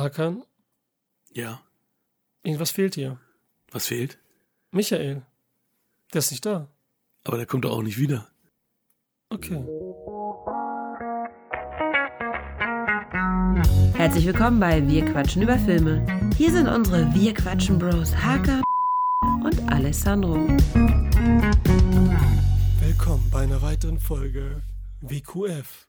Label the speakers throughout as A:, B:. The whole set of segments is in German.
A: Hakan,
B: Ja.
A: irgendwas fehlt hier.
B: Was fehlt?
A: Michael. Der ist nicht da.
B: Aber der kommt doch auch nicht wieder.
A: Okay.
C: Herzlich willkommen bei Wir quatschen über Filme. Hier sind unsere Wir quatschen Bros Haka und Alessandro.
A: Willkommen bei einer weiteren Folge WQF.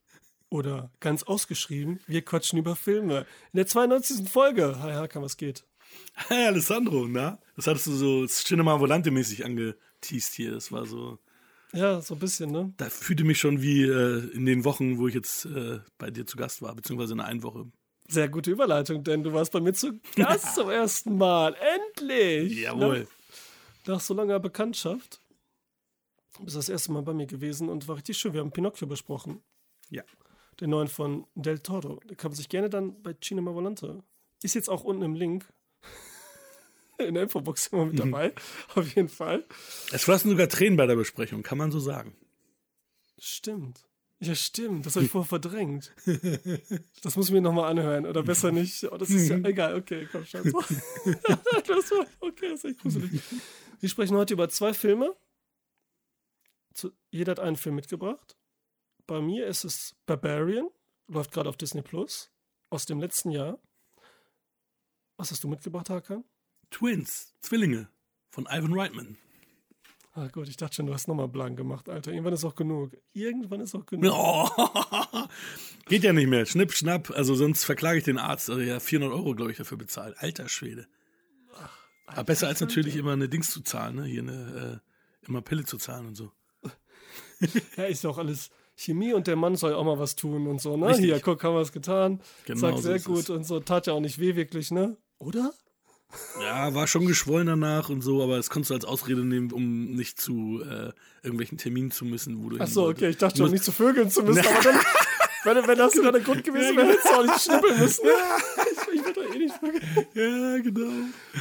A: Oder ganz ausgeschrieben, wir quatschen über Filme. In der 92. Folge. Hi Hakan, was geht?
B: Hey, Alessandro, na? Das hattest du so Cinema Volante-mäßig angeteased hier. Das war so.
A: Ja, so ein bisschen, ne?
B: Da fühlte mich schon wie äh, in den Wochen, wo ich jetzt äh, bei dir zu Gast war, beziehungsweise in der einen Woche.
A: Sehr gute Überleitung, denn du warst bei mir zu Gast zum ersten Mal. Endlich!
B: Jawohl.
A: Nach, nach so langer Bekanntschaft. Du bist das erste Mal bei mir gewesen und war richtig schön. Wir haben Pinocchio besprochen.
B: Ja.
A: Den neuen von Del Toro. Da kann man sich gerne dann bei Cinema Volante. Ist jetzt auch unten im Link. In der Infobox immer mit dabei. Auf jeden Fall.
B: Es flossen sogar Tränen bei der Besprechung, kann man so sagen.
A: Stimmt. Ja, stimmt. Das habe ich vorher verdrängt. Das muss ich mir nochmal anhören. Oder besser nicht. Oh, das ist ja egal. Okay, komm, scheiß drauf. das war, okay, das ist echt gruselig. Wir sprechen heute über zwei Filme. Zu, jeder hat einen Film mitgebracht. Bei mir ist es Barbarian. Läuft gerade auf Disney Plus. Aus dem letzten Jahr. Was hast du mitgebracht, Hakan?
B: Twins, Zwillinge von Ivan Reitman.
A: Ah, gut, ich dachte schon, du hast nochmal blank gemacht, Alter. Irgendwann ist auch genug. Irgendwann ist auch genug.
B: Oh, geht ja nicht mehr. Schnipp, schnapp. Also sonst verklage ich den Arzt. Also ja, 400 Euro, glaube ich, dafür bezahlt. Alter Schwede. Aber besser als natürlich immer eine Dings zu zahlen, ne? Hier eine, äh, immer Pille zu zahlen und so.
A: Ja, ist ja auch alles Chemie und der Mann soll auch mal was tun und so, ne?
B: Richtig.
A: Hier, guck, haben wir was getan.
B: Genau
A: Sagt
B: so
A: sehr
B: ist
A: gut
B: es.
A: und so. Tat ja auch nicht weh, wirklich, ne? Oder?
B: Ja, war schon geschwollen danach und so, aber das konntest du als Ausrede nehmen, um nicht zu äh, irgendwelchen Terminen zu müssen, wo du
A: Ach
B: hin
A: so,
B: wolltest.
A: okay, ich dachte schon, nicht zu vögeln zu müssen, aber dann, wenn, wenn das sogar der Grund gewesen wäre, hättest du auch nicht schnippeln müssen. Ne? Ich, ich würde doch eh nicht vögeln.
B: Ja, genau.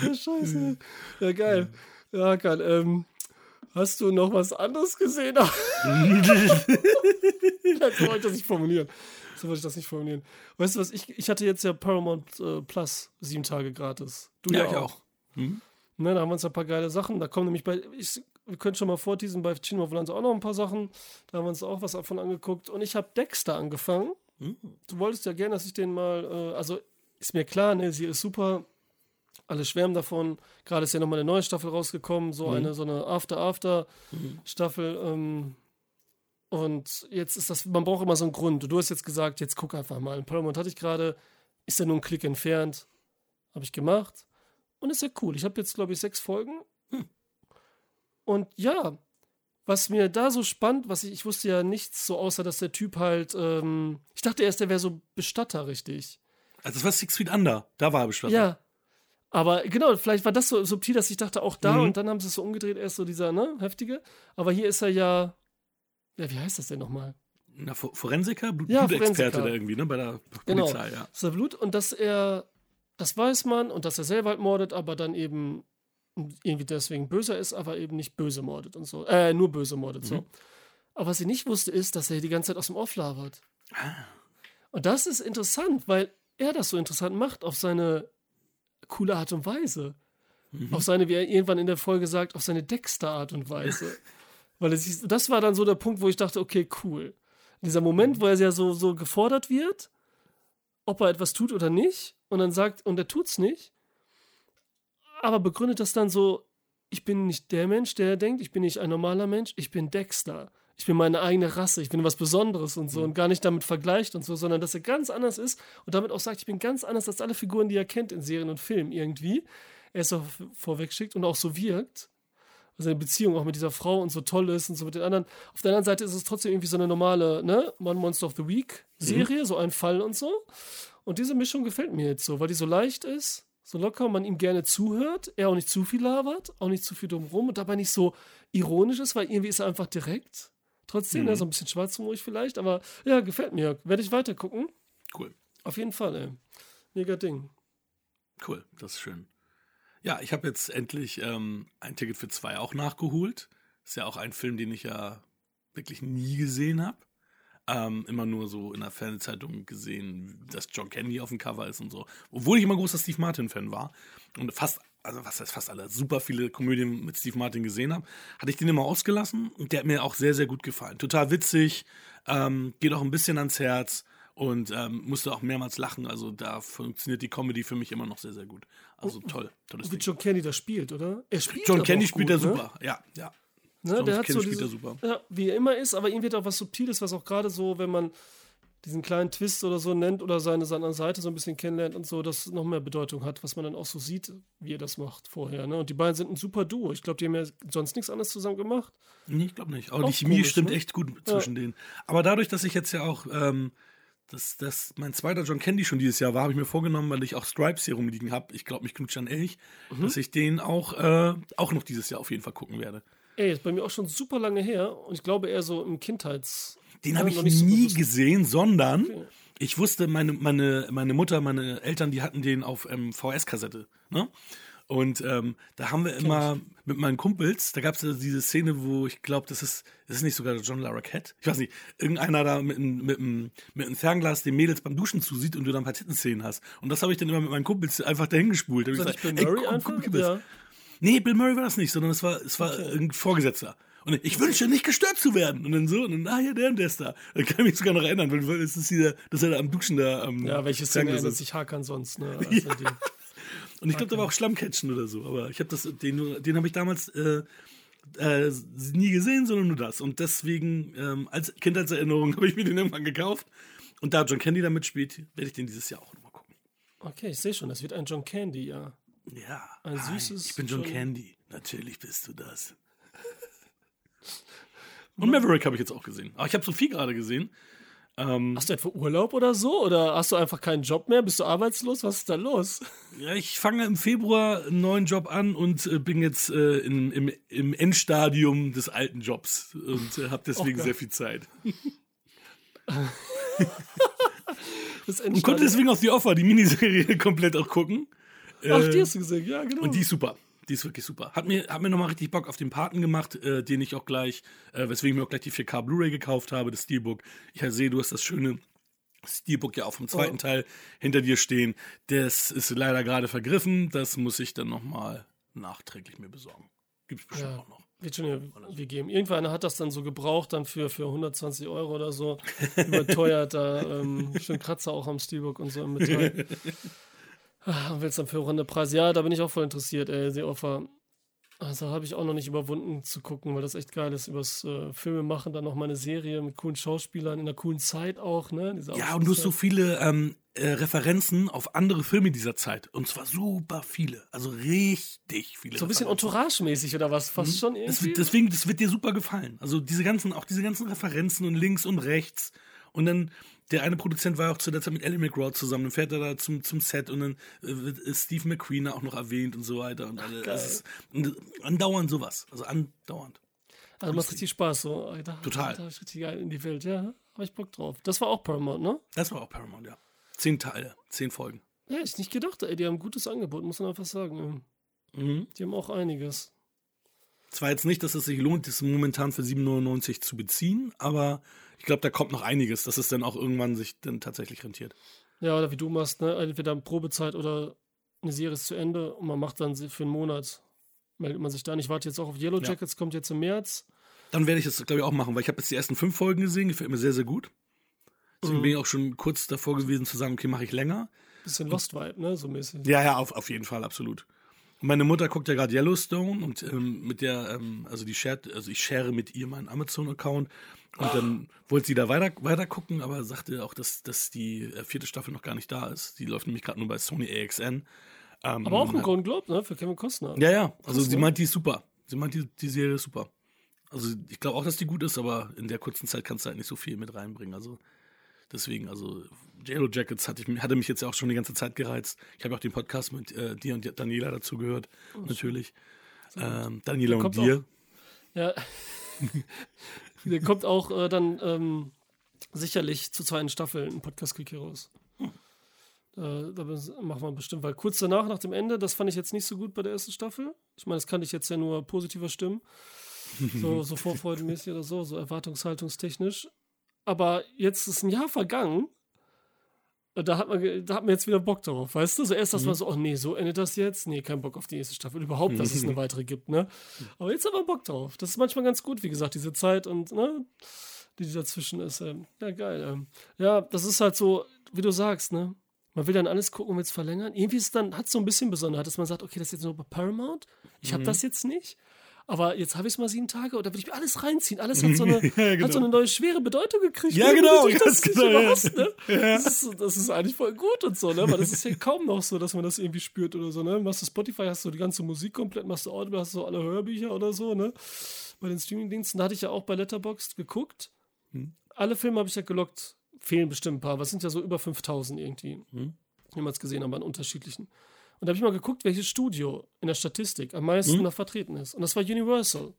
A: Ja, scheiße. Ja, geil. Ja, geil. Ähm, hast du noch was anderes gesehen? so wollte ich das nicht formulieren. So wollte ich das nicht formulieren. Weißt du was, ich, ich hatte jetzt ja Paramount äh, Plus sieben Tage gratis. Du
B: Ja,
A: ja,
B: ich
A: auch.
B: auch. Hm?
A: Ne, da haben wir uns ein paar geile Sachen. Da kommen nämlich bei, ich, wir können schon mal vorteasen, bei Cinema Volante auch noch ein paar Sachen. Da haben wir uns auch was davon angeguckt. Und ich habe Dexter angefangen.
B: Hm?
A: Du wolltest ja gerne, dass ich den mal, äh, also ist mir klar, ne, sie ist super. Alle schwärmen davon. Gerade ist ja nochmal eine neue Staffel rausgekommen, so eine, so eine After-After-Staffel. Ähm, und jetzt ist das, man braucht immer so einen Grund. Du hast jetzt gesagt, jetzt guck einfach mal. In Paramount hatte ich gerade, ist ja nur ein Klick entfernt. Habe ich gemacht. Und ist ja cool. Ich habe jetzt, glaube ich, sechs Folgen. Und ja, was mir da so spannend, was ich, ich wusste ja nichts so, außer dass der Typ halt, ähm, ich dachte erst, der wäre so Bestatter, richtig.
B: Also das war Six Feet Under. Da war er bestattet.
A: Ja. Aber genau, vielleicht war das so subtil, dass ich dachte, auch da
B: Mhm.
A: und dann haben sie es so umgedreht, erst so dieser, ne, heftige. Aber hier ist er ja, ja, wie heißt das denn nochmal?
B: Na, For- Forensiker, Blut
A: Ja,
B: Blutexperte da irgendwie, ne? Bei der
A: Genau.
B: Polizei, ja.
A: Das ist Blut und dass er, das weiß man und dass er selber halt mordet, aber dann eben irgendwie deswegen böser ist, aber eben nicht böse mordet und so. Äh, nur böse mordet, so. Aber was ich nicht wusste, ist, dass er die ganze Zeit aus dem Off labert. Und das ist interessant, weil er das so interessant macht auf seine coole Art und Weise. Auf seine, wie er irgendwann in der Folge sagt, auf seine Dexter-Art und Weise. weil sich, das war dann so der Punkt, wo ich dachte, okay, cool. Dieser Moment, wo er ja so, so gefordert wird, ob er etwas tut oder nicht, und dann sagt, und er tut's nicht, aber begründet das dann so, ich bin nicht der Mensch, der denkt, ich bin nicht ein normaler Mensch, ich bin Dexter. Ich bin meine eigene Rasse, ich bin was Besonderes und so und gar nicht damit vergleicht und so, sondern dass er ganz anders ist und damit auch sagt, ich bin ganz anders als alle Figuren, die er kennt in Serien und Filmen irgendwie. Er ist auch vorweg schickt und auch so wirkt. Also seine Beziehung auch mit dieser Frau und so toll ist und so mit den anderen. Auf der anderen Seite ist es trotzdem irgendwie so eine normale, ne, One Monster of the Week Serie, so ein Fall und so. Und diese Mischung gefällt mir jetzt so, weil die so leicht ist, so locker, man ihm gerne zuhört, er auch nicht zu viel labert, auch nicht zu viel drumherum und dabei nicht so ironisch ist, weil irgendwie ist er einfach direkt. Trotzdem, ne, so ein bisschen schwarzhumorig vielleicht, aber ja, gefällt mir. Werde ich weiter gucken.
B: Cool.
A: Auf jeden Fall, ey. Mega Ding.
B: Cool, das ist schön. Ja, ich habe jetzt endlich ähm, ein Ticket für zwei auch nachgeholt. Ist ja auch ein Film, den ich ja wirklich nie gesehen habe. ähm, immer nur so in der Fernsehzeitung gesehen, dass John Candy auf dem Cover ist und so. Obwohl ich immer großer Steve Martin-Fan war und fast, also was heißt fast alle, super viele Komödien mit Steve Martin gesehen habe, hatte ich den immer ausgelassen und der hat mir auch sehr, sehr gut gefallen. Total witzig, ähm, geht auch ein bisschen ans Herz und ähm, musste auch mehrmals lachen. Also da funktioniert die Comedy für mich immer noch sehr, sehr gut. Also toll. Tolles
A: Wie
B: Ding.
A: John Candy das spielt, oder? Er spielt
B: John Candy spielt
A: gut,
B: er
A: ne?
B: super. Ja, ja.
A: Ne,
B: John
A: der hat
B: Candy
A: so
B: spielt
A: diese,
B: er super.
A: Ja, wie er immer ist, aber ihm wird auch was Subtiles, was auch gerade so, wenn man diesen kleinen Twist oder so nennt oder seine, seine Seite so ein bisschen kennenlernt und so, das noch mehr Bedeutung hat, was man dann auch so sieht, wie er das macht vorher. Ne? Und die beiden sind ein super Duo. Ich glaube, die haben ja sonst nichts anderes zusammen gemacht.
B: Nee, ich glaube nicht. Aber
A: Auch
B: die Chemie
A: komisch,
B: stimmt
A: ne?
B: echt gut zwischen denen. Aber dadurch, dass ich jetzt ja auch, ähm, dass das mein zweiter John Candy schon dieses Jahr war, habe ich mir vorgenommen, weil ich auch Stripes hier rumliegen habe, ich glaube mich knutscht an Elch,
A: Mhm.
B: dass ich den auch, äh, auch noch dieses Jahr auf jeden Fall gucken werde.
A: Ey, ist bei mir auch schon super lange her und ich glaube eher so im Kindheits.
B: Den habe ich
A: so
B: nie
A: bewusst.
B: gesehen, sondern
A: Okay.
B: ich wusste, meine, meine, meine Mutter, meine Eltern, die hatten den auf ähm, VS-Kassette. Ne? Und ähm, da haben wir immer mit meinen Kumpels, da gab es diese Szene, wo ich glaube, das ist, das ist nicht sogar John Larroquette. Ich weiß nicht, irgendeiner da mit, einem- mit, einem- mit einem Fernglas den Mädels beim Duschen zusieht und du dann ein paar Tittenszenen hast. Und das habe ich dann immer mit meinen Kumpels einfach dahin gespult. Da hab
A: Ist
B: ich gesagt,
A: Bill
B: ey,
A: Murray
B: guck,
A: einfach?
B: guck, guck das.
A: Ja.
B: Nee, Bill Murray war das nicht, sondern es war, es war irgendein Vorgesetzter. Und ich wünsche nicht gestört zu werden. Und dann so, und dann, ah ja, der und der ist da. Dann kann ich mich sogar noch erinnern, weil es ist dieser, dass er da am Duschen da am
A: Ja, welche Szene erinnert
B: ist.
A: sich Hakan sonst? Ne? Also die,
B: Und ich glaube, da war auch Schlammcatchen oder so. Aber ich habe das, den, den habe ich damals äh, äh, nie gesehen, sondern nur das. Und deswegen, ähm, als Kindheitserinnerung, habe ich mir den irgendwann gekauft. Und da John Candy da mitspielt, werde ich den dieses Jahr auch nochmal gucken.
A: okay, ich sehe schon, das wird ein John Candy, ja.
B: Ja.
A: Ein
B: hi,
A: süßes,
B: Ich bin John
A: schon-
B: Candy. Natürlich bist du das. Und Maverick habe ich jetzt auch gesehen. Aber ich habe Sophie gerade gesehen.
A: Hast du etwa Urlaub oder so? Oder hast du einfach keinen Job mehr? Bist du arbeitslos? Was ist da los?
B: Ja, ich fange im Februar einen neuen Job an und äh, bin jetzt äh, in, im, im Endstadium des alten Jobs und äh, habe deswegen
A: Gott.
B: sehr viel Zeit. Und konnte deswegen auch die Offer, die Miniserie, komplett auch gucken.
A: Ach,
B: Äh,
A: die hast du gesehen, ja, genau.
B: Und die ist super. Die ist wirklich super. Hat mir, hat mir nochmal richtig Bock auf den Paten gemacht, äh, den ich auch gleich, äh, weswegen ich mir auch gleich die 4K Blu-ray gekauft habe, das Steelbook. Ich sehe, du hast das schöne Steelbook ja auch vom zweiten
A: Oh.
B: Teil hinter dir stehen. Das ist leider gerade vergriffen. Das muss ich dann nochmal nachträglich mir besorgen. Gibt's bestimmt
A: Ja.
B: auch noch.
A: Wird schon wir geben. Irgendwann hat das dann so gebraucht, dann für, für 120 Euro oder so. Überteuert, da ähm, schön Kratzer auch am Steelbook und so im Metall. Ah, Und willst dann für Rundepreis? Ja, da bin ich auch voll interessiert, ey, die Offer. Also habe ich auch noch nicht überwunden zu gucken, weil das echt geil ist, übers äh, Filme machen, dann noch mal eine Serie mit coolen Schauspielern in einer coolen Zeit auch, ne? Diese
B: Ja, und du hast so viele ähm, äh, Referenzen auf andere Filme dieser Zeit. Und zwar super viele. Also richtig viele.
A: so ein bisschen. Entourage-mäßig oder was? Fast schon
B: Das
A: irgendwie.
B: wird, deswegen, das wird dir super gefallen. Also diese ganzen, auch diese ganzen Referenzen und links und rechts. Und dann, der eine Produzent war auch zu der Zeit mit Ellie McGraw zusammen. Dann fährt er da zum, zum Set und dann äh, wird äh, Steve McQueen auch noch erwähnt und so weiter. Und alle,
A: geil.
B: das ist, äh, andauernd sowas. Also andauernd.
A: Also macht richtig Spaß so. Alter,
B: Total.
A: Da ist richtig geil in die Welt, ja. Hab ich Bock drauf. Das war auch Paramount, ne?
B: Das war auch Paramount, ja. Zehn Teile, zehn Folgen.
A: Ja, ich nicht gedacht, ey. Die haben ein gutes Angebot, muss man einfach sagen.
B: Mhm.
A: Die haben auch einiges.
B: Zwar jetzt nicht, dass es sich lohnt, das momentan für 7,99 zu beziehen, aber ich glaube, da kommt noch einiges, dass es dann auch irgendwann sich dann tatsächlich rentiert.
A: Ja, oder wie du machst, ne? Entweder Probezeit oder eine Serie ist zu Ende und man macht dann für einen Monat. Meldet man sich dann. Ich warte jetzt auch auf Yellow
B: Ja.
A: Jackets, kommt jetzt im März.
B: Dann werde ich das, glaube ich, auch machen, weil ich habe jetzt die ersten fünf Folgen gesehen, gefällt mir sehr, sehr gut. Deswegen
A: Mhm.
B: bin ich auch schon kurz davor gewesen zu sagen, okay, mache ich länger.
A: Bisschen Lost Vibe, ne? So mäßig.
B: Ja, ja, auf, auf jeden Fall, absolut. Meine Mutter guckt ja gerade Yellowstone und ähm, mit der, ähm, also die shared, also ich share mit ihr meinen Amazon-Account und dann wollte sie da weiter, weiter gucken, aber sagte auch, dass, dass die äh, vierte Staffel noch gar nicht da ist. Die läuft nämlich gerade nur bei Sony AXN. Ähm,
A: Aber auch ein Golden Globe, ne? Für Kevin Costner.
B: Ja, ja, also
A: Krass,
B: sie meint, die ist super. Sie meint, die, die Serie ist super. Also ich glaube auch, dass die gut ist, aber in der kurzen Zeit kannst du halt nicht so viel mit reinbringen. Also deswegen, also Yellow Jackets hatte, ich, hatte mich jetzt ja auch schon die ganze Zeit gereizt. Ich habe auch den Podcast mit äh, dir und Daniela dazu gehört, natürlich. Ähm, Daniela und dir.
A: Ja. Der kommt auch äh, dann ähm, sicherlich zur zweiten Staffel ein Podcast Krieg hier raus. Äh, da machen wir bestimmt, weil kurz danach, nach dem Ende, das fand ich jetzt nicht so gut bei der ersten Staffel. Ich meine, das kannte ich jetzt ja nur positiver Stimmen. So, so vorfreudemäßig oder so, so erwartungshaltungstechnisch. Aber jetzt ist ein Jahr vergangen. Und Da hat, man, da hat man jetzt wieder Bock drauf, weißt du? So erst das war so, oh nee, so endet das jetzt. Nee, kein Bock auf die nächste Staffel. Überhaupt, dass es eine weitere gibt, ne? Aber jetzt haben wir Bock drauf. Das ist manchmal ganz gut, wie gesagt, diese Zeit und, ne? Die, die dazwischen ist. Ähm, ja, geil. Ähm. Ja, das ist halt so, wie du sagst, ne? Man will dann alles gucken und will es verlängern. Irgendwie ist es dann, hat es so ein bisschen Besonderheit, dass man sagt, okay, das ist jetzt nur bei Paramount. Ich habe das jetzt nicht. Aber jetzt habe ich es mal sieben Tage und da will ich mir alles reinziehen. Alles hat so eine,
B: Ja, genau.
A: hat so eine neue schwere Bedeutung gekriegt.
B: Ja, genau, ganz
A: das
B: genau,
A: immer
B: ja.
A: hast, ne? das, ist, das ist eigentlich voll gut und so, ne? Weil das ist ja kaum noch so, dass man das irgendwie spürt oder so, ne? Machst du Spotify, hast du die ganze Musik komplett, machst du Audible, hast du alle Hörbücher oder so, ne? Bei den Streamingdiensten, da hatte ich ja auch bei Letterboxd geguckt.
B: Hm.
A: Alle Filme habe ich ja gelockt. Fehlen bestimmt ein paar, es sind ja so über 5000 irgendwie.
B: Hm.
A: Jemals gesehen, aber an unterschiedlichen. Und da habe ich mal geguckt, welches Studio in der Statistik am meisten
B: Hm.
A: da vertreten ist. Und das war Universal. Und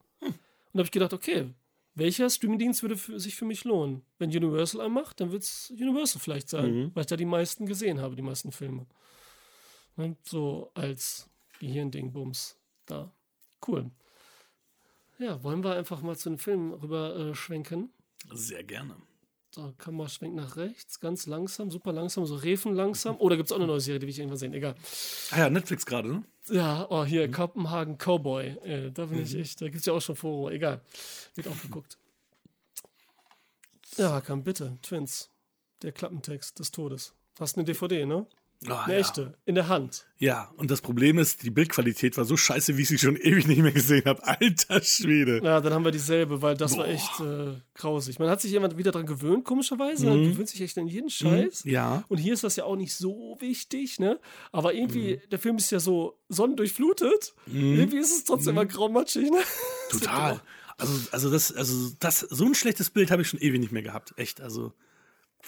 A: da habe ich gedacht, okay, welcher Streamingdienst würde für, sich für mich lohnen? Wenn Universal einen macht, dann wird es Universal vielleicht sein,
B: Mhm.
A: weil ich da die meisten gesehen habe, die meisten Filme. Ne, So als Gehirnding-Bums da. Cool. Ja, wollen wir einfach mal zu den Filmen rüber äh, schwenken?
B: Sehr gerne.
A: So, Kamera schwenkt nach rechts, ganz langsam, super langsam, so Refen langsam. Oh, da gibt es auch eine neue Serie, die will ich irgendwann sehen. Egal.
B: Ah ja, Netflix gerade, ne?
A: Ja, oh, hier, Kopenhagen Cowboy. Äh, da bin ich echt, da gibt es ja auch schon Furore. Egal. Wird auch geguckt. Ja, Hakan, bitte. Twins. Der Klappentext des Todes. Hast eine DVD, ne?
B: Ah,
A: Eine
B: ja.
A: echte. In der Hand.
B: Ja, und das Problem ist, die Bildqualität war so scheiße, wie ich sie schon ewig nicht mehr gesehen habe. Alter Schwede.
A: Ja, dann haben wir dieselbe, weil das war echt äh, grausig. Man hat sich jemand wieder dran gewöhnt, komischerweise. Man gewöhnt sich echt an jeden Scheiß.
B: Mhm. Ja.
A: Und hier ist das ja auch nicht so wichtig, ne? Aber irgendwie,
B: Mhm.
A: der Film ist ja so sonnendurchflutet. Irgendwie ist es trotzdem immer graumatschig, ne?
B: Total. Also, also das, also das, so ein schlechtes Bild habe ich schon ewig nicht mehr gehabt. Echt, also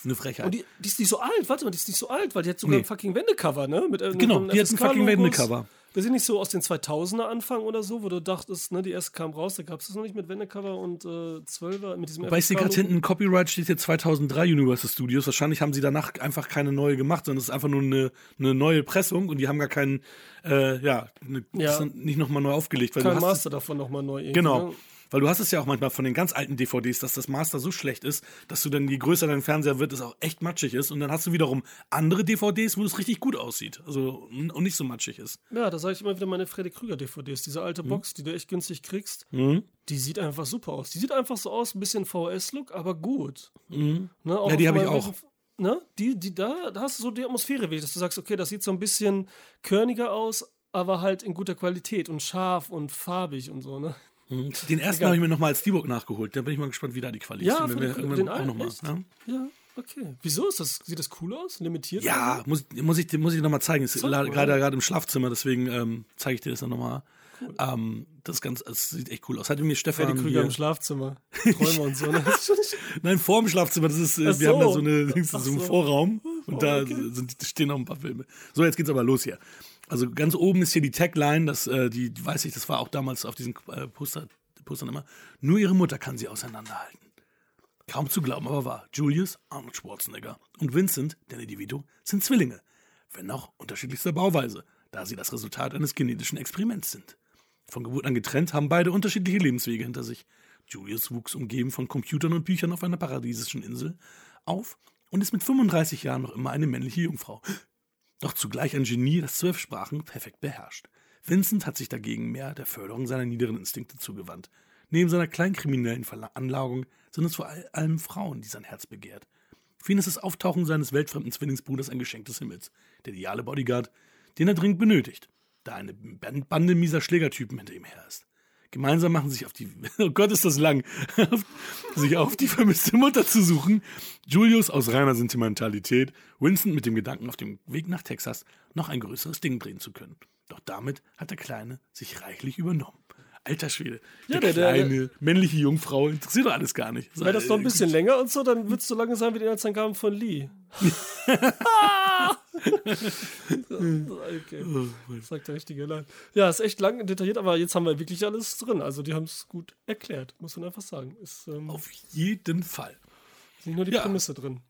B: eine Frechheit.
A: Und die, die ist nicht so alt, warte mal, die ist nicht so alt, weil die hat sogar
B: Nee.
A: ein fucking Wendecover, ne? Mit, äh,
B: Genau, die hat ein fucking. Wendecover.
A: Wir sind nicht so aus den 2000er Anfang oder so, wo du dachtest, ne, die erste kam raus, da gab es das noch nicht mit Wendecover und äh, 12er, mit diesem
B: Weil ich sehe gerade hinten, Copyright steht hier 2003 Universal Studios. Wahrscheinlich haben sie danach einfach keine neue gemacht, sondern es ist einfach nur eine, eine neue Pressung und die haben gar keinen, äh, ja, eine,
A: Ja.
B: nicht nochmal neu aufgelegt. Weil
A: Kein Master davon nochmal neu.
B: Genau.
A: Ne?
B: Weil du hast es ja auch manchmal von den ganz alten DVDs, dass das Master so schlecht ist, dass du dann, je größer dein Fernseher wird, es auch echt matschig ist. Und dann hast du wiederum andere DVDs, wo es richtig gut aussieht. Also und nicht so matschig ist.
A: Ja, da sage ich immer wieder meine Freddy Krüger DVDs. Diese
B: Mhm.
A: alte Box, die du echt günstig kriegst, die sieht einfach super aus. Die sieht einfach so aus, ein bisschen VHS-Look, aber gut. Ne,
B: Ja, die hab ich auch.
A: Ne? Die, die, da, da hast du so die Atmosphäre, wirklich, dass du sagst, okay, das sieht so ein bisschen körniger aus, aber halt in guter Qualität und scharf und farbig und so, ne?
B: Den ersten habe ich mir nochmal als Steelbook nachgeholt. Da bin ich mal gespannt, wie da die Qualität
A: Ja,
B: ist.
A: den- den
B: auch nochmal. Ne?
A: Ja, okay. Wieso ist das? Sieht das cool aus? Limitiert?
B: Ja, muss, muss ich, muss ich nochmal zeigen. Ist
A: mal.
B: gerade gerade im Schlafzimmer, deswegen ähm, zeige ich dir das dann nochmal. Ähm, das, ganz, das sieht echt cool aus. Hatte mir Stefan.
A: Freddy Krüger
B: hier-
A: im Schlafzimmer. Träume und so. Ne?
B: Nein, vor dem Schlafzimmer. Das ist, äh,
A: Ach
B: wir haben da
A: so.
B: eine, so einen
A: so.
B: Vorraum und da
A: okay.
B: sind, stehen noch ein paar Filme. So, jetzt geht's aber los hier. Also ganz oben ist hier die Tagline, das, äh, die, die weiß ich, das war auch damals auf diesen äh, Poster, Postern immer. Nur ihre Mutter kann sie auseinanderhalten. Kaum zu glauben, aber wahr. Julius, Arnold Schwarzenegger und Vincent, Danny DeVito, sind Zwillinge. Wenn auch unterschiedlichster Bauweise, da sie das Resultat eines genetischen Experiments sind. Von Geburt an getrennt, haben beide unterschiedliche Lebenswege hinter sich. Julius wuchs umgeben von Computern und Büchern auf einer paradiesischen Insel auf und ist mit 35 Jahren noch immer eine männliche Jungfrau. Doch zugleich ein Genie, das zwölf Sprachen perfekt beherrscht. Vincent hat sich dagegen mehr der Förderung seiner niederen Instinkte zugewandt. Neben seiner kleinkriminellen Veranlagung sind es vor allem Frauen, die sein Herz begehrt. Für ihn ist das Auftauchen seines weltfremden Zwillingsbruders ein Geschenk des Himmels. Der ideale Bodyguard, den er dringend benötigt, da eine Ban- Bande mieser Schlägertypen hinter ihm her ist. Gemeinsam machen sich auf die, oh Gott, ist das lang, sich auf die vermisste Mutter zu suchen. Julius aus reiner Sentimentalität, Vincent mit dem Gedanken, auf dem Weg nach Texas noch ein größeres Ding drehen zu können. Doch damit hat der Kleine sich reichlich übernommen. Alter Schwede,
A: Ja,
B: der,
A: der- der-
B: kleine, männliche Jungfrau interessiert doch alles gar nicht.
A: Wäre das noch ein bisschen länger und so, dann wird es so lange sein wie die Inhaltsangaben von Lee. okay. Sagt der richtige Nein. Ja, ist echt lang detailliert, aber jetzt haben wir wirklich alles drin. Also die haben es gut erklärt, muss man einfach sagen. Ist ähm,
B: Auf jeden Fall.
A: nicht nur die
B: Ja.
A: Prämisse drin.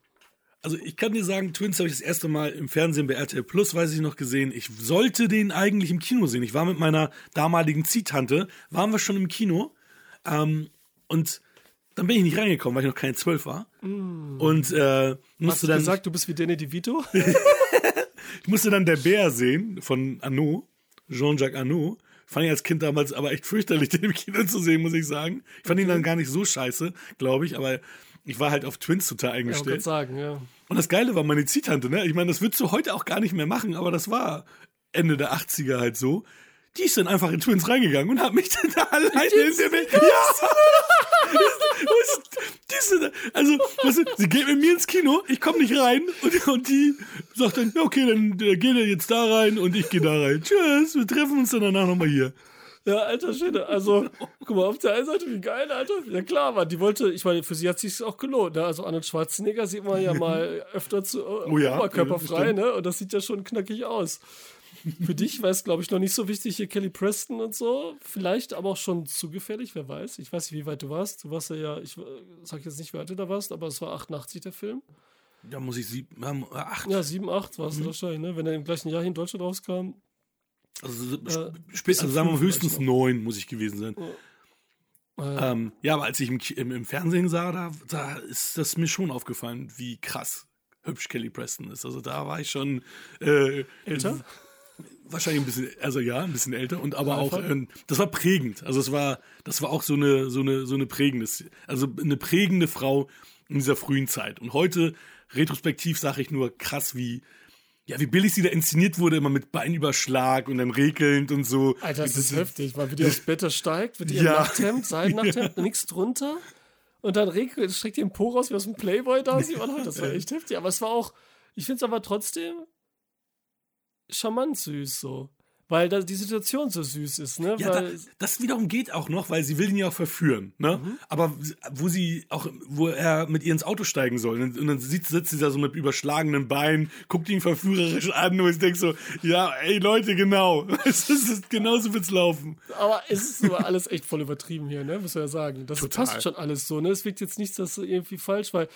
B: Also ich kann dir sagen, Twins habe ich das erste Mal im Fernsehen bei RTL Plus, weiß ich noch, gesehen. Ich sollte den eigentlich im Kino sehen. Ich war mit meiner damaligen Ziehtante, waren wir schon im Kino. Ähm, und dann bin ich nicht reingekommen, weil ich noch keine zwölf war. Und äh,
A: Hast
B: musste
A: du
B: dann,
A: gesagt, du bist wie Danny DeVito?
B: ich musste dann der Bär sehen von Arnaud, Jean-Jacques Arnaud. Fand ich als Kind damals aber echt fürchterlich, den im Kino zu sehen, muss ich sagen. Ich fand ihn dann gar nicht so scheiße, glaube ich, aber ich war halt auf Twins total
A: Ja,
B: eingestellt.
A: sagen, ja.
B: Und das Geile war meine Ziehtante, ne? Ich meine, das würdest du heute auch gar nicht mehr machen, aber das war Ende der 80er halt so. Die ist dann einfach in Twins reingegangen und hat mich dann da alleine in der Welt. Ja! Das- die ist dann- also, weißt du, sie geht mit mir ins Kino, ich komme nicht rein und, und die sagt dann, ja, okay, dann äh, geht er jetzt da rein und ich gehe da rein. Tschüss, wir treffen uns dann danach nochmal hier.
A: Ja, alter Schwede. Also, guck mal, auf der einen Seite, wie geil, Alter. Ja, klar, Mann. Die wollte, ich meine, für sie hat sich auch gelohnt. Ne? Also, Arnold Schwarzenegger sieht man ja mal öfter zu äh,
B: Oh ja,
A: oberkörperfrei,
B: stimmt.
A: ne? Und das sieht ja schon knackig aus. Für dich war es, glaube ich, noch nicht so wichtig, hier Kelly Preston und so. Vielleicht aber auch schon zu gefährlich, wer weiß. Ich weiß nicht, wie weit du warst. Du warst ja, ja, ich äh, sag jetzt nicht, wie weit du da warst, aber es war 88 der Film.
B: Da muss ich sieben, ähm, acht.
A: Ja, 7, 8 warst
B: Mhm.
A: du wahrscheinlich, ne? Wenn er im gleichen Jahr hier in Deutschland rauskam.
B: Also,
A: Äh,
B: also sagen wir höchstens
A: noch.
B: neun, muss ich gewesen sein.
A: Äh,
B: Ähm, ja, aber als ich im, im, im Fernsehen sah, da, da ist das mir schon aufgefallen, wie krass hübsch Kelly Preston ist. Also da war ich schon äh,
A: älter?
B: wahrscheinlich ein bisschen, also ja, ein bisschen älter und aber auch, ähm, das war prägend. Also es war, das war auch so eine, so eine, so eine prägende, also eine prägende Frau in dieser frühen Zeit. Und heute, retrospektiv, sage ich nur krass, wie, ja, wie billig sie da inszeniert wurde, immer mit Beinüberschlag und dann regelnd und so.
A: Alter, das ist heftig, weil wie die aufs Bett steigt, mit ihrem
B: Ja.
A: Nachthemd, Seidennachthemd, nichts drunter. Und dann regelt, streckt ihr den Po raus wie aus dem Playboy da. Sieht man halt, das war echt heftig. Aber es war auch, ich finde es aber trotzdem charmant süß so. Weil da die Situation so süß ist, ne?
B: Ja, da, das wiederum geht auch noch, weil sie will ihn ja auch verführen, ne? Aber wo sie auch, wo er mit ihr ins Auto steigen soll, und, und dann sitzt, sitzt sie da so mit überschlagenen Beinen, guckt ihn verführerisch an und ich denk so, ja, ey Leute, genau, es ist, genauso wird's laufen.
A: aber es ist aber alles echt voll übertrieben hier, ne? Muss man ja sagen. Das
B: Total.
A: passt schon alles so, ne? Es wirkt jetzt nichts, das irgendwie falsch, weil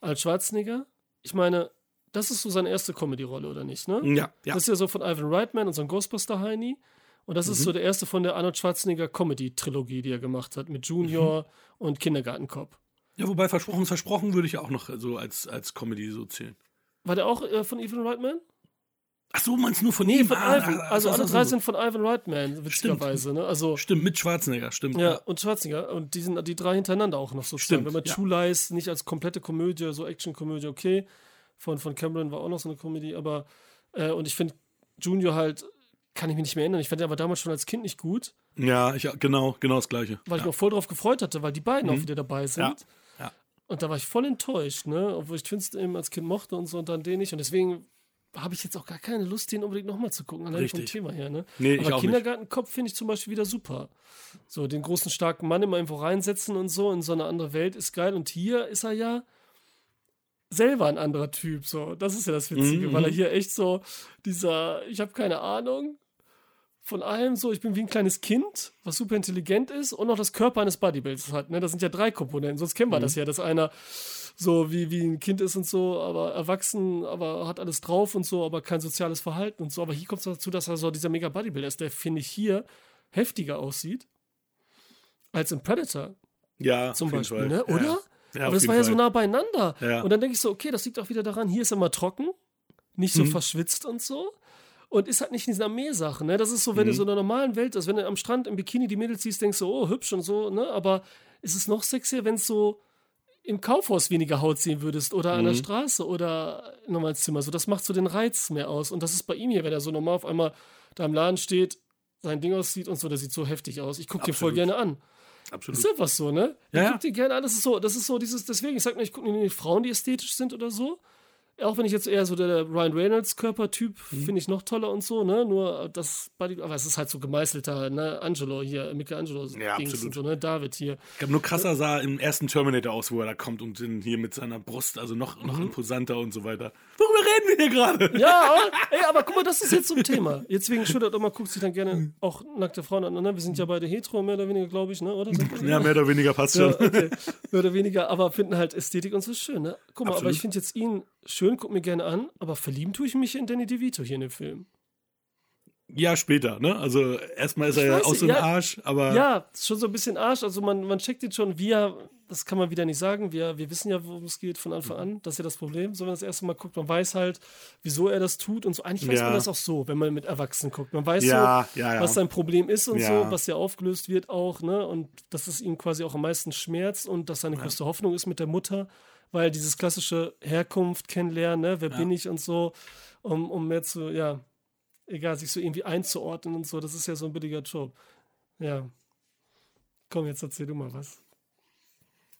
A: als Schwarzenegger, ich meine, das ist so seine erste Comedy-Rolle, oder nicht, ne?
B: Ja, ja.
A: Das ist ja so von Ivan Reitman, unserem Ghostbuster-Heini. Und das ist
B: Mhm.
A: so der erste von der Arnold Schwarzenegger Comedy-Trilogie, die er gemacht hat, mit Junior
B: Mhm.
A: und Kindergartenkopf.
B: Ja, wobei versprochen ist versprochen würde ich ja auch noch so als, als Comedy so zählen.
A: War der auch äh, von Ivan Reitman?
B: Ach so, meinst nur von
A: Nee,
B: ihm?
A: von
B: Ah,
A: Ivan.
B: ah,
A: Also
B: so,
A: alle drei
B: so.
A: sind von Ivan Reitman, witzigerweise. Ne? Also,
B: Stimmt, mit Schwarzenegger, stimmt.
A: ja, und Schwarzenegger. Und die sind die drei hintereinander auch noch sozusagen.
B: Stimmt,
A: Wenn man
B: ja.
A: True Lies nicht als komplette Komödie, so Action-Komödie, okay. Von, von Cameron war auch noch so eine Komödie, aber äh, und ich finde Junior halt, kann ich mich nicht mehr erinnern. Ich fand den aber damals schon als Kind nicht gut.
B: Ja, ich, genau, genau das Gleiche.
A: weil ich mich auch voll drauf gefreut hatte, weil die beiden auch wieder dabei sind.
B: Mhm. Ja, ja.
A: Und da war ich voll enttäuscht, ne? Obwohl ich Twins eben als Kind mochte und so und dann den nicht. Und deswegen habe ich jetzt auch gar keine Lust, den unbedingt nochmal zu gucken, allein vom
B: Richtig.
A: Thema her, ne?
B: Nee,
A: Aber Kindergartenkopf finde ich zum Beispiel wieder super. So, den großen, starken Mann immer irgendwo reinsetzen und so in so eine andere Welt ist geil. Und hier ist er ja selber ein anderer Typ, so. Das ist ja das Witzige,
B: Mhm,
A: weil er hier echt so dieser, ich habe keine Ahnung, von allem so, ich bin wie ein kleines Kind, was super intelligent ist und noch das Körper eines Bodybuilders hat. Ne? Das sind ja drei Komponenten, sonst kennen wir
B: Mhm.
A: das ja, dass einer so wie, wie ein Kind ist und so, aber erwachsen, aber hat alles drauf und so, aber kein soziales Verhalten und so. Aber hier kommt es dazu, dass er so dieser mega Bodybuilder ist, der, finde ich, hier heftiger aussieht als in Predator
B: Ja,
A: zum Beispiel, ne? Oder?
B: Ja,
A: aber
B: auf
A: das war ja
B: Fall.
A: so nah beieinander.
B: Ja.
A: Und dann denke ich so, okay, das liegt auch wieder daran, hier ist er mal trocken, nicht so
B: Mhm.
A: verschwitzt und so. Und ist halt nicht in dieser Meersache, ne? Das ist so, wenn
B: Mhm.
A: du so in einer normalen Welt ist, wenn du am Strand im Bikini die Mädels siehst, denkst du, oh, hübsch und so, ne? Aber ist es noch sexier, wenn es so im Kaufhaus weniger Haut sehen würdest oder an der
B: Mhm.
A: Straße oder nochmal ins Zimmer. So, das macht so den Reiz mehr aus. Und das ist bei ihm hier, wenn er so normal auf einmal da im Laden steht, sein Ding aussieht und so, der sieht so heftig aus. Ich gucke dir voll gerne an.
B: Absolut.
A: Ist einfach so, ne? Ich
B: Ja,
A: guck dir gerne an, das ist so, das ist so dieses, deswegen, ich sag nicht, ich gucke nicht Frauen, die ästhetisch sind oder so. Auch wenn ich jetzt eher so der Ryan Reynolds Körpertyp
B: Mhm.
A: finde ich noch toller und so, ne? Nur das Body, aber es ist halt so gemeißelter, ne? Angelo hier, Michelangelo
B: Ja,
A: Dings
B: absolut.
A: und so, ne? David hier.
B: Ich glaube, nur krasser sah im ersten Terminator aus, wo er da kommt und hier mit seiner Brust, also noch, noch imposanter und so weiter. Worüber reden wir hier gerade?
A: Ja, aber, ey, aber guck mal, das ist jetzt so ein Thema. Jetzt wegen schüttert immer, guckt sich dann gerne auch nackte Frauen an. Ne? Wir sind ja beide hetero, mehr oder weniger, glaube ich, ne? Oder?
B: Ja, mehr oder weniger passt
A: Ja,
B: schon.
A: okay. Mehr oder weniger, aber finden halt Ästhetik und so schön, ne? Guck mal, aber
B: Absolut.
A: ich finde jetzt ihn schön, guck mir gerne an, aber verlieben tue ich mich in Danny DeVito hier in dem Film.
B: Ja, später, ne? Also erstmal ist er
A: Ich
B: ja
A: weiß
B: aus dem
A: ja.
B: Arsch, aber
A: Ja, schon so ein bisschen Arsch, also man, man checkt ihn schon, wie er, das kann man wieder nicht sagen. Wir, wir wissen ja, worum es geht von Anfang an. Das ist ja das Problem. So, wenn man das erste Mal guckt, man weiß halt, wieso er das tut und so. Eigentlich weiß
B: Ja.
A: man das auch so, wenn man mit Erwachsenen guckt. Man weiß
B: Ja,
A: so,
B: ja,
A: was sein Problem ist und so, was ja aufgelöst wird auch, ne? Und dass es ihm quasi auch am meisten schmerzt und dass seine größte Hoffnung ist mit der Mutter, weil dieses klassische Herkunft kennenlernen, ne? Wer bin ich und so, um, um mehr zu, ja, egal, sich so irgendwie einzuordnen und so, das ist ja so ein billiger Job. Ja. Komm, jetzt erzähl du mal was.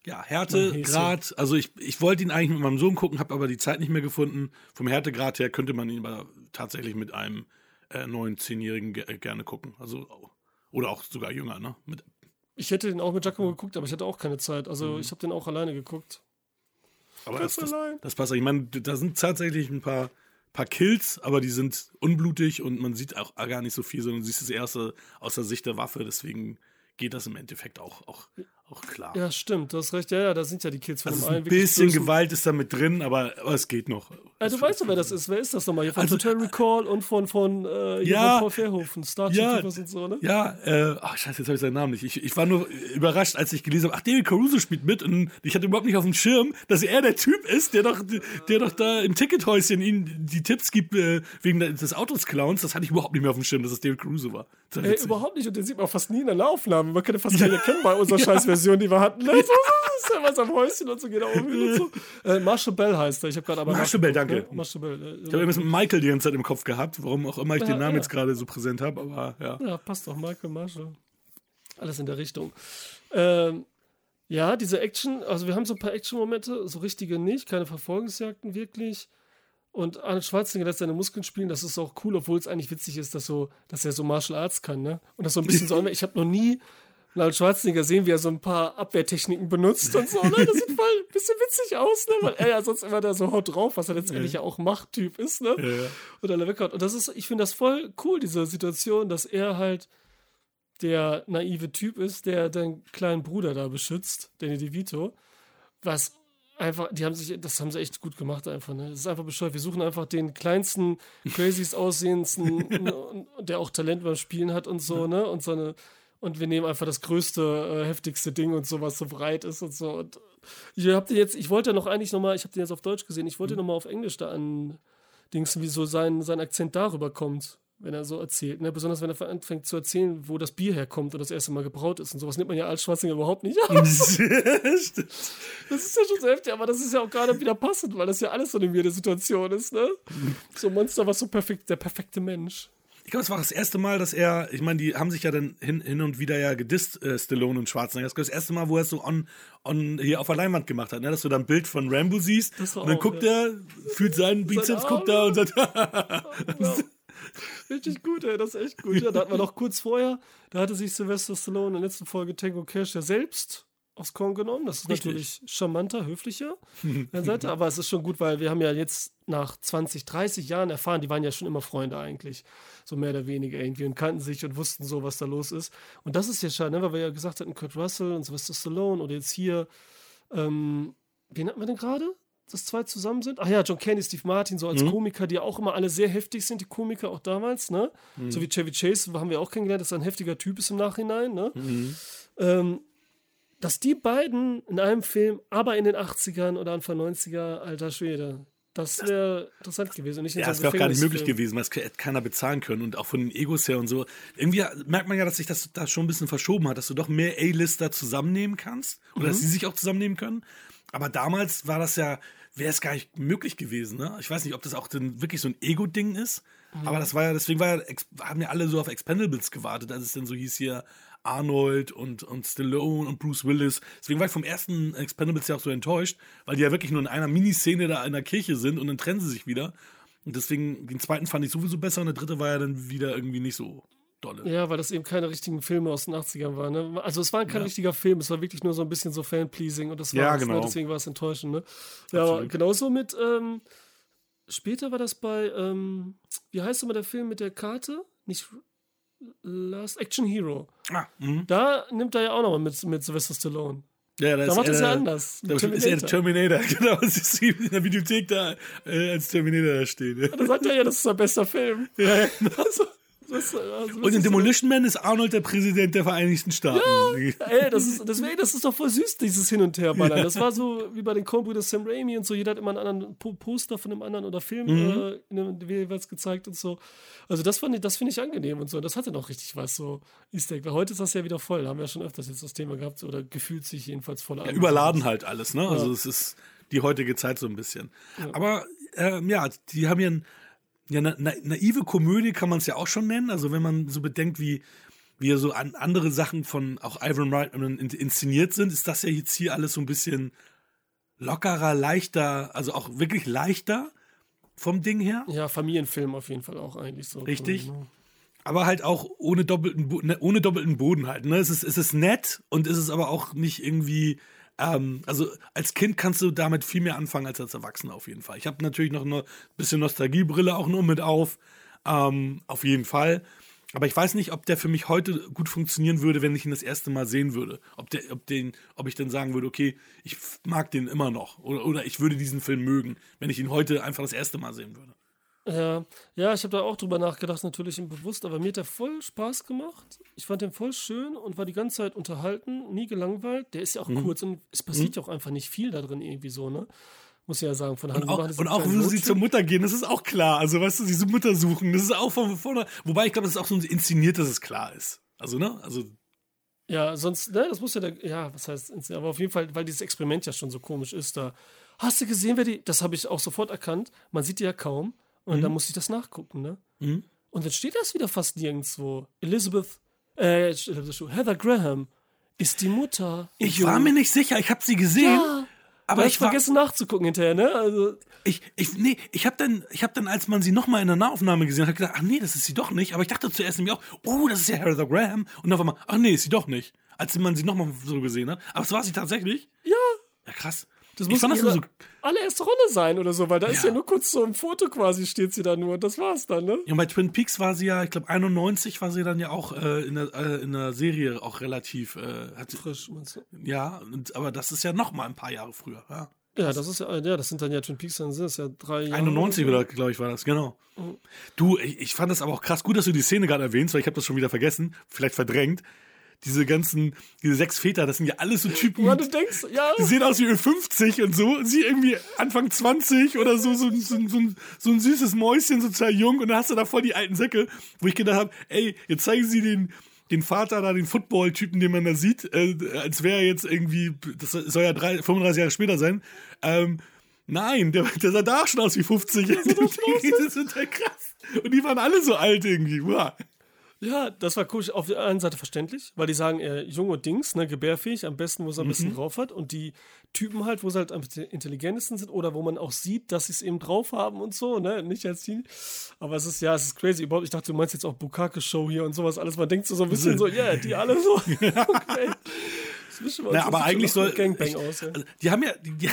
B: Ja,
A: Mein
B: Härte,
A: Häschen.
B: Grad, also ich, ich wollte ihn eigentlich mit meinem Sohn gucken, habe aber die Zeit nicht mehr gefunden. Vom Härtegrad her könnte man ihn aber tatsächlich mit einem äh, neun, zehnjährigen ge äh, gerne gucken. Also, oder auch sogar jünger, ne? Mit,
A: Ich hätte den auch mit Giacomo geguckt, aber ich hatte auch keine Zeit. Also
B: Mhm.
A: ich habe den auch alleine geguckt.
B: aber das, das,
A: allein.
B: das passt. Ich meine, da sind tatsächlich ein paar, paar Kills, aber die sind unblutig und man sieht auch gar nicht so viel, sondern du siehst das erste aus der Sicht der Waffe. Deswegen geht das im Endeffekt auch, auch, auch klar.
A: Ja, stimmt, du hast recht. Ja, ja, da sind ja die Kills von
B: also
A: dem
B: ein
A: einen. wirklich
B: bisschen
A: bösen-
B: Gewalt ist da mit drin, aber, aber es geht noch.
A: Ja, du weißt doch, wer das ist. Wer ist das nochmal? Hier von
B: Also,
A: Total Recall und von, von, äh,
B: Ja.
A: von Paul Verhoeven, Star Trek
B: Ja.
A: Und so, ne?
B: Ja, äh, ach scheiße, jetzt habe ich seinen Namen nicht. Ich, ich war nur überrascht, als ich gelesen habe, ach, David Caruso spielt mit und ich hatte überhaupt nicht auf dem Schirm, dass er der Typ ist, der doch, der doch da im Tickethäuschen ihnen die Tipps gibt äh, wegen des Autos Clowns. Das hatte ich überhaupt nicht mehr auf dem Schirm, dass es David Caruso war. Das
A: Ey, überhaupt nicht. Und den sieht man fast nie in der Aufnahme. Man kann den fast nicht erkennen bei unserer Scheißversion, die wir hatten. Ne? So, so, so, ist ja was am Häuschen und so geht er und so. Äh, Marshall Bell heißt er. Ich habe gerade aber.
B: Marshall Bell, danke.
A: Marshall Bell. Äh,
B: Ich habe irgendwas mit Michael die ganze Zeit im Kopf gehabt, warum auch immer ich
A: Ja,
B: den Namen
A: ja.
B: jetzt gerade so präsent habe, aber ja.
A: Ja, passt doch, Michael Marshall. Alles in der Richtung. Ähm, ja, diese Action, also wir haben so ein paar Action-Momente, so richtige nicht, keine Verfolgungsjagden wirklich. Und Arnold Schwarzenegger lässt seine Muskeln spielen, das ist auch cool, obwohl es eigentlich witzig ist, dass, so, dass er so Martial Arts kann, ne? Und das so ein bisschen so, ich habe noch nie Arnold Schwarzenegger sehen, wie er so ein paar Abwehrtechniken benutzt und so, ne? Das sieht voll ein bisschen witzig aus, ne? Weil er ja sonst immer da so haut drauf, was er letztendlich ja auch Machttyp ist, ne?
B: Ja.
A: und alle weghaut. Und das ist, ich finde das voll cool, diese Situation, dass er halt der naive Typ ist, der deinen kleinen Bruder da beschützt, Danny DeVito. Was einfach, die haben sich, das haben sie echt gut gemacht einfach, ne? Das ist einfach bescheuert. Wir suchen einfach den kleinsten, craziest aussehendsten, der auch Talent beim Spielen hat und so, ne? Und so eine, und wir nehmen einfach das größte, äh, heftigste Ding und so, was so breit ist und so. Und ich hab den jetzt, ich wollte noch eigentlich nochmal, ich habe den jetzt auf Deutsch gesehen, ich wollte noch nochmal auf Englisch da an Dings, wie so sein, sein Akzent darüber kommt, wenn er so erzählt. Ne? Besonders wenn er anfängt zu erzählen, wo das Bier herkommt und das erste Mal gebraut ist und sowas nimmt man ja als Schwarzinger überhaupt nicht ab. Das ist ja schon so heftig, aber das ist ja auch gerade wieder passend, weil das ja alles so eine weirde Situation ist, ne? So ein Monster, was so perfekt, der perfekte Mensch.
B: Ich glaube, es war das erste Mal, dass er, ich meine, die haben sich ja dann hin, hin und wieder ja gedisst, äh, Stallone und Schwarzenegger. Das, ist das erste Mal, wo er es so on, on, hier auf der Leinwand gemacht hat, ne? dass du da ein Bild von Rambo siehst
A: war
B: und dann
A: auch,
B: guckt
A: ja.
B: er, fühlt seinen Bizeps, guckt da und sagt.
A: Richtig gut, ey, das ist echt gut. Ja, da hat man noch kurz vorher, da hatte sich Sylvester Stallone in der letzten Folge Tango Cash ja selbst aufs Korn genommen. Das ist
B: Richtig.
A: natürlich charmanter, höflicher Seite, aber es ist schon gut, weil wir haben ja jetzt nach 20, 30 Jahren erfahren, die waren ja schon immer Freunde eigentlich. So mehr oder weniger irgendwie und kannten sich und wussten so, was da los ist. Und das ist ja schade, ne? weil wir ja gesagt hatten, Kurt Russell und Sylvester Stallone oder jetzt hier, ähm, wen hatten wir denn gerade? Dass zwei zusammen sind? Ach ja, John Candy, Steve Martin, so als Komiker, die ja auch immer alle sehr heftig sind, die Komiker auch damals, ne? So wie Chevy Chase haben wir auch kennengelernt, dass er ein heftiger Typ ist im Nachhinein, ne? Ähm, dass die beiden in einem Film, aber in den 80ern oder Anfang 90er, alter Schwede, das wäre interessant gewesen. Und nicht
B: Ja,
A: so
B: das wäre auch gar nicht möglich
A: Gefängnisfilm.
B: gewesen, weil es hätte keiner bezahlen können und auch von den Egos her und so. Irgendwie merkt man ja, dass sich das da schon ein bisschen verschoben hat, dass du doch mehr A-Lister zusammennehmen kannst oder
A: Mhm.
B: dass sie sich auch zusammennehmen können. Aber damals war das ja, wäre es gar nicht möglich gewesen. Ne? Ich weiß nicht, ob das auch denn wirklich so ein Ego-Ding ist,
A: Mhm.
B: aber das war ja, deswegen war ja, haben ja alle so auf Expendables gewartet, als es dann so hieß hier Arnold und, und Stallone und Bruce Willis. Deswegen war ich vom ersten Expendables ja auch so enttäuscht, weil die ja wirklich nur in einer Miniszene da in der Kirche sind und dann trennen sie sich wieder. Und deswegen, den zweiten fand ich sowieso besser und der dritte war ja dann wieder irgendwie nicht so dolle.
A: Ja, weil das eben keine richtigen Filme aus den 80ern waren. Ne? Also es war kein richtiger Film, es war wirklich nur so ein bisschen so Fan-Pleasing und das war
B: Ja,
A: Ne?
B: genau.
A: deswegen war es enttäuschend. Ne? Ja, aber
B: Absolut.
A: genauso mit, ähm, später war das bei, ähm, wie heißt immer der Film mit der Karte? Nicht Last Action Hero.
B: Ah.
A: Da nimmt er ja auch nochmal mit, mit Sylvester Stallone.
B: ja, das
A: Da macht
B: er
A: es ja
B: der-
A: anders.
B: Da
A: Mit
B: ist er
A: Terminator.
B: Terminator, genau. Ist wie in der Videothek da äh, als Terminator da stehen. Ja.
A: Da sagt er ja, das ist sein bester Film.
B: Ja,
A: Also, Das, also,
B: Und in Demolition Man ist Arnold der Präsident der Vereinigten Staaten.
A: Ey, das ist, deswegen, das ist doch voll süß, dieses Hin- und Herballern. Das war so wie bei den Coen-Brüdern Sam Raimi und so. Jeder hat immer einen anderen Po- Poster von einem anderen oder Film
B: Mhm.
A: äh, in einem jeweils gezeigt und so. Also das, fand ich- das finde ich angenehm und so. Das hatte noch richtig was, so Easter Egg. Weil heute ist das ja wieder voll. Da haben wir ja schon öfters jetzt das Thema gehabt oder gefühlt sich jedenfalls voll an.
B: überladen halt alles, ne? Also es ist die heutige Zeit so ein bisschen. Aber ähm, ja, die haben ja, ein, ja eine na, naive Komödie kann man es ja auch schon nennen. Also wenn man so bedenkt, wie wie ja so an andere Sachen von auch Ivan Reitman in- inszeniert sind, ist das ja jetzt hier alles so ein bisschen lockerer, leichter, also auch wirklich leichter vom Ding her.
A: Ja, Familienfilm auf jeden Fall auch eigentlich so.
B: Richtig.
A: Genau.
B: aber halt auch ohne doppelten, ne, ohne doppelten Boden halt. Ne? Es, ist, es ist nett und es ist aber auch nicht irgendwie. Ähm, also als Kind kannst du damit viel mehr anfangen als als Erwachsener auf jeden Fall. Ich habe natürlich noch eine bisschen Nostalgiebrille auch nur mit auf. Ähm, auf jeden Fall. Aber ich weiß nicht, ob der für mich heute gut funktionieren würde, wenn ich ihn das erste Mal sehen würde. Ob, der, ob, den, ob ich dann sagen würde, okay, ich mag den immer noch. Oder, oder ich würde diesen Film mögen, wenn ich ihn heute einfach das erste Mal sehen würde.
A: Ja, ja, ich habe da auch drüber nachgedacht, natürlich im Bewusst, aber mir hat der voll Spaß gemacht. Ich fand den voll schön und war die ganze Zeit unterhalten, nie gelangweilt. Der ist ja auch
B: Mhm.
A: kurz und es passiert ja auch einfach nicht viel da drin irgendwie so, ne? Muss ich ja sagen, von Hand
B: Und auch, und auch wo sie zur Mutter gehen, das ist auch klar. Also, weißt du, diese Mutter suchen, das ist auch von vorne. Wobei ich glaube, das ist auch so inszeniert, dass es klar ist. Also, ne? Also,
A: Ja, sonst, ne, das muss ja der, ja, was heißt, aber auf jeden Fall, weil dieses Experiment ja schon so komisch ist, da. Hast du gesehen, wer die, das habe ich auch sofort erkannt, man sieht die ja kaum und
B: Mhm.
A: dann muss ich das nachgucken, ne? Und dann steht das wieder fast nirgendwo. Elizabeth, äh, Heather Graham ist die Mutter.
B: ich war mir nicht sicher, ich habe sie gesehen.
A: ja,
B: aber ich war,
A: vergessen nachzugucken hinterher, ne? Also,
B: ich, ich, nee, ich habe dann, ich habe dann, als man sie nochmal in der Nahaufnahme gesehen hat, gedacht, ach nee, das ist sie doch nicht. Aber ich dachte zuerst nämlich auch, oh, das ist ja Heather Graham. Und auf einmal, ach nee, ist sie doch nicht. Als man sie nochmal so gesehen hat. Aber es war sie tatsächlich.
A: ja,
B: Ja, krass.
A: Das muss
B: das
A: ihre
B: so,
A: allererste Rolle sein oder so, weil da ist
B: Ja.
A: ja nur kurz so ein Foto quasi, steht sie da nur. Das war's dann, ne?
B: Ja, bei Twin Peaks war sie ja, ich glaube 91 war sie dann ja auch äh, in, der, äh, in der Serie auch relativ, äh, hat
A: Frisch, meinst du?
B: ja, und, aber das ist ja noch mal ein paar Jahre früher. Ja.
A: Ja, das ist ja, ja, das sind dann ja Twin Peaks, dann sind es ja drei Jahre.
B: 91
A: oder
B: glaube ich, war das, genau. Du, ich, ich fand das aber auch krass gut, dass du die Szene gerade erwähnst, weil ich habe das schon wieder vergessen, vielleicht verdrängt. Diese ganzen, diese sechs Väter, das sind ja alles so Typen.
A: so. Ja, du denkst, ja,
B: Die sehen aus wie 50 und so. Und sie irgendwie Anfang 20 oder so, so, so, so, ein- so ein süßes Mäuschen, sozial jung. Und dann hast du da voll die alten Säcke, wo ich gedacht habe, ey, jetzt zeigen sie den, den Vater da, den Football-Typen, den man da sieht, äh, als wäre er jetzt irgendwie, das soll ja drei, 35 Jahre später sein. Ähm, nein, der, der sah da schon aus wie 50. Das ist total krass. Und die waren alle so alt irgendwie. Wow.
A: Ja, das war cool. Auf der einen Seite verständlich, weil die sagen, äh, jung und Dings, ne, gebärfähig, am besten, wo es am
B: Mhm.
A: besten drauf hat. Und die Typen halt, wo sie halt am intelligentesten sind oder wo man auch sieht, dass sie es eben drauf haben und so, ne, nicht als Teenie. Aber es ist, ja, es ist crazy. Überhaupt, ich dachte, du meinst jetzt auch Bukake-Show hier und sowas alles. Man denkt so, so ein bisschen so, ja, die alle so. okay.
B: Na, aber eigentlich soll. ich,
A: aus, ja.
B: also, die haben ja, die,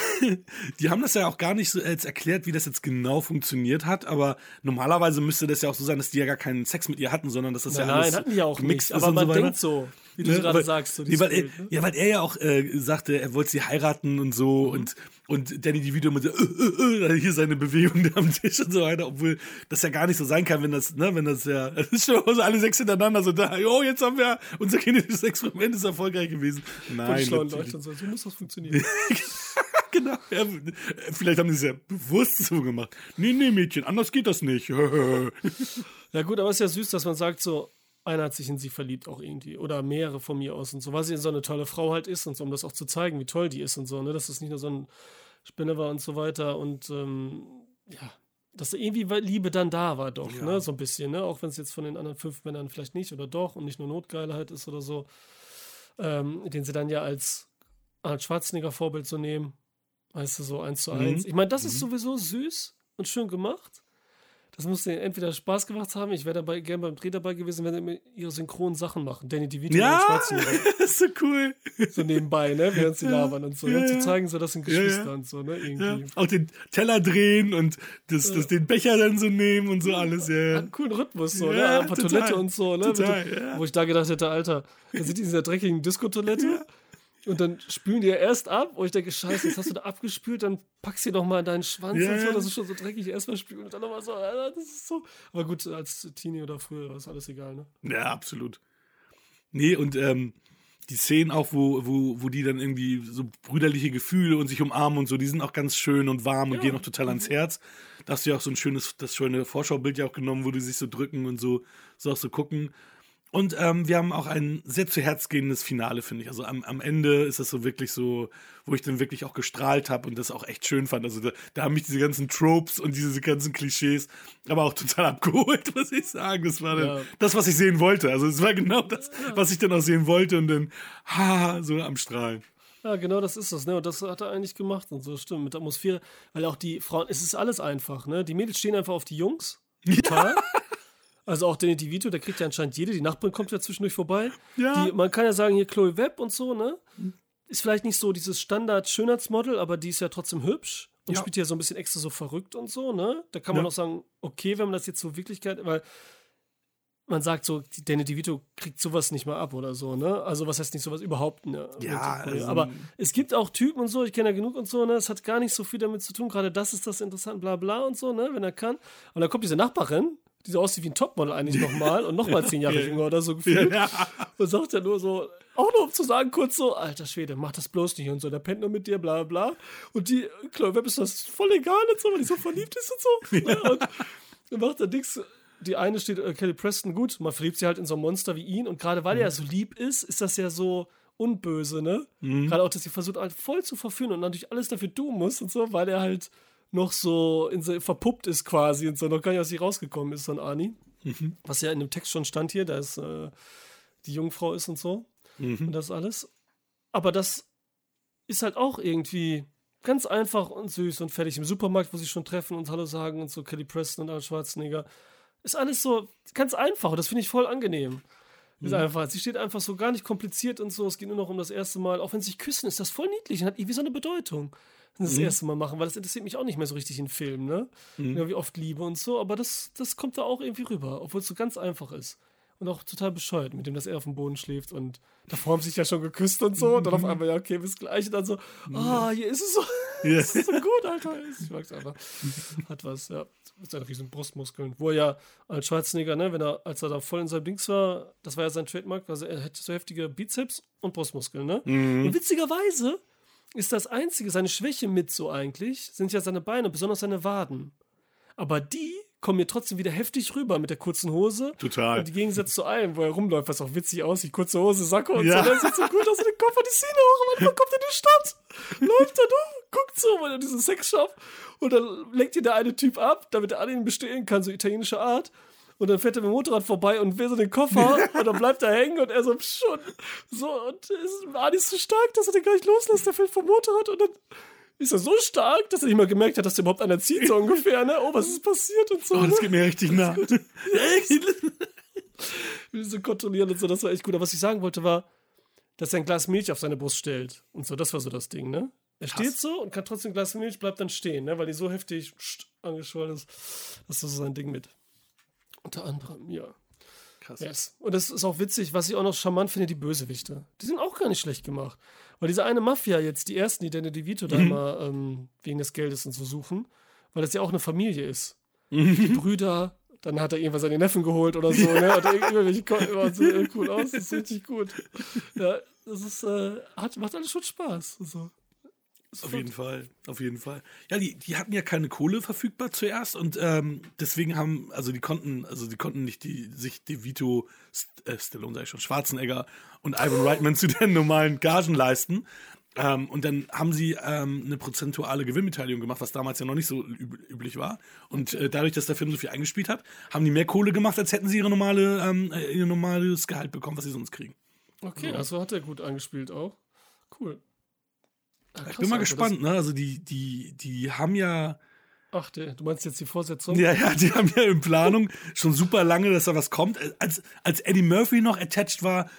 B: die, haben das ja auch gar nicht so jetzt erklärt, wie das jetzt genau funktioniert hat, aber normalerweise müsste das ja auch so sein, dass die ja gar keinen Sex mit ihr hatten, sondern dass das
A: Nein,
B: ja alles
A: nein, hatten die ja auch nicht. Aber man
B: so
A: denkt so, wie du
B: Ne?
A: gerade sagst. So
B: nee, weil
A: Bild, ne?
B: Ja, weil er ja auch äh, sagte, er wollte sie heiraten und so
A: Mhm.
B: und, und Danny die Video mit so, äh, äh, äh, hier seine Bewegung am Tisch und so weiter, obwohl das ja gar nicht so sein kann, wenn das, ne, wenn das ja, das ist schon so alle sechs hintereinander so da, oh, jetzt haben wir, unser kinetisches Experiment ist erfolgreich gewesen.
A: Von
B: Nein,
A: schlauen. Leute und so. So muss das funktionieren.
B: genau. Ja, vielleicht haben die es ja bewusst so gemacht. Nee, nee, Mädchen, anders geht das nicht.
A: Ja gut, aber es ist ja süß, dass man sagt so, einer hat sich in sie verliebt auch irgendwie. Oder mehrere von mir aus und so, weil sie so eine tolle Frau halt ist und so, um das auch zu zeigen, wie toll die ist und so, ne? Dass das nicht nur so ein Spinner war und so weiter und ähm, ja, dass da irgendwie Liebe dann da war doch,
B: Ja.
A: ne? So ein bisschen, ne? Auch wenn es jetzt von den anderen fünf Männern vielleicht nicht oder doch und nicht nur Notgeilheit ist oder so. Ähm, den sie dann ja als Arnold Schwarzenegger Vorbild so nehmen. Weißt du, so eins zu
B: Mhm.
A: eins. Ich meine, das ist sowieso süß und schön gemacht. Das muss denen entweder Spaß gemacht haben. Ich wäre dabei gerne beim Dreh dabei gewesen, wenn sie ihre synchronen Sachen machen. Danny DeVito
B: ja,
A: und Schwarzenegger.
B: das ist so cool.
A: So nebenbei, ne? Während sie labern und so.
B: Ja,
A: ne? Zu zeigen, so das sind
B: Ja, ja.
A: Geschwister und so, ne? Irgendwie.
B: auch den Teller drehen und das, das, den Becher dann so nehmen und so alles. Ja, ja.
A: einen coolen Rhythmus, so,
B: Ja,
A: ne? Ein paar
B: total.
A: Toilette und so, ne?
B: Total,
A: Mit-. Wo ich da gedacht hätte, Alter, da sind die in dieser dreckigen Disco-Toilette. Und dann spülen die ja erst ab, wo ich denke, scheiße, jetzt hast du da abgespült, dann packst du noch mal deinen Schwanz
B: Ja,
A: und so, das ist schon so dreckig, erstmal spülen und dann nochmal so, das ist so. Aber gut, als Teenie oder früher ist alles egal, ne?
B: Ja, absolut. Nee, und ähm, die Szenen auch, wo, wo, wo die dann irgendwie so brüderliche Gefühle und sich umarmen und so, die sind auch ganz schön und warm und
A: Ja.
B: gehen auch total ans Herz. Da hast du ja auch so ein schönes, das schöne Vorschaubild ja auch genommen, wo die sich so drücken und so, so auch so gucken. Und ähm, wir haben auch ein sehr zu Herz gehendes Finale, finde ich. Also am, am Ende ist das so wirklich so, wo ich dann wirklich auch gestrahlt habe und das auch echt schön fand. Also da, da haben mich diese ganzen Tropes und diese ganzen Klischees aber auch total abgeholt, muss ich sagen. Das war dann
A: Ja.
B: das, was ich sehen wollte. Also es war genau das, was ich dann auch sehen wollte und dann, ha, so am Strahlen.
A: Ja, genau das ist das, ne? Und das hat er eigentlich gemacht und so, stimmt, mit Atmosphäre. Weil auch die Frauen, es ist alles einfach, ne? Die Mädels stehen einfach auf die Jungs. Total. Also auch Danny DeVito, der kriegt ja anscheinend jede, die Nachbarin kommt ja zwischendurch vorbei.
B: Ja.
A: Die, man kann ja sagen, hier Chloe Webb und so, ne? Ist vielleicht nicht so dieses Standard-Schönheitsmodel, aber die ist ja trotzdem hübsch und
B: Ja.
A: spielt ja so ein bisschen extra so verrückt und so, ne? Da kann man
B: Ja.
A: auch sagen, okay, wenn man das jetzt so Wirklichkeit, weil man sagt so, Danny DeVito kriegt sowas nicht mal ab oder so, ne? Also was heißt nicht sowas überhaupt, ne?
B: Ja, also-
A: aber es gibt auch Typen und so, ich kenne ja genug und so, ne? Es hat gar nicht so viel damit zu tun, gerade das ist das interessant, bla bla und so, ne? Wenn er kann. Und dann kommt diese Nachbarin, die so aussieht wie ein Topmodel eigentlich nochmal und nochmal zehn Jahre
B: Ja.
A: jünger oder so gefühlt.
B: Ja.
A: Und sagt ja nur so, auch nur um zu sagen, kurz so, alter Schwede, mach das bloß nicht und so, der pennt nur mit dir, bla bla. Und die, Chloe Webb ist das voll egal und so, weil die so verliebt ist und so. Ne? Und dann macht er nix. Die eine steht, äh, Kelly Preston, gut, man verliebt sie halt in so ein Monster wie ihn und gerade weil er so lieb ist, ist das ja so unböse, ne? Gerade auch, dass sie versucht halt voll zu verführen und natürlich alles dafür tun muss und so, weil er halt noch so, in verpuppt ist quasi und so, noch gar nicht aus sich rausgekommen ist, so ein Ani. Was ja in dem Text schon stand hier, da ist äh, die Jungfrau ist und so. Und das alles. Aber das ist halt auch irgendwie ganz einfach und süß und fertig im Supermarkt, wo sie schon treffen und Hallo sagen und so Kelly Preston und Arnold Schwarzenegger. Ist alles so ganz einfach und das finde ich voll angenehm. Ist einfach, sie steht einfach so gar nicht kompliziert und so. Es geht nur noch um das erste Mal. Auch wenn sie sich küssen, ist das voll niedlich und hat irgendwie so eine Bedeutung. Das erste Mal machen, weil das interessiert mich auch nicht mehr so richtig in Filmen, ne? Ja, wie oft Liebe und so, aber das, das kommt da auch irgendwie rüber, obwohl es so ganz einfach ist. Und auch total bescheuert, mit dem, dass er auf dem Boden schläft und davor haben sie sich ja schon geküsst und so. Und dann auf einmal, ja, okay, bis gleich. Und dann so, ah, hier ist es so. Das ist so gut, Alter. Ich mag's einfach. Hat was, ja. Mit seinen riesen Brustmuskeln. Wo er ja als Schwarzenegger, ne, wenn er, als er da voll in seinem Dings war, das war ja sein Trademark, also er hätte so heftige Bizeps und Brustmuskeln, ne? Und witzigerweise ist das einzige, seine Schwäche mit so eigentlich, sind ja seine Beine, besonders seine Waden. Aber die kommen mir trotzdem wieder heftig rüber mit der kurzen Hose.
B: Total.
A: Und im Gegensatz zu allem, wo er rumläuft, was auch witzig aussieht, kurze Hose, Sakko und
B: Ja.
A: so. Das sieht so gut aus und den Kopf und die Szene hoch. Anfang kommt er in die Stadt, läuft da durch, guckt so in diesen Sexshop und dann lenkt ihn der eine Typ ab, damit er an ihn bestehlen kann, so italienische Art. Und dann fährt er mit dem Motorrad vorbei und will so den Koffer und dann bleibt er hängen und er so schon so und ist, Adi ist so stark, dass er den gar nicht loslässt, der fällt vom Motorrad und dann ist er so stark, dass er nicht mal gemerkt hat, dass der überhaupt einer zieht, so ungefähr, ne? Oh, was ist passiert und so.
B: Oh,
A: ne?
B: das geht mir richtig nah.
A: so kontrollieren und so, das war echt gut. Aber was ich sagen wollte war, dass er ein Glas Milch auf seine Brust stellt. Und so, das war so das Ding, ne? Er steht so und kann trotzdem ein Glas Milch, bleibt dann stehen, ne? Weil die so heftig pst, angeschwollen ist. Das ist so sein Ding mit. Unter anderem, ja.
B: Krass.
A: Yes. Und das ist auch witzig, was ich auch noch charmant finde, die Bösewichte. Die sind auch gar nicht schlecht gemacht. Weil diese eine Mafia jetzt, die ersten, die Danny DeVito da immer ähm, wegen des Geldes und so suchen, weil das ja auch eine Familie ist. Die Brüder, dann hat er irgendwann seine Neffen geholt oder so, ne? Hat irgendwelche immer so äh, cool aus, das ist richtig gut. Ja, das ist, äh, hat, macht alles schon Spaß. So.
B: Auf jeden Fall, auf jeden Fall. Ja, die, die hatten ja keine Kohle verfügbar zuerst und ähm, deswegen haben, also die konnten, also die konnten nicht die, sich die Vito, St äh, Stallone sag ich schon, Schwarzenegger und Ivan Reitman zu den normalen Gagen leisten. Ähm, und dann haben sie ähm, eine prozentuale Gewinnbeteiligung gemacht, was damals ja noch nicht so üb üblich war. Und äh, dadurch, dass der Film so viel eingespielt hat, haben die mehr Kohle gemacht, als hätten sie ihre normale, ähm, äh, ihr normales Gehalt bekommen, was sie sonst kriegen.
A: Okay, also hat er gut angespielt auch. Cool. Ah,
B: Ich bin mal gespannt, ne? Also die, die, die haben ja.
A: Ach, der, du meinst jetzt die Fortsetzung?
B: Ja, ja, die haben ja in Planung schon super lange, dass da was kommt. Als, als Eddie Murphy noch attached war,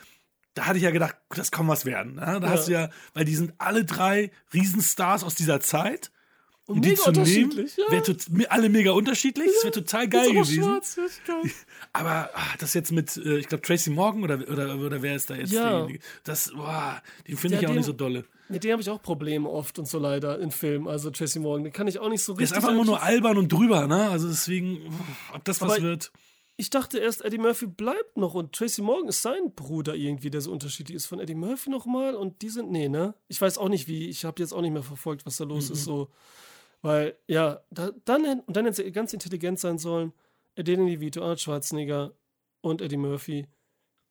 B: da hatte ich ja gedacht, das kann was werden. Ne? Da
A: Ja.
B: hast du ja, weil die sind alle drei Riesenstars aus dieser Zeit.
A: Und
B: die
A: mega
B: zu nehmen,
A: ja.
B: alle mega unterschiedlich, das wäre total geil gewesen.
A: schwarz.
B: Aber ah, das jetzt mit, äh, ich glaube, Tracy Morgan oder, oder, oder wer ist da jetzt
A: Ja.
B: derjenige? Das, boah, den finde ich
A: Ja,
B: auch nicht so dolle.
A: Mit dem habe ich auch Probleme oft und so leider in Filmen. Also Tracy Morgan, den kann ich auch nicht so
B: Der ist
A: richtig.
B: einfach immer nur albern und drüber, ne? Also deswegen, ob das was wird.
A: Ich dachte erst, Eddie Murphy bleibt noch und Tracy Morgan ist sein Bruder irgendwie, der so unterschiedlich ist von Eddie Murphy nochmal und die sind, nee, ne? Ich weiß auch nicht wie, ich habe jetzt auch nicht mehr verfolgt, was da los
B: Mhm.
A: ist, so. Weil, ja, da, dann, hätten- und dann hätten sie ganz intelligent sein sollen, Danny DeVito, Arnold Schwarzenegger und Eddie Murphy.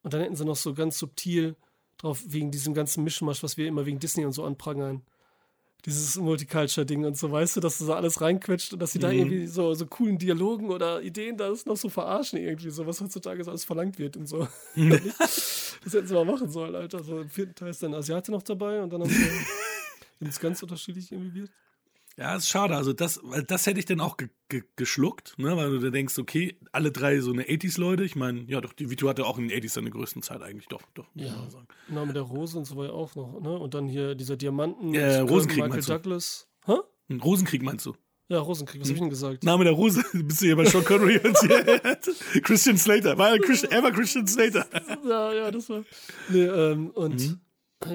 A: Und dann hätten sie noch so ganz subtil drauf, wegen diesem ganzen Mischmasch, was wir immer wegen Disney und so anprangern. Dieses Multiculture-Ding und so, weißt du, dass du so alles reinquetscht und dass sie da
B: Mhm.
A: irgendwie so, so coolen Dialogen oder Ideen da ist noch so verarschen irgendwie, so was heutzutage so alles verlangt wird und so. das hätten sie mal machen sollen, Alter. So im vierten Teil ist dann Asiate noch dabei und dann haben sie, ganz unterschiedlich irgendwie wird.
B: Ja, ist schade. Also das, das hätte ich dann auch ge ge geschluckt, ne? Weil du dir denkst, okay, alle drei so eine 80s-Leute. Ich meine, ja doch, die Vito hatte auch in den 80s seine größten Zeit eigentlich. Doch, doch, muss
A: Ja.
B: man sagen.
A: Name der Rose und so war ja auch noch, ne? Und dann hier dieser Diamanten,
B: Ja,
A: mit
B: Rosenkrieg
A: Michael
B: meinst du?
A: Douglas. Hä?
B: Ein Rosenkrieg meinst du?
A: Ja, Rosenkrieg, was hab ich denn gesagt?
B: Name der Rose, bist du hier bei Sean Connery und Christian Slater. War ja Christian, er war Christian Slater.
A: Ja, ja, das war. Nee, ähm, und
B: Mhm.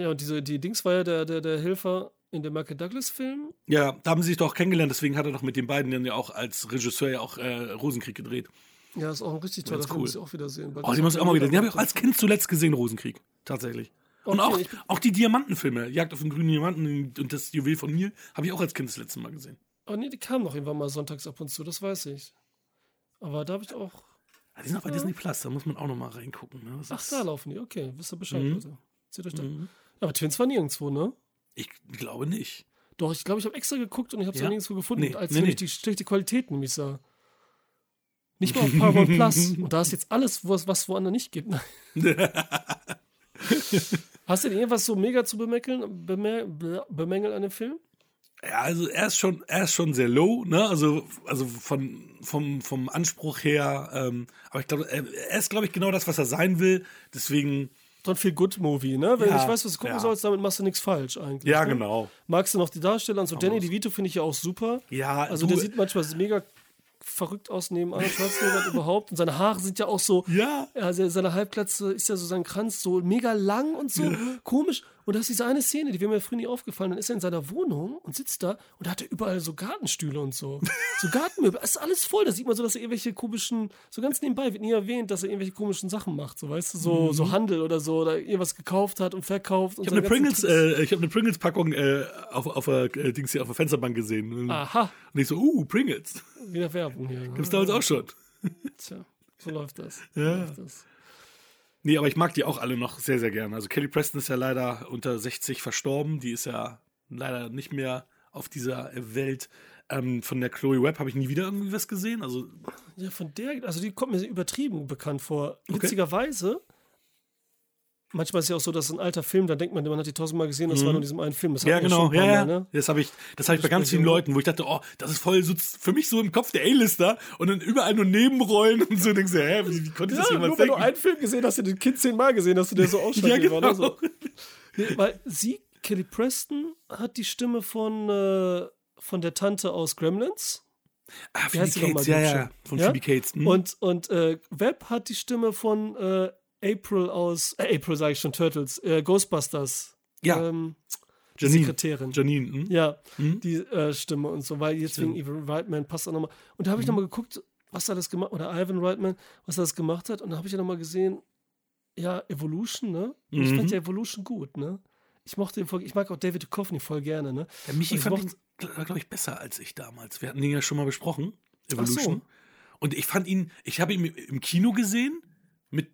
A: ja, und diese, die Dings war ja der, der, der Helfer in dem Michael Douglas-Film.
B: Ja, da haben sie sich doch kennengelernt, deswegen hat er doch mit den beiden dann ja auch als Regisseur ja auch äh, Rosenkrieg gedreht.
A: Ja, ist auch ein richtig toller Film,
B: cool.
A: muss ich auch wieder sehen.
B: Oh, die muss ich auch mal wieder. Den habe ich auch als Kind zuletzt gesehen, Rosenkrieg. Tatsächlich. Und
A: Okay,
B: auch, auch die Diamantenfilme, Jagd auf den grünen Diamanten und das Juwel von Nil, habe ich auch als Kind das letzte Mal gesehen.
A: Oh nee, die kamen noch irgendwann mal sonntags ab und zu, das weiß ich. Aber da habe ich auch.
B: Ah, Die sind auch bei Disney Plus, da muss man auch noch mal reingucken. Ne?
A: Ach, da laufen die, okay, wisst ihr Bescheid,
B: Mhm.
A: Leute. Seht euch da. Ja, aber Twins war nirgendwo, ne?
B: Ich glaube nicht.
A: Doch, ich glaube, ich habe extra geguckt und ich habe es
B: Ja?
A: nirgendwo gefunden,
B: Nee,
A: als
B: nee,
A: wenn
B: nee.
A: ich die schlechte Qualität nämlich sah. Nicht mal auf Paramount Plus. Und da ist jetzt alles, wo es was woanders nicht gibt. Hast du denn irgendwas so mega zu bemängeln, bemä be- bemängeln an dem Film?
B: Ja, also er ist schon, er ist schon sehr low, ne? Also, also von, vom, vom Anspruch her, ähm, aber ich glaube, er ist, glaube ich, genau das, was er sein will. Deswegen,
A: So ein Feel-Good-Movie, ne? Wenn
B: Ja,
A: du nicht weißt, was du gucken
B: ja.
A: sollst, damit machst du nichts falsch eigentlich.
B: ja,
A: ne?
B: genau.
A: Magst du noch die Darsteller und so? Danny DeVito finde ich ja auch super.
B: Ja,
A: Also
B: du,
A: der sieht manchmal mega verrückt aus neben Arnold Schwarzenegger überhaupt. Und seine Haare sind ja auch so.
B: Ja.
A: Also seine Halbglatze ist ja so sein Kranz so mega lang und so komisch. Und da ist diese eine Szene, die wäre mir früher nie aufgefallen. Dann ist er in seiner Wohnung und sitzt da und da hat er überall so Gartenstühle und so. So Gartenmöbel. Es ist alles voll. Da sieht man so, dass er irgendwelche komischen, so ganz nebenbei wird nie erwähnt, dass er irgendwelche komischen Sachen macht. So, weißt du, so, so Handel oder so. Oder irgendwas gekauft hat und verkauft. Und
B: Mhm. Ich habe eine Pringles, äh, ich habe eine Pringles-Packung äh, auf, auf, der, äh, Dings hier auf der Fensterbank gesehen. Und,
A: Aha,
B: und ich so, uh, Pringles.
A: wieder Werbung hier. ne?
B: Gibt's damals auch schon.
A: Tja, so läuft das.
B: Ja.
A: So läuft das.
B: Nee, aber ich mag die auch alle noch sehr, sehr gerne. Also Kelly Preston ist ja leider unter 60 verstorben. Die ist ja leider nicht mehr auf dieser Welt. Ähm, von der Chloe Webb habe ich nie wieder irgendwie was gesehen. Also,
A: Ja, von der, also die kommt mir sehr übertrieben bekannt vor. Witzigerweise, manchmal ist ja auch so, dass ein alter Film, da denkt man, man hat die tausendmal gesehen, das war nur in diesem einen Film. Das
B: Mhm. ja, genau. Ja, ja.
A: Mal, ne?
B: Das habe ich, das habe ich bei ganz vielen. Leuten, wo ich dachte, oh, das ist voll so, für mich so im Kopf der A-Lister und dann überall nur Nebenrollen und so. Denkst du, hä, wie, wie konnte ich das
A: Ja,
B: jemals
A: nur weil du
B: denken?
A: einen Film gesehen hast, den du Kind zehnmal gesehen hast, du der so ausschaut.
B: Ja,
A: war, ne?
B: genau.
A: so. nee, weil sie, Kelly Preston, hat die Stimme von, äh, von der Tante aus Gremlins.
B: Ah,
A: Wie
B: Phoebe Cates, ja, ja, von
A: Ja?
B: Phoebe Cates. hm.
A: Und, und äh, Webb hat die Stimme von äh, April aus, äh, April sage ich schon, Turtles, äh, Ghostbusters.
B: Ja.
A: Ähm,
B: Janine.
A: Sekretärin.
B: Janine, hm?
A: Ja, die äh, Stimme und so, weil jetzt wegen Evan Reitman passt auch nochmal. Und da habe ich nochmal geguckt, was er das gemacht oder Ivan Reitman, was er das gemacht hat. Und da habe ich ja nochmal gesehen, ja, Evolution, ne? Und ich
B: Mhm.
A: fand ja Evolution gut, ne? Ich mochte den voll, ich mag auch David Duchovny voll gerne, ne?
B: Ja, Michi fand
A: mochte-
B: ihn, glaube ich, besser als ich damals. Wir hatten den ja schon mal besprochen,
A: Ach so.
B: Evolution. Und ich fand ihn, ich habe ihn im Kino gesehen mit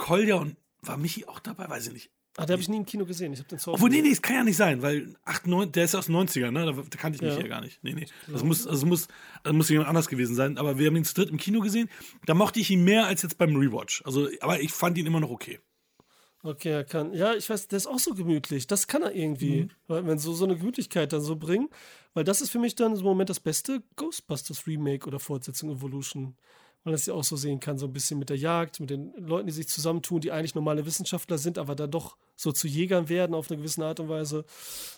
B: Kolja und war Michi auch dabei, weiß ich nicht.
A: Ah, den habe ich nie im Kino gesehen. Ich habe den
B: Obwohl, nee, nee, das kann ja nicht sein, weil 8, 9, der ist aus den 90ern, ne? Da, da kannte ich mich
A: Ja.
B: ja gar nicht. Nee, nee. Das muss, das muss, das muss jemand anders gewesen sein. Aber wir haben ihn zu dritt im Kino gesehen. Da mochte ich ihn mehr als jetzt beim Rewatch. Also, aber ich fand ihn immer noch okay.
A: Okay, er kann. Ja, ich weiß, der ist auch so gemütlich. Das kann er irgendwie.
B: Mhm.
A: Wenn so, so eine Gemütlichkeit dann so bringen. Weil das ist für mich dann im Moment das beste Ghostbusters Remake oder Fortsetzung Evolution. Man das ja auch so sehen kann, so ein bisschen mit der Jagd, mit den Leuten, die sich zusammentun, die eigentlich normale Wissenschaftler sind, aber dann doch so zu Jägern werden auf eine gewisse Art und Weise.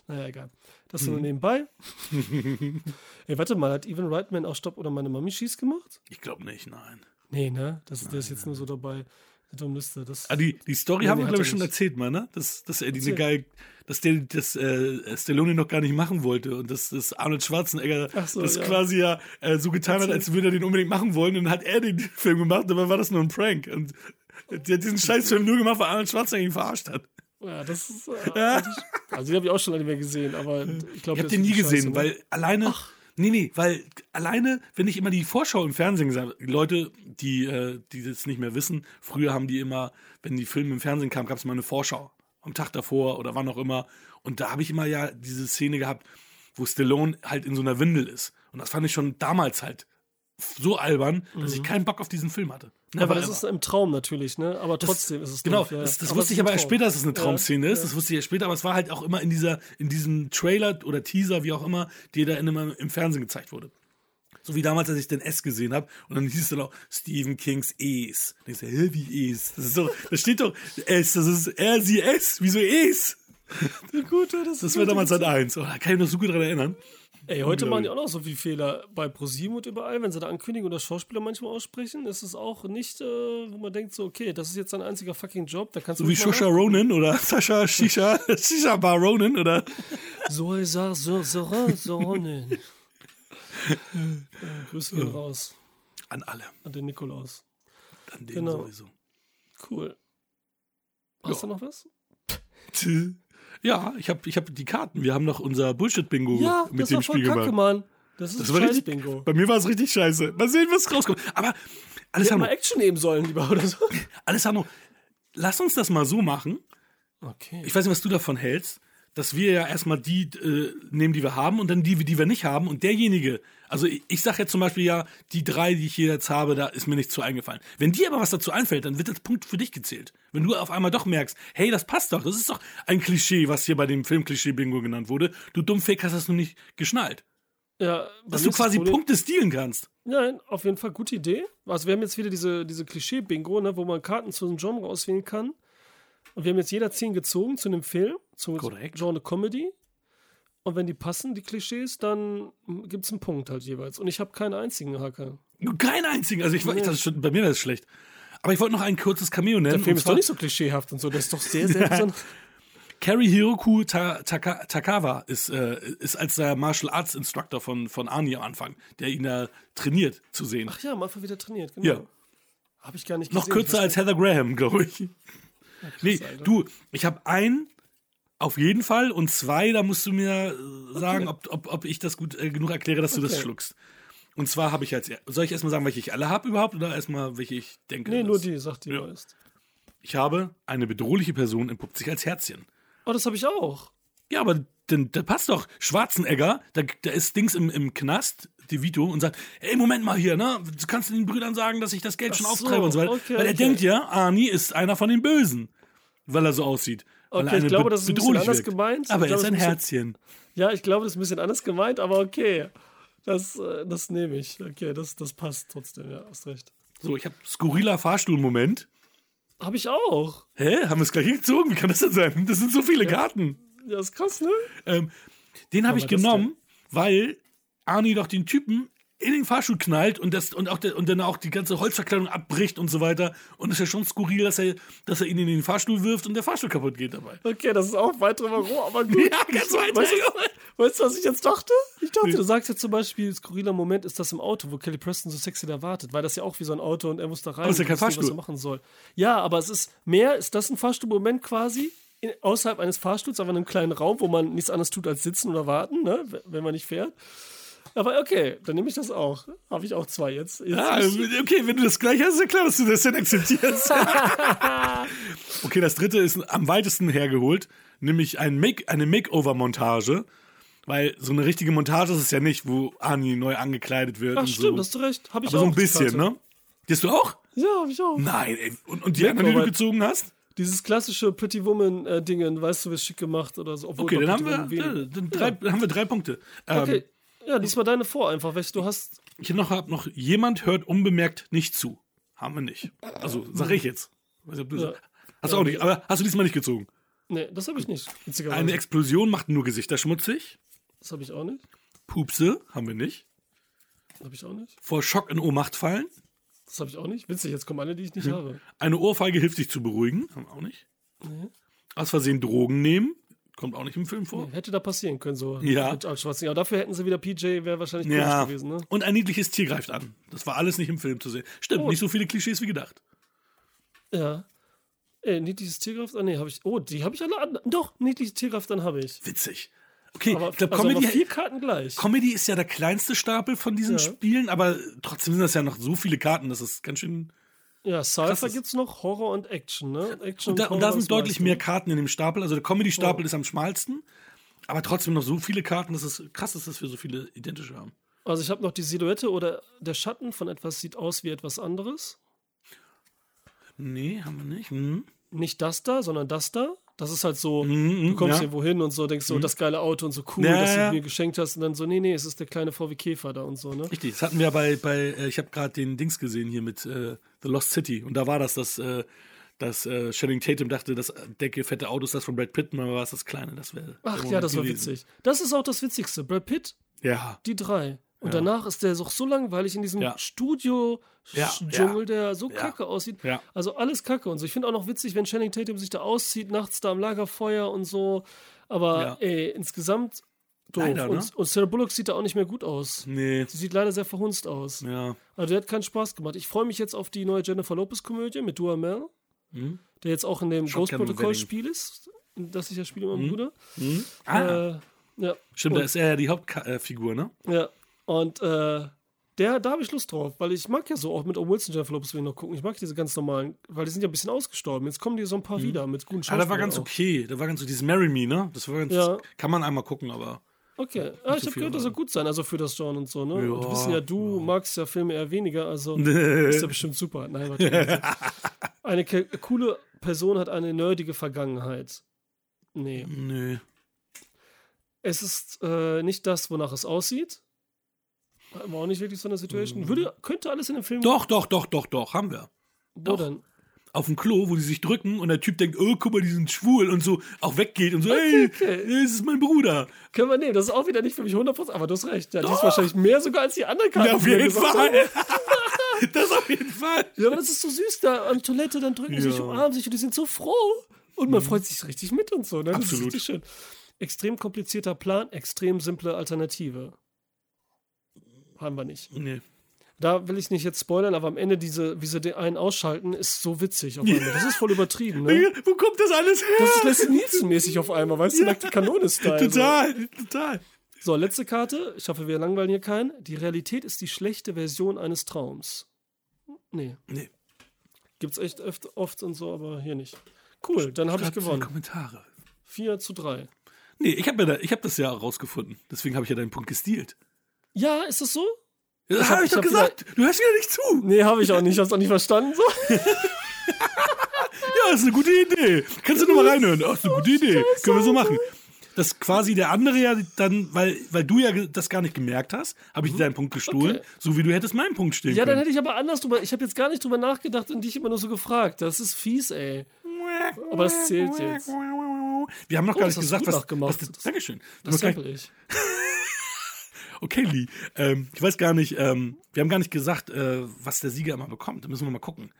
A: Naja, egal. Das nur nebenbei. Ey, warte mal, hat Evan Reitman auch Stopp oder meine Mami schießt gemacht?
B: Ich glaube nicht, nein.
A: Nee, ne? Das, der ist jetzt nur so dabei. Liste. Das,
B: Ah, die, die Story haben wir, glaube ich, schon erzählt, mal, ne? Dass, dass er diese
A: Erzähl.
B: geil, dass der das äh, Stallone noch gar nicht machen wollte und dass, dass Arnold Schwarzenegger
A: Ach so,
B: das
A: ja.
B: quasi ja äh, so getan hat, als würde er den unbedingt machen wollen und dann hat er den Film gemacht, aber war das nur ein Prank. Und der hat diesen Scheißfilm nur gemacht, weil Arnold Schwarzenegger ihn verarscht hat.
A: ja, das ist. Äh, also, den habe ich auch schon lange nicht mehr gesehen, aber ich glaube,
B: Ich habe den nie gesehen, weil alleine. Nee, nee, weil alleine, wenn ich immer die Vorschau im Fernsehen habe, Leute, die, äh, die das nicht mehr wissen, früher haben die immer, wenn die Filme im Fernsehen kamen, gab es mal eine Vorschau. Am Tag davor oder wann auch immer. Und da habe ich immer ja diese Szene gehabt, wo Stallone halt in so einer Windel ist. Und das fand ich schon damals halt so albern, dass ich keinen Bock auf diesen Film hatte.
A: Mhm. Ja, aber das ist im Traum natürlich, ne? Aber trotzdem ist es
B: Genau,
A: doof, ja,
B: das, das wusste ich aber erst später, dass es eine
A: Ja,
B: Traumszene ist.
A: ja.
B: Das wusste ich erst später, aber es war halt auch immer in dieser, in diesem Trailer oder Teaser, wie auch immer, der da immer im Fernsehen gezeigt wurde. So wie damals, als ich den S gesehen habe und dann hieß es dann auch Stephen Kings Es. Und ich so, hä, wie Es? Das ist doch, da steht doch S, das ist R, sie, S. Wieso Es?
A: Gut, ja, das,
B: Das war damals Sat 1. Oh, da kann ich mich noch so gut dran erinnern.
A: Ey, heute machen die auch noch so viele Fehler bei ProSieben und überall, wenn sie da ankündigen oder Schauspieler manchmal aussprechen, ist es auch nicht, äh, wo man denkt so, okay, das ist jetzt ein einziger fucking Job, da kannst du
B: So wie Shosha Ronan oder Sascha Shisha, Shisha Bar Ronan oder.
A: So, ich sag, so, so, so, so, ne. äh, Grüße gehen raus
B: An alle.
A: an den Nikolaus.
B: An den
A: Genau.
B: sowieso.
A: Cool. Hast
B: Ja.
A: du noch was?
B: Ja, ich habe ich hab die Karten. Wir haben noch unser Bullshit-Bingo
A: Ja,
B: mit dem Spiel
A: kacke,
B: gemacht.
A: Mann. Das ist
B: Das
A: scheiß
B: richtig,
A: Bingo.
B: Bei mir war es richtig scheiße. Mal sehen, was rauskommt. Aber Alessandro,
A: mal Action nehmen sollen, lieber, oder so.
B: Alessandro, lass uns das mal so machen.
A: Okay.
B: Ich weiß nicht, was du davon hältst, dass wir ja erstmal die äh, nehmen, die wir haben und dann die, die wir nicht haben. Und derjenige, also ich, ich sage jetzt zum Beispiel ja, die drei, die ich hier jetzt habe, da ist mir nichts zu eingefallen. Wenn dir aber was dazu einfällt, dann wird das Punkt für dich gezählt. Wenn du auf einmal doch merkst, hey, das passt doch, das ist doch ein Klischee, was hier bei dem Film-Klischee-Bingo genannt wurde. Du Dummfake hast das noch nicht geschnallt.
A: Ja,
B: Dass du quasi Punkte stehlen kannst.
A: Nein, auf jeden Fall gute Idee. Also wir haben jetzt wieder diese, diese Klischee-Bingo, ne, wo man Karten zu einem Genre auswählen kann. Und wir haben jetzt jeder zehn gezogen zu einem Film, zum
B: Korrekt.
A: Genre Comedy. Und wenn die passen, die Klischees, dann gibt es einen Punkt halt jeweils. Und ich habe keinen einzigen Hacker.
B: Keinen einzigen. Also ich, ich
A: Nee.
B: das ist schon, bei mir wäre das schlecht. Aber ich wollte noch ein kurzes Cameo nennen.
A: Der Film ist doch nicht so klischeehaft und so. Das ist doch sehr, sehr besonders.
B: Carrie Hiroku Ta Taka Takawa ist, äh, ist als der Martial Arts Instructor von, von Arnie am Anfang, der ihn da trainiert zu sehen.
A: Ach ja, am Anfang wieder trainiert, genau.
B: Ja.
A: Habe ich gar nicht
B: noch
A: gesehen.
B: kürzer als Heather Graham, glaube ich. Nee,
A: Alter.
B: du, ich habe einen auf jeden Fall und zwei, da musst du mir äh, sagen, ob, ob, ob ich das gut äh, genug erkläre, dass du das
A: Okay.
B: schluckst. Und zwar habe ich jetzt, soll ich erstmal sagen, welche ich alle habe überhaupt oder erstmal, welche ich denke?
A: Nee, nur die, sagt die
B: Ja.
A: meist.
B: Ich habe eine bedrohliche Person entpuppt sich als Herzchen.
A: Oh, das habe ich auch.
B: Ja, aber denn, da passt doch. Schwarzenegger, da, da ist Dings im, im Knast, De Vito, und sagt, ey, Moment mal hier, ne? Du kannst den Brüdern sagen, dass ich das Geld schon
A: Ach so,
B: auftreibe und so weiter.
A: okay,
B: weil er
A: okay.
B: denkt ja, Arnie ist einer von den Bösen. Weil er so aussieht.
A: Okay, ich glaube,
B: be-
A: das ist ein bisschen anders
B: wirkt.
A: gemeint.
B: Aber er ist ein Herzchen.
A: Ja, ich glaube, das ist ein bisschen anders gemeint, aber okay. Das, äh, das nehme ich. Okay, das, das passt trotzdem, ja, hast recht.
B: So, ich habe skurriler Fahrstuhl-Moment.
A: Habe ich auch.
B: Hä? Haben wir es gleich gezogen? Wie kann das denn sein? Das sind so viele Karten.
A: Ja, ist krass, ne?
B: Ähm, den habe ich genommen, weil Arnie doch den Typen in den Fahrstuhl knallt und, das, und, auch der, und dann auch die ganze Holzverkleidung abbricht und so weiter. Und es ist ja schon skurril, dass er, dass er ihn in den Fahrstuhl wirft und der Fahrstuhl kaputt geht dabei.
A: Okay, das ist auch weit drüber roh, aber gut.
B: Ja, ganz weit
A: Weißt du, weißt du, was ich jetzt dachte? Ich dachte, du sagst jetzt zum Beispiel, skurriler Moment ist das im Auto, wo Kelly Preston so sexy da wartet, weil das ja auch wie so ein Auto und er muss da rein.
B: Aber ist ja kein
A: nicht, was
B: Fahrstuhl.
A: er machen soll. Ja, aber es ist mehr, ist das ein Fahrstuhlmoment quasi? In, außerhalb eines Fahrstuhls, aber in einem kleinen Raum, wo man nichts anderes tut als sitzen oder warten, ne? wenn man nicht fährt. Aber okay, dann nehme ich das auch. Habe ich auch zwei jetzt. jetzt
B: Ja,
A: ich,
B: okay, wenn du das gleich hast, ist ja klar, dass du das dann akzeptierst. okay, das dritte ist am weitesten hergeholt, nämlich ein Make, eine Makeover-Montage. Weil so eine richtige Montage ist es ja nicht, wo Arnie neu angekleidet wird.
A: ach
B: und
A: stimmt,
B: so.
A: hast du recht. Habe ich
B: Aber
A: auch.
B: so ein bisschen, ne? Die hast du auch?
A: Ja, habe ich auch.
B: Nein, ey. Und, und die anderen, die du
A: Makeover.
B: gezogen hast?
A: Dieses klassische Pretty Woman-Dingen, weißt du, wie schick gemacht oder so. Obwohl
B: Okay, dann haben wir, ja,
A: wenig-
B: dann drei, dann haben wir drei Punkte. Ähm,
A: Okay. Ja, diesmal deine vor einfach, welche du hast.
B: Ich noch, hab noch, jemand hört unbemerkt nicht zu. Haben wir nicht. Also, sag ich jetzt. Weiß nicht, ob du
A: Ja.
B: Hast du auch nicht, aber hast du diesmal nicht gezogen.
A: Nee, das habe ich nicht. Witzigerweise.
B: Eine Explosion macht nur Gesichter schmutzig.
A: das habe ich auch nicht.
B: Pupse haben wir nicht.
A: Habe ich auch nicht.
B: Vor Schock in Ohnmacht fallen.
A: Das habe ich auch nicht. Witzig, jetzt kommen alle, die ich nicht habe.
B: Eine Ohrfeige hilft sich zu beruhigen. Haben wir auch nicht. Aus Versehen Drogen nehmen. Kommt auch nicht im Film vor.
A: Hätte da passieren können, so
B: Ja.
A: mit Arnold Schwarzenegger. Aber dafür hätten sie wieder PJ, wäre wahrscheinlich
B: Ja.
A: gewesen, ne?
B: Und ein niedliches Tier greift an. Das war alles nicht im Film zu sehen. Stimmt,
A: Oh.
B: nicht so viele Klischees wie gedacht.
A: Ja. Ey, niedliches Tierkraft? Ah, nee, habe ich. Oh, die habe ich alle an. Doch, niedliches Tierkraft, dann habe ich.
B: Witzig. Okay,
A: Aber,
B: ich glaube,
A: also
B: Comedy,
A: vier Karten gleich.
B: Comedy ist ja der kleinste Stapel von diesen
A: Ja.
B: Spielen, aber trotzdem sind das ja noch so viele Karten, das ist ganz schön.
A: Ja, Cypher
B: ist-
A: gibt's noch, Horror und Action, ne? Action
B: Und da, und da sind deutlich mehr Karten in dem Stapel. Also der Comedy-Stapel
A: Oh.
B: ist am schmalsten, aber trotzdem noch so viele Karten, dass es krass ist, dass wir so viele identische haben.
A: Also ich habe noch die Silhouette oder der Schatten von etwas sieht aus wie etwas anderes.
B: Nee, haben wir nicht. Hm.
A: Nicht das da, sondern das da. Das ist halt so,
B: Mhm,
A: du kommst
B: ja.
A: hier wohin und so, denkst so, das geile Auto und so cool,
B: Ja,
A: dass du
B: ja.
A: mir geschenkt hast. Und dann so, nee, nee, es ist der kleine VW Käfer da und so, ne?
B: Richtig, das hatten wir bei, bei äh, ich habe gerade den Dings gesehen hier mit äh, The Lost City und da war das, dass, äh, dass äh, Channing Tatum dachte, das dicke, fette Auto ist das von Brad Pitt, mal war es das kleine, das wäre.
A: Ach ja, das war witzig. Das ist auch das Witzigste. Brad Pitt,
B: Ja,
A: die drei. Und danach ist der doch so langweilig in diesem
B: Ja.
A: Studio-Dschungel,
B: Ja,
A: der so
B: Ja.
A: kacke aussieht.
B: Ja.
A: Also alles kacke und so. Ich finde auch noch witzig, wenn Channing Tatum sich da auszieht, nachts da am Lagerfeuer und so. Aber
B: Ja.
A: ey, insgesamt doof.
B: Leider, ne?
A: und, und Sarah Bullock sieht da auch nicht mehr gut aus.
B: nee,
A: Sie sieht leider sehr verhunzt aus.
B: ja.
A: Also der hat keinen Spaß gemacht. Ich freue mich jetzt auf die neue Jennifer Lopez-Komödie mit Dua Mel,
B: Mhm.
A: der jetzt auch in dem Ghost-Protokoll-Spiel ist, das ich ja spiele mit meinem Bruder.
B: Ah,
A: Äh, ja.
B: stimmt,
A: und-
B: da ist er ja die Hauptfigur, ne?
A: Ja, und äh, der, da habe ich Lust drauf, weil ich mag ja so auch mit Owen Wilson, Jennifer Lopez will ich noch gucken. Ich mag diese ganz normalen, weil die sind ja ein bisschen ausgestorben. Jetzt kommen die so ein paar wieder mit guten
B: Ah,
A: Schauspielern.
B: da war ganz
A: auch.
B: okay, da war ganz so dieses Marry Me, ne? Das war ganz,
A: Ja.
B: kann man einmal gucken, aber
A: Okay, ah, ich
B: so
A: habe gehört, das soll
B: aber-
A: gut sein, also für das Genre und so, ne?
B: Ja,
A: und wir wissen ja, du magst ja Filme eher weniger, also ist ja bestimmt super. Nein, warte. eine coole Person hat eine nerdige Vergangenheit. Nee.
B: nö.
A: Es ist äh, nicht das, wonach es aussieht. Haben wir auch nicht wirklich so eine Situation. Würde, könnte alles in dem Film.
B: Mhm. Doch, doch, doch, doch, doch, haben wir.
A: Wo denn?
B: Auf dem Klo, wo die sich drücken und der Typ denkt, oh, guck mal, die sind schwul und so auch weggeht und so, hey,
A: okay.
B: das ist mein Bruder.
A: Können wir, nee, das ist auch wieder nicht für mich 100%, aber du hast recht. Ja, die ist wahrscheinlich mehr sogar als die anderen Karten.
B: Ja, auf
A: die wir
B: jeden
A: gesagt
B: Fall. das auf jeden Fall.
A: Ja, aber das ist so süß da an Toilette, dann drücken sie sich,
B: Ja. Mhm.
A: umarmen sich und die sind so froh. Und man freut sich richtig mit und so. Ne? Das
B: Absolut.
A: ist richtig schön. Extrem komplizierter Plan, extrem simple Alternative. Haben wir nicht.
B: Nee.
A: Da will ich nicht jetzt spoilern, aber am Ende diese, wie sie den einen ausschalten, ist so witzig auf einmal. Das ist voll übertrieben, ne?
B: Wo kommt das alles her?
A: Das ist Leslie Nielsen-mäßig auf einmal, weißt du, nackte Kanone-Style. so.
B: total, total.
A: So, letzte Karte. Ich hoffe, wir langweilen hier keinen. Die Realität ist die schlechte Version eines Traums. Nee,
B: Nee.
A: gibt's echt öft, oft und so, aber hier nicht. Cool, dann habe ich gewonnen.
B: Kommentare.
A: 4 zu 3.
B: Nee, ich habe ja da, ich hab das ja rausgefunden. Deswegen habe ich ja deinen Punkt gestealt.
A: Ja, ist das so?
B: Das
A: Ich
B: habe
A: hab-
B: ich
A: ich
B: doch
A: hab
B: gesagt. Du hörst wieder nicht zu.
A: Nee, habe ich auch nicht. Ich hab's auch nicht verstanden. So.
B: Ja, ist eine gute Idee. Kannst du noch mal reinhören? Ach, ist eine gute Idee. Können wir so machen. Das quasi der andere ja dann, weil, weil du ja das gar nicht gemerkt hast, habe ich dir deinen Punkt gestohlen,
A: Okay.
B: so wie du hättest meinen Punkt stehlen
A: Ja, dann
B: können.
A: hätte ich aber anders drüber. Ich habe jetzt gar nicht drüber nachgedacht und dich immer nur so gefragt. Das ist fies, ey. Aber das zählt jetzt.
B: Wir haben noch
A: Oh,
B: gar
A: das
B: nicht gesagt, was, was das, Dankeschön.
A: Das
B: gar
A: sample ich.
B: okay, Lee. Ähm, ich weiß gar nicht, ähm, wir haben gar nicht gesagt, äh, was der Sieger immer bekommt. Da müssen wir mal gucken.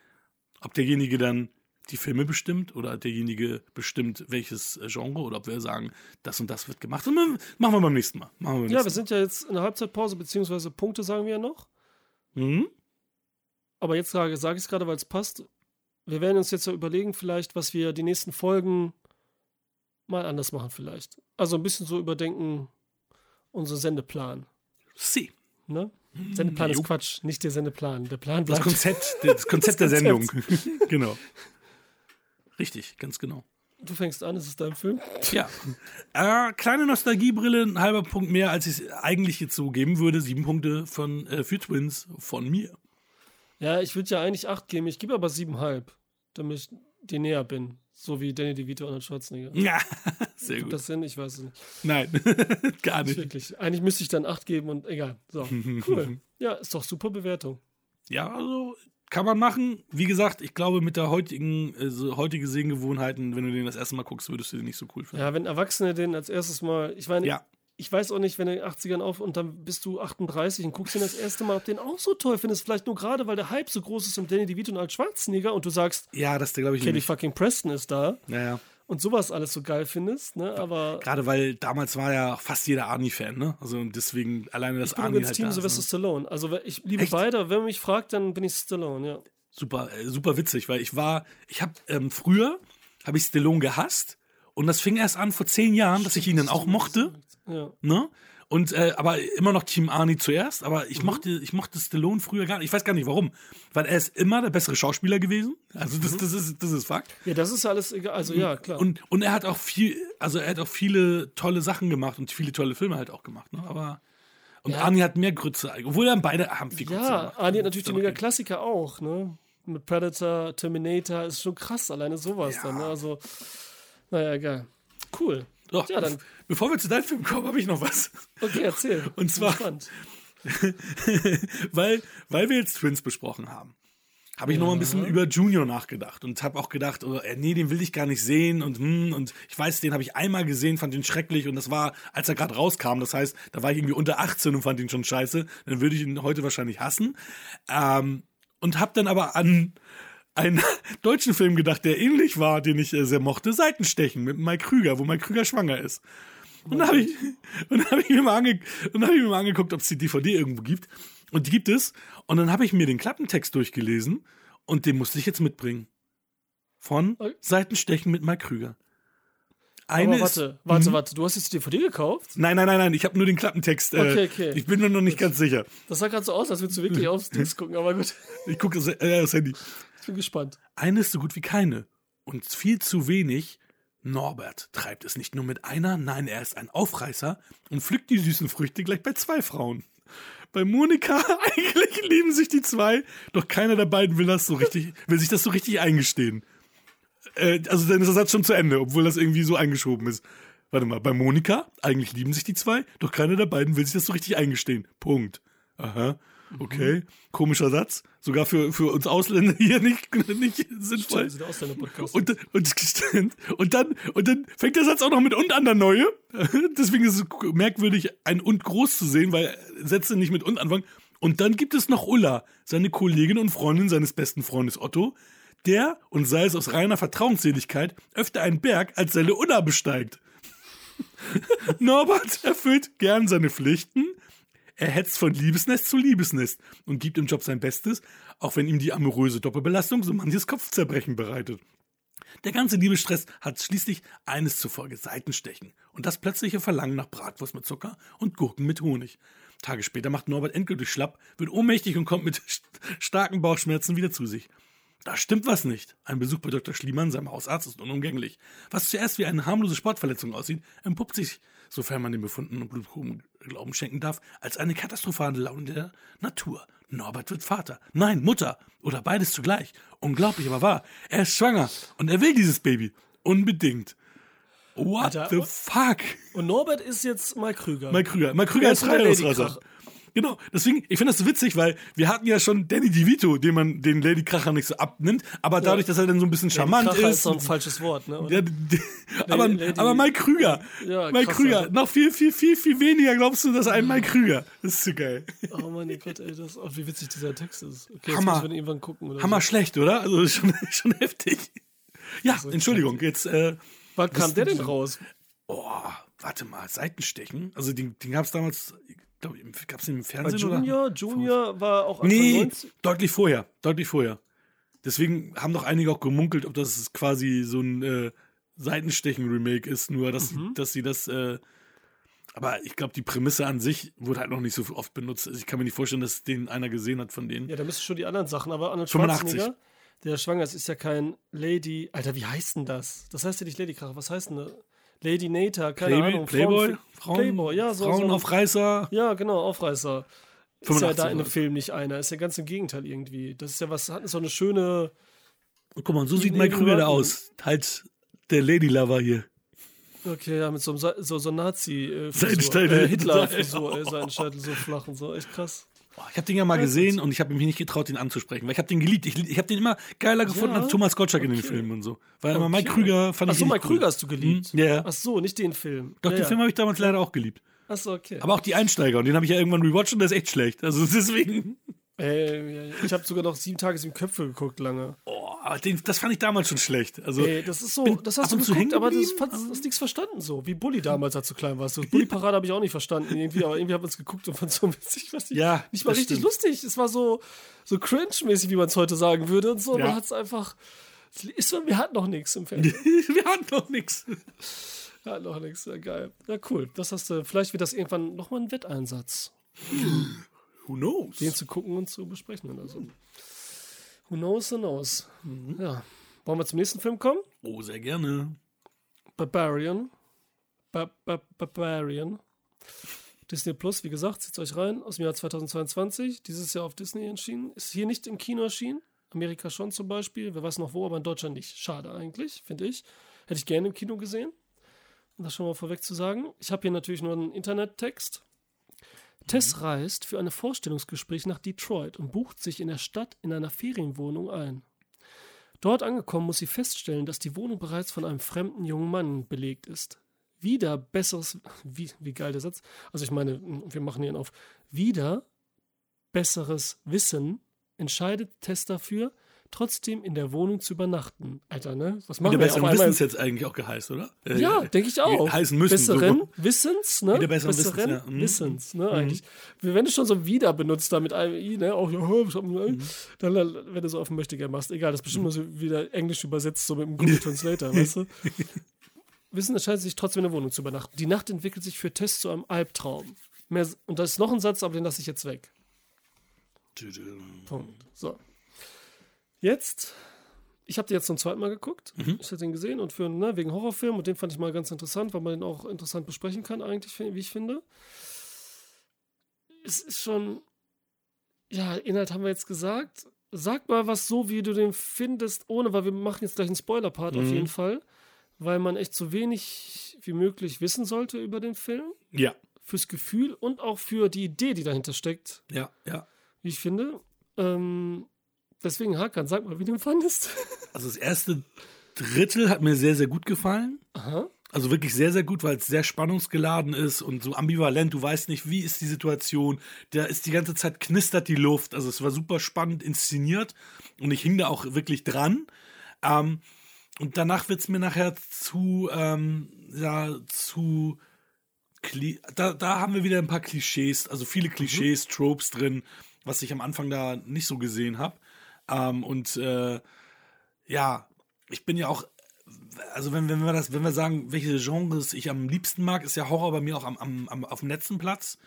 B: Ob derjenige dann die Filme bestimmt oder derjenige bestimmt, welches äh, Genre oder ob wir sagen, das und das wird gemacht. Und machen wir beim nächsten Mal. Wir beim
A: Ja, wir
B: nächsten
A: sind ja jetzt in der Halbzeitpause, beziehungsweise Punkte sagen wir ja noch.
B: Mhm.
A: Aber jetzt sage, sage ich es gerade, weil es passt. Wir werden uns jetzt ja überlegen, vielleicht, was wir die nächsten Folgen mal anders machen, vielleicht. Also ein bisschen so überdenken, unseren Sendeplan.
B: Sie.
A: Ne? Sendeplan
B: jo.
A: ist Quatsch, nicht der Sendeplan. Der Plan
B: Das
A: bleibt.
B: Konzept, das Konzept der Sendung. genau. Richtig, ganz genau.
A: Du fängst an, es ist dein Film.
B: Ja. Äh, kleine Nostalgiebrille, ein halber Punkt mehr, als ich es eigentlich jetzt so geben würde. Sieben Punkte von, äh, für Twins von mir.
A: Ja, ich würde ja eigentlich acht geben, ich gebe aber siebenhalb. Damit ich dir näher bin. So wie Danny DeVito und Schwarzenegger.
B: Ja, sehr
A: Gibt
B: gut.
A: das Sinn? Ich weiß es nicht.
B: Nein, gar
A: Nicht wirklich. Eigentlich müsste ich dann acht geben und egal. So, cool. Ja, ist doch super Bewertung.
B: Ja, also kann man machen. Wie gesagt, ich glaube, mit der heutigen, also heutige Sehgewohnheiten, wenn du den das erste Mal guckst, würdest du den nicht so cool finden.
A: Ja, wenn Erwachsene den als erstes Mal, ich meine,
B: Ja.
A: Ich weiß auch nicht, wenn du in den 80ern auf und dann bist du 38 und guckst den das erste Mal, ob den auch so toll findest. Vielleicht nur gerade, weil der Hype so groß ist um Danny DeVito und als Schwarzenegger und du sagst,
B: Ja, das glaube ich
A: Kelly
B: nicht.
A: fucking Preston ist da
B: Naja.
A: und sowas alles so geil findest, ne? Aber
B: Gerade weil damals war ja fast jeder Arnie-Fan, ne? Also und deswegen alleine das
A: ich bin
B: Arnie
A: übrigens
B: halt
A: Team
B: da ist,
A: Sylvester
B: ne?
A: Stallone. Also ich liebe
B: Echt?
A: beide. Wenn man mich fragt, dann bin ich Stallone, ja.
B: Super, äh, super witzig, weil ich war, ich habe ähm, früher habe ich Stallone gehasst und das fing erst an vor zehn Jahren, dass ich ihn dann auch mochte,
A: Ja.
B: ne? Und äh, aber immer noch Team Arnie zuerst, aber
A: Mhm.
B: ich mochte, ich mochte Stallone früher gar nicht. Ich weiß gar nicht warum, weil er ist immer der bessere Schauspieler gewesen. Also das, das ist, das ist Fakt.
A: ja, das ist alles egal. Also ja, klar.
B: Und, und er hat auch viel, also er hat auch viele tolle Sachen gemacht und viele tolle Filme halt auch gemacht, ne? Aber und
A: Ja.
B: Arnie hat mehr Grütze, obwohl er beide haben viel Grütze
A: ja,
B: gemacht.
A: Arnie hat natürlich die Mega-Klassiker auch, ne? Mit Predator, Terminator, ist schon krass, alleine sowas
B: Ja.
A: dann, ne? Also, naja, egal. Cool.
B: So,
A: Ja, dann,
B: bevor wir zu deinem Film kommen, habe ich noch was.
A: okay, erzähl.
B: Und zwar- weil, weil wir jetzt Twins besprochen haben, habe ich noch mal ein bisschen über Junior nachgedacht und habe auch gedacht, oh, äh, nee, den will ich gar nicht sehen und hm, und ich weiß, den habe ich einmal gesehen, fand den schrecklich und das war, als er gerade rauskam, das heißt, da war ich irgendwie unter 18 und fand ihn schon scheiße, dann würde ich ihn heute wahrscheinlich hassen ähm, und habe dann aber an einen deutschen Film gedacht, der ähnlich war, den ich äh, sehr mochte, Seitenstechen mit Mike Krüger, wo Mike Krüger schwanger ist. Und dann habe ich, dann hab ich, mir mal ange, und dann hab ich mir mal angeguckt, ob es die DVD irgendwo gibt. Und die gibt es. Und dann habe ich mir den Klappentext durchgelesen und den musste ich jetzt mitbringen. Von
A: Okay.
B: Seitenstechen mit Mike Krüger. Eine
A: Aber
B: ist,
A: warte, warte, warte. Du hast jetzt die DVD gekauft?
B: nein, nein, nein, nein, ich habe nur den Klappentext.
A: Okay,
B: äh,
A: okay.
B: Ich bin mir noch nicht ganz sicher.
A: Das sah gerade so aus, als würdest du wirklich aufs Dings gucken, aber gut.
B: Ich gucke das, äh, das Handy.
A: Ich bin gespannt.
B: Eine ist so gut wie keine. Und viel zu wenig. Norbert treibt es nicht nur mit einer, nein, er ist ein Aufreißer und pflückt die süßen Früchte gleich bei zwei Frauen. Bei Monika, eigentlich lieben sich die zwei, doch keiner der beiden will das so richtig, will sich das so richtig eingestehen. Äh, also dann ist der Satz schon zu Ende, obwohl das irgendwie so eingeschoben ist. Warte mal, bei Monika, eigentlich lieben sich die zwei, doch keiner der beiden will sich das so richtig eingestehen. Punkt. Aha. Okay, komischer Satz. Sogar für, für uns Ausländer hier nicht, nicht sinnvoll.
A: Ausländer-Podcast.
B: Und, und, und, dann, und dann fängt der Satz auch noch mit und an der Neue. Deswegen ist es merkwürdig, ein und groß zu sehen, weil Sätze nicht mit und anfangen. Und dann gibt es noch Ulla, seine Kollegin und Freundin seines besten Freundes Otto, der, und sei es aus reiner Vertrauensseligkeit, öfter einen Berg als seine Ulla besteigt. Norbert erfüllt gern seine Pflichten, er hetzt von Liebesnest zu Liebesnest und gibt im Job sein Bestes, auch wenn ihm die amoröse Doppelbelastung so manches Kopfzerbrechen bereitet. Der ganze Liebesstress hat schließlich eines zufolge Seitenstechen und das plötzliche Verlangen nach Bratwurst mit Zucker und Gurken mit Honig. Tage später macht Norbert endgültig schlapp, wird ohnmächtig und kommt mit st starken Bauchschmerzen wieder zu sich. Da stimmt was nicht. Ein Besuch bei Dr. Schliemann, seinem Hausarzt, ist unumgänglich. Was zuerst wie eine harmlose Sportverletzung aussieht, entpuppt sich, sofern man den Befunden und Blutproben Glauben schenken darf, als eine katastrophale Laune der Natur. Norbert wird Vater. Nein, Mutter. Oder beides zugleich. Unglaublich, aber wahr. Er ist schwanger und er will dieses Baby. Unbedingt. What
A: Alter,
B: the fuck?
A: Und Norbert ist jetzt Mike Krüger.
B: Mal Krüger. Mal Krüger ist
A: ist Lady.
B: Genau, deswegen, ich finde das so witzig, weil wir hatten ja schon Danny DeVito, den man den Lady Kracher nicht so abnimmt, aber dadurch, dass er dann so ein bisschen charmant
A: Kracher
B: ist.
A: ist so ein falsches Wort, ne?
B: ja, aber,
A: Lady-
B: aber Mike Krüger.
A: Ja,
B: Mike
A: krass,
B: Krüger. Noch viel, viel, viel, viel weniger glaubst du, dass ein Mike Krüger. Das ist so geil.
A: Oh mein Gott, ey, das, oh, wie witzig dieser Text ist. Okay,
B: Hammer.
A: müssen wir irgendwann gucken. Oder
B: Hammer
A: So.
B: schlecht, oder? Also das ist schon, schon heftig. Ja, Entschuldigung, jetzt, äh,
A: Wann kam der denn raus?
B: oh, warte mal, Seitenstechen. Also den, den gab es damals, ich glaube, gab es den im Fernsehen oder?
A: Junior? Junior war auch
B: Nee,
A: 90.
B: deutlich vorher, deutlich vorher. Deswegen haben doch einige auch gemunkelt, ob das quasi so ein äh, Seitenstechen-Remake ist, nur dass,
A: Mhm.
B: dass sie das. Äh, aber ich glaube, die Prämisse an sich wurde halt noch nicht so oft benutzt. Also ich kann mir nicht vorstellen, dass den einer gesehen hat von denen.
A: Ja, da müssten schon die anderen Sachen, aber Arnold
B: 85.
A: Schwarzenegger, der schwanger ist, ist ja kein Lady. Alter, wie heißt denn das? Das heißt ja nicht Lady Kracher, was heißt denn das? Lady Nater, keine
B: Playboy,
A: Ahnung.
B: Playboy,
A: Frauen, Playboy, ja, so. so
B: Frauenaufreißer.
A: ja, genau, Aufreißer. Ist ja
B: 85
A: da in dem
B: so.
A: Film nicht einer, ist ja ganz im Gegenteil irgendwie. Das ist ja was, hat so eine schöne
B: Und guck mal, so sieht Mike Krüger da aus. Halt der Lady Lover hier.
A: Okay, ja, mit so einem so, so nazi äh, äh, Hitler-Frisur, äh, Seitenscheitel so flach und so, echt krass.
B: Ich habe den ja mal gesehen und ich habe mich nicht getraut, ihn anzusprechen, weil ich habe den geliebt. Ich, ich habe den immer geiler gefunden
A: Ja?
B: als Thomas Gottschalk in den
A: Okay.
B: Filmen und so. Weil aber Mike
A: Okay.
B: Krüger fand
A: Ach
B: ich
A: so,
B: richtig
A: Mike
B: cool.
A: Krüger hast du geliebt.
B: Hm, Ja, ja.
A: Ach so, nicht den Film.
B: Doch,
A: ja,
B: den
A: ja.
B: Film habe ich damals leider auch geliebt.
A: Ach so, okay.
B: Aber auch die Einsteiger und den habe ich ja irgendwann rewatcht und der ist echt schlecht. Also deswegen.
A: Ey, ja, ja. ich habe sogar noch sieben Tage sieben Köpfe geguckt lange.
B: Oh, den, das fand ich damals schon schlecht. Also
A: Ey, das ist so,
B: bin
A: das hast du geguckt, aber das fand, hast nichts verstanden so. Wie Bully damals, als du klein warst. So, Bully-Parade habe ich auch nicht verstanden irgendwie, aber irgendwie haben wir es geguckt und fand es so witzig. Was
B: Ja,
A: nicht mal
B: das
A: richtig
B: stimmt.
A: lustig. Es war so, so cringe-mäßig, wie man es heute sagen würde und so.
B: Ja.
A: Man hat es einfach, ist, wir hatten noch nichts im Fernsehen.
B: wir hatten doch nichts.
A: Wir hatten noch nichts, ja geil. Ja, cool. Das hast du, vielleicht wird das irgendwann nochmal ein Wetteinsatz.
B: Who knows?
A: den zu gucken und zu besprechen oder so. Who knows, who knows. Ja. Wollen wir zum nächsten Film kommen?
B: Oh, sehr gerne.
A: Barbarian. Ba ba Barbarian. Disney Plus, wie gesagt, zieht euch rein, aus dem Jahr 2022. Dieses Jahr auf Disney erschienen. Ist hier nicht im Kino erschienen. Amerika schon zum Beispiel. Wer weiß noch wo, aber in Deutschland nicht. Schade eigentlich, finde ich. Hätte ich gerne im Kino gesehen. Um das schon mal vorweg zu sagen. Ich habe hier natürlich nur einen Internettext. Tess reist für ein Vorstellungsgespräch nach Detroit und bucht sich in der Stadt in einer Ferienwohnung ein. Dort angekommen muss sie feststellen, dass die Wohnung bereits von einem fremden jungen Mann belegt ist. Wieder besseres, wie, wie geil der Satz, also ich meine, wir machen hier auf, wieder besseres Wissen entscheidet Tess dafür, trotzdem in der Wohnung zu übernachten. Alter, ne? Was machen wir
B: besseren
A: auf einmal?
B: Wissens jetzt eigentlich auch geheißt, oder? Äh,
A: Ja, denke ich auch.
B: Heißen müssen.
A: Besseren
B: so.
A: Wissens, ne?
B: Besseren Wissens, ja. Mhm.
A: Wissens, ne? Eigentlich. Wenn du schon so wieder benutzt da mit einem I, ne? Auch?
B: Mhm.
A: dann, wenn du so auf dem Möchtegern machst, egal, das ist bestimmt nur so wieder Englisch übersetzt, so mit dem Google Translator, weißt du? Wissen entscheidet sich trotzdem in der Wohnung zu übernachten. Die Nacht entwickelt sich für Tess zu einem Albtraum. Mehr, und da ist noch ein Satz, aber den lasse ich jetzt weg. Punkt. So. Jetzt, ich habe den jetzt zum zweiten Mal geguckt.
B: Mhm.
A: Ich habe den gesehen und für, ne, wegen Horrorfilm und den fand ich mal ganz interessant, weil man den auch interessant besprechen kann, eigentlich, wie ich finde. Es ist schon, ja, Inhalt haben wir jetzt gesagt. Sag mal was so, wie du den findest, ohne, weil wir machen jetzt gleich einen Spoiler-Part auf
B: Mhm.
A: jeden Fall, weil man echt so wenig wie möglich wissen sollte über den Film,
B: Ja,
A: fürs Gefühl und auch für die Idee, die dahinter steckt
B: ja, ja.
A: wie ich finde. Ähm, deswegen, Hakan, sag mal, wie du ihn fandest.
B: Also das erste Drittel hat mir sehr, sehr gut gefallen.
A: Aha.
B: Also wirklich sehr, sehr gut, weil es sehr spannungsgeladen ist und so ambivalent. Du weißt nicht, wie ist die Situation. Da ist die ganze Zeit knistert die Luft. Also es war super spannend inszeniert und ich hing da auch wirklich dran. Ähm, und danach wird es mir nachher zu, ähm, ja, zu, Kli da, da haben wir wieder ein paar Klischees, also viele Klischees, Tropes drin, was ich am Anfang da nicht so gesehen habe. Ähm, und äh, ja, ich bin ja auch, also wenn, wenn wir das, wenn wir sagen, welche Genres ich am liebsten mag, ist ja Horror bei mir auch am, am, am, auf dem letzten Platz.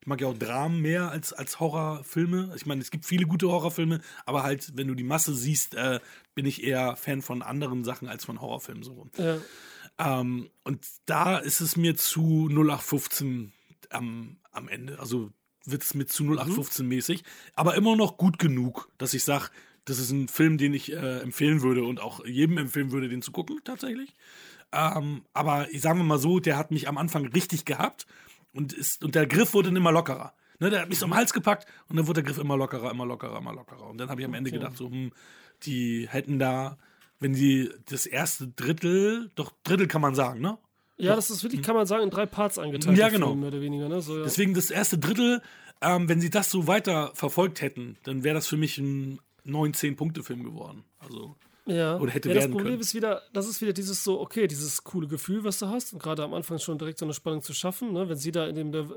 B: Ich mag ja auch Dramen mehr als, als Horrorfilme. Ich meine, es gibt viele gute Horrorfilme, aber halt, wenn du die Masse siehst, äh, bin ich eher Fan von anderen Sachen als von Horrorfilmen so rum.
A: Ja.
B: Ähm, und da ist es mir zu 0815 am, am Ende. Also wird es mir zu 0815 mäßig, aber immer noch gut genug, dass ich sage, das ist ein Film, den ich äh, empfehlen würde und auch jedem empfehlen würde, den zu gucken, tatsächlich. Ähm, aber ich sage mal so, der hat mich am Anfang richtig gehabt und, ist, und der Griff wurde dann immer lockerer. Ne, der hat mich so am Hals gepackt und dann wurde der Griff immer lockerer, immer lockerer, immer lockerer. Und dann habe ich am Ende
A: Okay.
B: gedacht, so, hm, die hätten da, wenn die das erste Drittel, doch Drittel kann man sagen, ne?
A: ja, das ist wirklich, kann man sagen, in drei Parts eingeteilt.
B: Ja, genau.
A: Film, mehr oder weniger. Ne? So, ja.
B: Deswegen das erste Drittel, ähm, wenn sie das so weiter verfolgt hätten, dann wäre das für mich ein 9-10-Punkte-Film geworden. Also,
A: ja.
B: oder hätte
A: ja, das
B: werden
A: Problem
B: können.
A: ist wieder, das ist wieder dieses so, okay, dieses coole Gefühl, was du hast. Und gerade am Anfang schon direkt so eine Spannung zu schaffen, ne? wenn sie da in, dem, in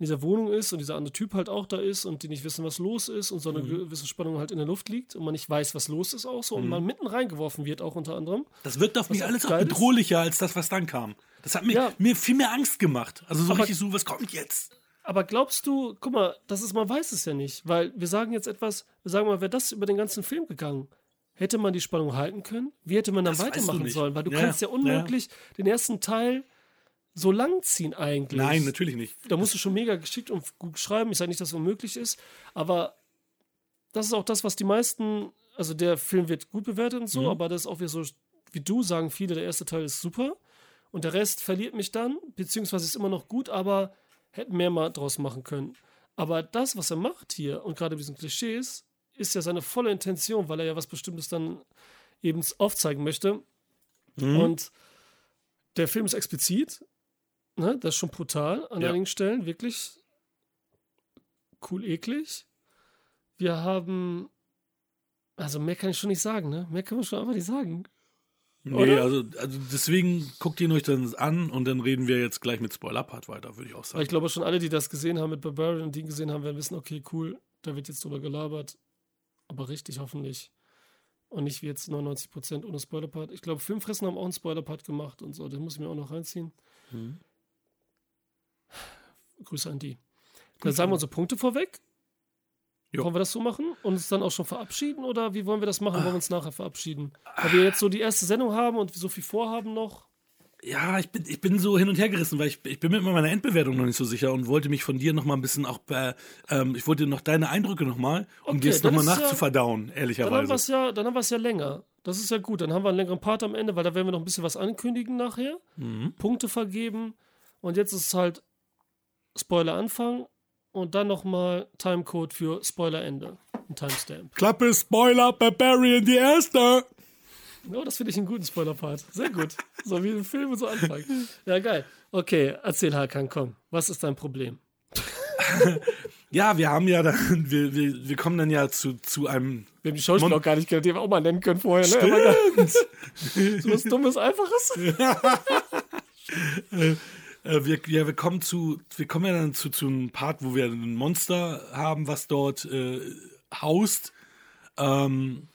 A: dieser Wohnung ist und dieser andere Typ halt auch da ist und die nicht wissen, was los ist und so eine
B: Mhm.
A: gewisse Spannung halt in der Luft liegt und man nicht weiß, was los ist auch so und man mitten reingeworfen wird auch unter anderem.
B: das wirkt auf mich alles auch
A: geil ist.
B: bedrohlicher als das, was dann kam. Das hat mir,
A: Ja.
B: mir viel mehr Angst gemacht. Also so
A: Aber-
B: richtig so, was kommt jetzt?
A: Aber glaubst du, guck mal, das ist, man weiß es ja nicht, weil wir sagen jetzt etwas, wir sagen mal, wäre das über den ganzen Film gegangen, hätte man die Spannung halten können? Wie hätte man dann
B: Das
A: weitermachen sollen? Weil du
B: Ja,
A: kannst ja
B: ja.
A: unmöglich den ersten Teil so lang ziehen eigentlich.
B: Nein, natürlich nicht.
A: Da musst du schon mega geschickt und gut schreiben. Ich sage nicht, dass es unmöglich ist, aber das ist auch das, was die meisten Also der Film wird gut bewertet und so,
B: Mhm.
A: aber das ist auch wieder so, wie du sagen viele, der erste Teil ist super. Und der Rest verliert mich dann, beziehungsweise ist immer noch gut, aber hätten mehr mal draus machen können. Aber das, was er macht hier und gerade mit diesen Klischees, ist ja seine volle Intention, weil er ja was Bestimmtes dann eben aufzeigen möchte.
B: Mhm.
A: Und der Film ist explizit, ne? das ist schon brutal an
B: Ja.
A: einigen Stellen, wirklich cool eklig. Wir haben, also mehr kann ich schon nicht sagen, ne? Mehr kann man schon einfach nicht sagen.
B: Nee,
A: Oder?
B: also, also deswegen guckt ihn euch dann an und dann reden wir jetzt gleich mit Spoiler-Part weiter, würde ich auch sagen.
A: ich glaube schon alle, die das gesehen haben mit Barbarian und die ihn gesehen haben, werden wissen, okay, cool, da wird jetzt drüber gelabert. Aber richtig, hoffentlich. Und nicht wie jetzt 99% ohne Spoiler-Part. Ich glaube, Filmfressen haben auch einen Spoiler-Part gemacht und so. Den muss ich mir auch noch reinziehen.
B: Mhm.
A: Grüße an die. Dann sagen wir unsere Punkte vorweg.
B: Jo.
A: Wollen wir das so machen und uns dann auch schon verabschieden oder wie wollen wir das machen? Wollen wir uns nachher verabschieden? Weil wir jetzt so die erste Sendung haben und so viel vorhaben noch.
B: Ja, ich bin, ich bin so hin und her gerissen, weil ich, ich bin mit meiner Endbewertung noch nicht so sicher und wollte mich von dir noch mal ein bisschen auch bei, ähm, ich wollte noch deine Eindrücke noch mal, um
A: Okay,
B: dir es noch mal
A: ist ja-
B: nachzuverdauen,
A: Dann haben wir
B: ehrlicherweise.
A: es ja, dann haben wir es ja länger. Das ist ja gut. Dann haben wir einen längeren Part am Ende, weil da werden wir noch ein bisschen was ankündigen nachher.
B: Mhm.
A: Punkte vergeben. Und jetzt ist es halt Spoiler Anfang und dann nochmal Timecode für Spoiler Ende. Ein Timestamp.
B: Klappe, Spoiler, Barbarian, die erste!
A: Oh, das finde ich einen guten Spoiler-Part. Sehr gut. so wie im Film so anfangen. Ja, geil. Okay, erzähl Hakan, komm. Was ist dein Problem?
B: Ja, wir haben ja dann, wir, wir, wir kommen dann ja zu, zu einem
A: Wir haben die Schauspieler auch gar nicht kennt, die wir auch mal nennen können vorher. Ne? Geil. so was Dummes, Einfaches.
B: Äh, wir, ja, wir kommen zu, wir kommen ja dann zu, zu einem Part, wo wir ein Monster haben, was dort äh, haust. Ähm,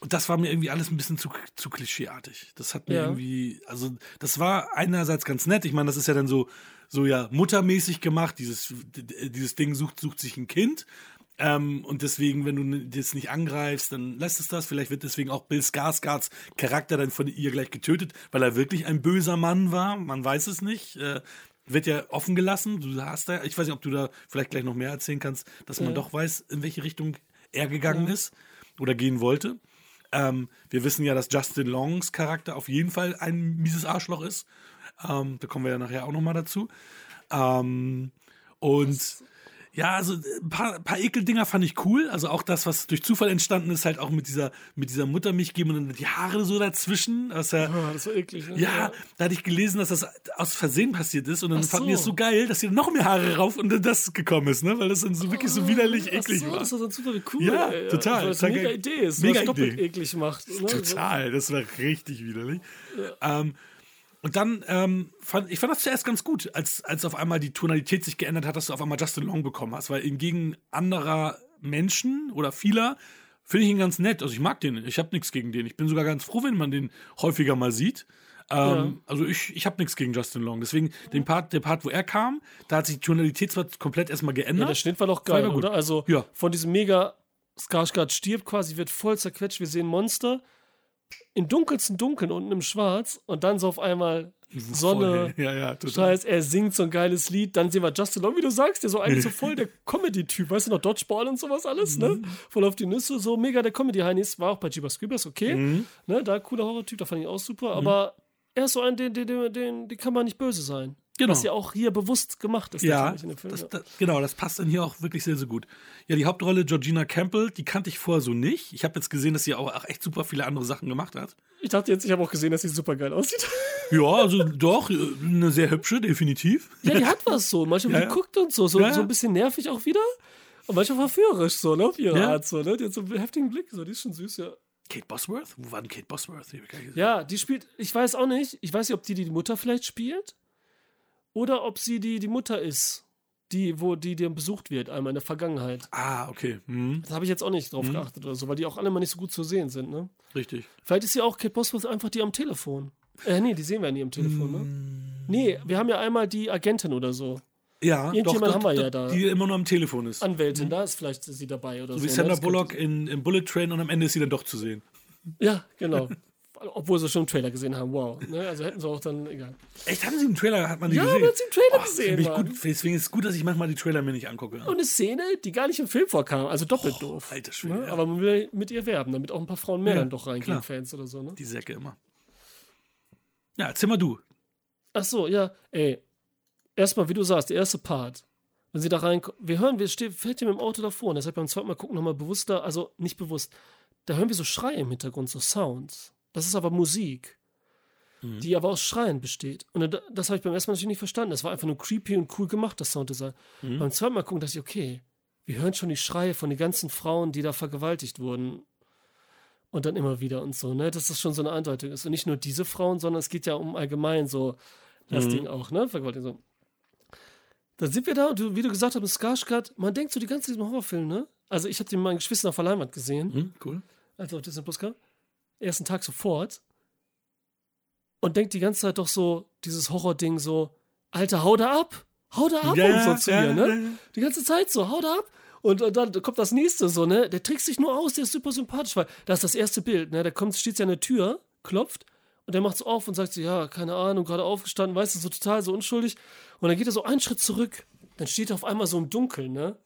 B: und das war mir irgendwie alles ein bisschen zu, zu klischeeartig. Das hat mir
A: Ja.
B: irgendwie, also das war einerseits ganz nett. Ich meine, das ist ja dann so, so ja muttermäßig gemacht. Dieses, dieses Ding sucht, sucht sich ein Kind. Ähm, und deswegen, wenn du das nicht angreifst, dann lässt es das. Vielleicht wird deswegen auch Bill Skarsgards Charakter dann von ihr gleich getötet, weil er wirklich ein böser Mann war. Man weiß es nicht. Äh, wird ja offen gelassen. Du hast da, ich weiß nicht, ob du da vielleicht gleich noch mehr erzählen kannst, dass man
A: Ja.
B: doch weiß, in welche Richtung er gegangen ist oder gehen wollte. Ähm, wir wissen ja, dass Justin Longs Charakter auf jeden Fall ein mieses Arschloch ist. Ähm, da kommen wir ja nachher auch noch mal dazu. Ähm, und ja, also ein paar, paar Ekeldinger fand ich cool. Also auch das, was durch Zufall entstanden ist, halt auch mit dieser, mit dieser Muttermilch geben und dann die Haare so dazwischen. Was ja,
A: Ah, das so eklig. Ne?
B: ja, da hatte ich gelesen, dass das aus Versehen passiert ist und dann
A: Ach
B: fanden wir es
A: so.
B: so geil, dass hier noch mehr Haare rauf und dann das gekommen ist, ne? Weil das dann so wirklich so widerlich
A: Ach
B: eklig
A: so,
B: war.
A: Das ist so super cool.
B: Ja,
A: ey.
B: total.
A: Weil es eine mega. Idee ist,
B: Mega
A: was doppelt
B: Idee.
A: eklig macht. Ne?
B: Total, das war richtig widerlich. Ähm, und dann ähm, fand ich fand das zuerst ganz gut, als, als auf einmal die Tonalität sich geändert hat, dass du auf einmal Justin Long bekommen hast, weil hingegen anderer Menschen oder vieler finde ich ihn ganz nett. Also ich mag den, ich habe nichts gegen den. Ich bin sogar ganz froh, wenn man den häufiger mal sieht. Ähm, Also ich, ich habe nichts gegen Justin Long. Deswegen den Part, der Part, wo er kam, da hat sich die Tonalität zwar komplett erstmal
A: Ja,
B: geändert.
A: der Schnitt war doch geil,
B: War gut.
A: oder? Also
B: Ja.
A: von diesem mega Skarsgård stirbt quasi, wird voll zerquetscht. Wir sehen Monster im dunkelsten Dunkeln unten im Schwarz und dann so auf einmal Sonne.
B: Ja, ja.
A: Scheiß, er singt so ein geiles Lied. Dann sehen wir Justin Long, wie du sagst, der so eigentlich so voll der Comedy-Typ. Weißt du noch, Dodgeball und sowas alles, ne?
B: Mhm.
A: Voll auf die Nüsse, so mega der Comedy-Heinis. War auch bei Jeepers Creepers, okay.
B: Mhm.
A: Ne, da cooler Horror-Typ, da fand ich auch super. Aber er ist so ein, den, den, den, den, den kann man nicht böse sein.
B: Genau.
A: Was ja auch hier bewusst gemacht ist,
B: Ja,
A: Film.
B: das, das, genau, das passt dann hier auch wirklich sehr, sehr gut. Ja, die Hauptrolle Georgina Campbell, die kannte ich vorher so nicht. Ich habe jetzt gesehen, dass sie auch, echt super viele andere Sachen gemacht hat.
A: Ich dachte jetzt, ich habe auch gesehen, dass sie super geil aussieht.
B: Ja, also doch, eine sehr hübsche, definitiv.
A: ja, die hat was so. Manchmal,
B: Ja, ja.
A: guckt und so. So,
B: Ja,
A: so ein bisschen nervig auch wieder. Und manchmal verführerisch so, ne? Auf ihre. Art so, ne? Die hat so einen heftigen Blick. So, die ist schon süß, ja.
B: Kate Bosworth? Wo war denn Kate Bosworth?
A: Ja, die spielt, ich weiß auch nicht, ich weiß nicht, ob die die Mutter vielleicht spielt oder ob sie die, die Mutter ist, die, wo die dir besucht wird, einmal in der Vergangenheit.
B: Ah, okay. Mhm,
A: Das habe ich jetzt auch nicht drauf geachtet oder so, weil die auch alle mal nicht so gut zu sehen sind, ne?
B: richtig.
A: Vielleicht ist ja auch Kate Bosworth einfach die am Telefon. Äh, nee, die sehen wir ja nie am Telefon, ne? Nee, wir haben ja einmal die Agentin oder so.
B: Ja,
A: Irgendjemand
B: doch,
A: haben wir
B: doch,
A: ja da.
B: Die immer nur am Telefon ist.
A: Anwältin, da ist vielleicht sie dabei oder so.
B: so wie
A: ne?
B: Sandra
A: könnte-
B: Bullock in, in Bullet Train und am Ende ist sie dann doch zu sehen.
A: Ja, genau. Obwohl sie schon einen Trailer gesehen haben, wow. Ne? Also hätten sie auch dann, egal.
B: Echt, haben sie im Trailer, hat man die
A: Ja,
B: gesehen?
A: man hat sie im Trailer
B: Oh,
A: gesehen,
B: ich gut, deswegen ist es gut, dass ich manchmal die Trailer mir nicht angucke.
A: Und eine Szene, die gar nicht im Film vorkam, also doppelt doof.
B: alter Schwede,
A: ne?
B: ja.
A: Aber man will mit ihr werben, damit auch ein paar Frauen mehr
B: Ja,
A: dann doch reingehen,
B: klar.
A: Fans oder so, ne?
B: Die Säcke immer. Ja, erzähl mal du.
A: Ach so, ja, ey. Erstmal, wie du sagst, der erste Part. Wenn sie da reinkommen, wir hören, wir stehen, fällt ihm im Auto davor, und deshalb beim zweiten Mal gucken nochmal bewusster, also nicht bewusst, da hören wir so Schreie im Hintergrund, so Sounds. Das ist aber Musik, die aber aus Schreien besteht. Und da- das habe ich beim ersten Mal natürlich nicht verstanden. Das war einfach nur creepy und cool gemacht, das Sounddesign. Beim zweiten Mal gucken dachte ich, okay, wir hören schon die Schreie von den ganzen Frauen, die da vergewaltigt wurden. Und dann immer wieder und so, ne? Dass das schon so eine Andeutung ist. Und nicht nur diese Frauen, sondern es geht ja um allgemein so das Ding auch, ne? Vergewaltigung so. Dann sind wir da und wie du gesagt hast, mit Skarsgård, man denkt so die ganze Zeit diesem Horrorfilm, ne? Also ich habe den meinen Geschwistern auf der Leinwand gesehen,
B: Hm, cool.
A: als er auf Disney Plus kam. Ersten Tag sofort. Und denkt die ganze Zeit doch so, dieses Horror-Ding so, Alter, hau da ab! Hau da ab und so zu ihr, ne? Die ganze Zeit so, hau da ab. Und, dann kommt das nächste so, ne? Der trickst sich nur aus, der ist super sympathisch, weil das ist das erste Bild, ne? Da kommt, steht sie an der Tür, klopft und der macht so auf und sagt so, ja, keine Ahnung, gerade aufgestanden, weißt du, so total so unschuldig. Und dann geht er so einen Schritt zurück. Dann steht er auf einmal so im Dunkeln, ne?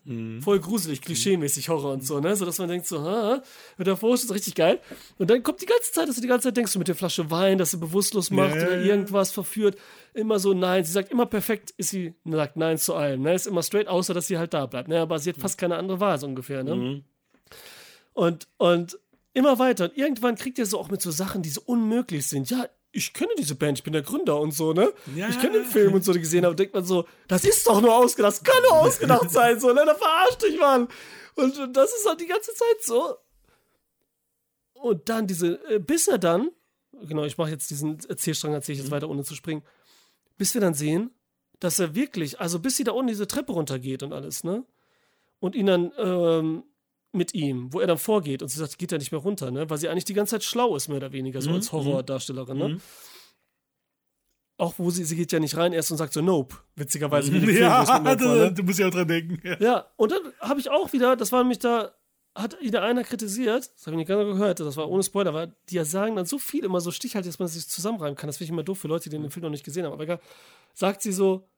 A: Voll gruselig, klischee-mäßig Horror und so, ne? So dass man denkt so, ha, mit der Vorstellung ist richtig geil. Und dann kommt die ganze Zeit, dass du die ganze Zeit denkst, so mit der Flasche Wein, dass sie bewusstlos macht
B: Ja,
A: oder irgendwas verführt. Immer so nein. Sie sagt immer perfekt, ist sie, sagt nein zu allem, ne? Ist immer straight, außer dass sie halt da bleibt, ne? Aber sie hat fast keine andere Wahl, so ungefähr, ne? Und, und immer weiter. Und irgendwann kriegt er so auch mit so Sachen, die so unmöglich sind. Ja, ich kenne diese Band, ich bin der Gründer und so, ne?
B: Ja.
A: Ich kenne den Film und so, die gesehen habe, denkt man so, das ist doch nur ausgedacht, das kann nur ausgedacht sein, so, ne? Da verarscht dich, Mann. Und, und das ist halt die ganze Zeit so. Und dann diese, äh, bis er dann, genau, ich mache jetzt diesen Erzählstrang, erzähle ich jetzt weiter, ohne zu springen, bis wir dann sehen, dass er wirklich, also bis sie da unten diese Treppe runtergeht und alles, ne? Und ihn dann, ähm, mit ihm, wo er dann vorgeht und sie sagt, geht er nicht mehr runter, ne? Weil sie eigentlich die ganze Zeit schlau ist, mehr oder weniger, so
B: Mhm,
A: als Horrordarstellerin, ne?
B: Mhm.
A: Auch wo sie, sie geht ja nicht rein erst und sagt so, nope, witzigerweise. wie Film, es
B: Ja,
A: mit Nope war,
B: du,
A: ne?
B: du musst ja auch dran denken. Ja.
A: Ja, und dann habe ich auch wieder, das war nämlich da, hat wieder einer kritisiert, das habe ich nicht ganz gehört, das war ohne Spoiler, weil die ja sagen dann so viel immer so stichhaltig, dass man sich zusammenreimen kann. Das finde ich immer doof für Leute, die den Film noch nicht gesehen haben. Aber egal, sagt sie so,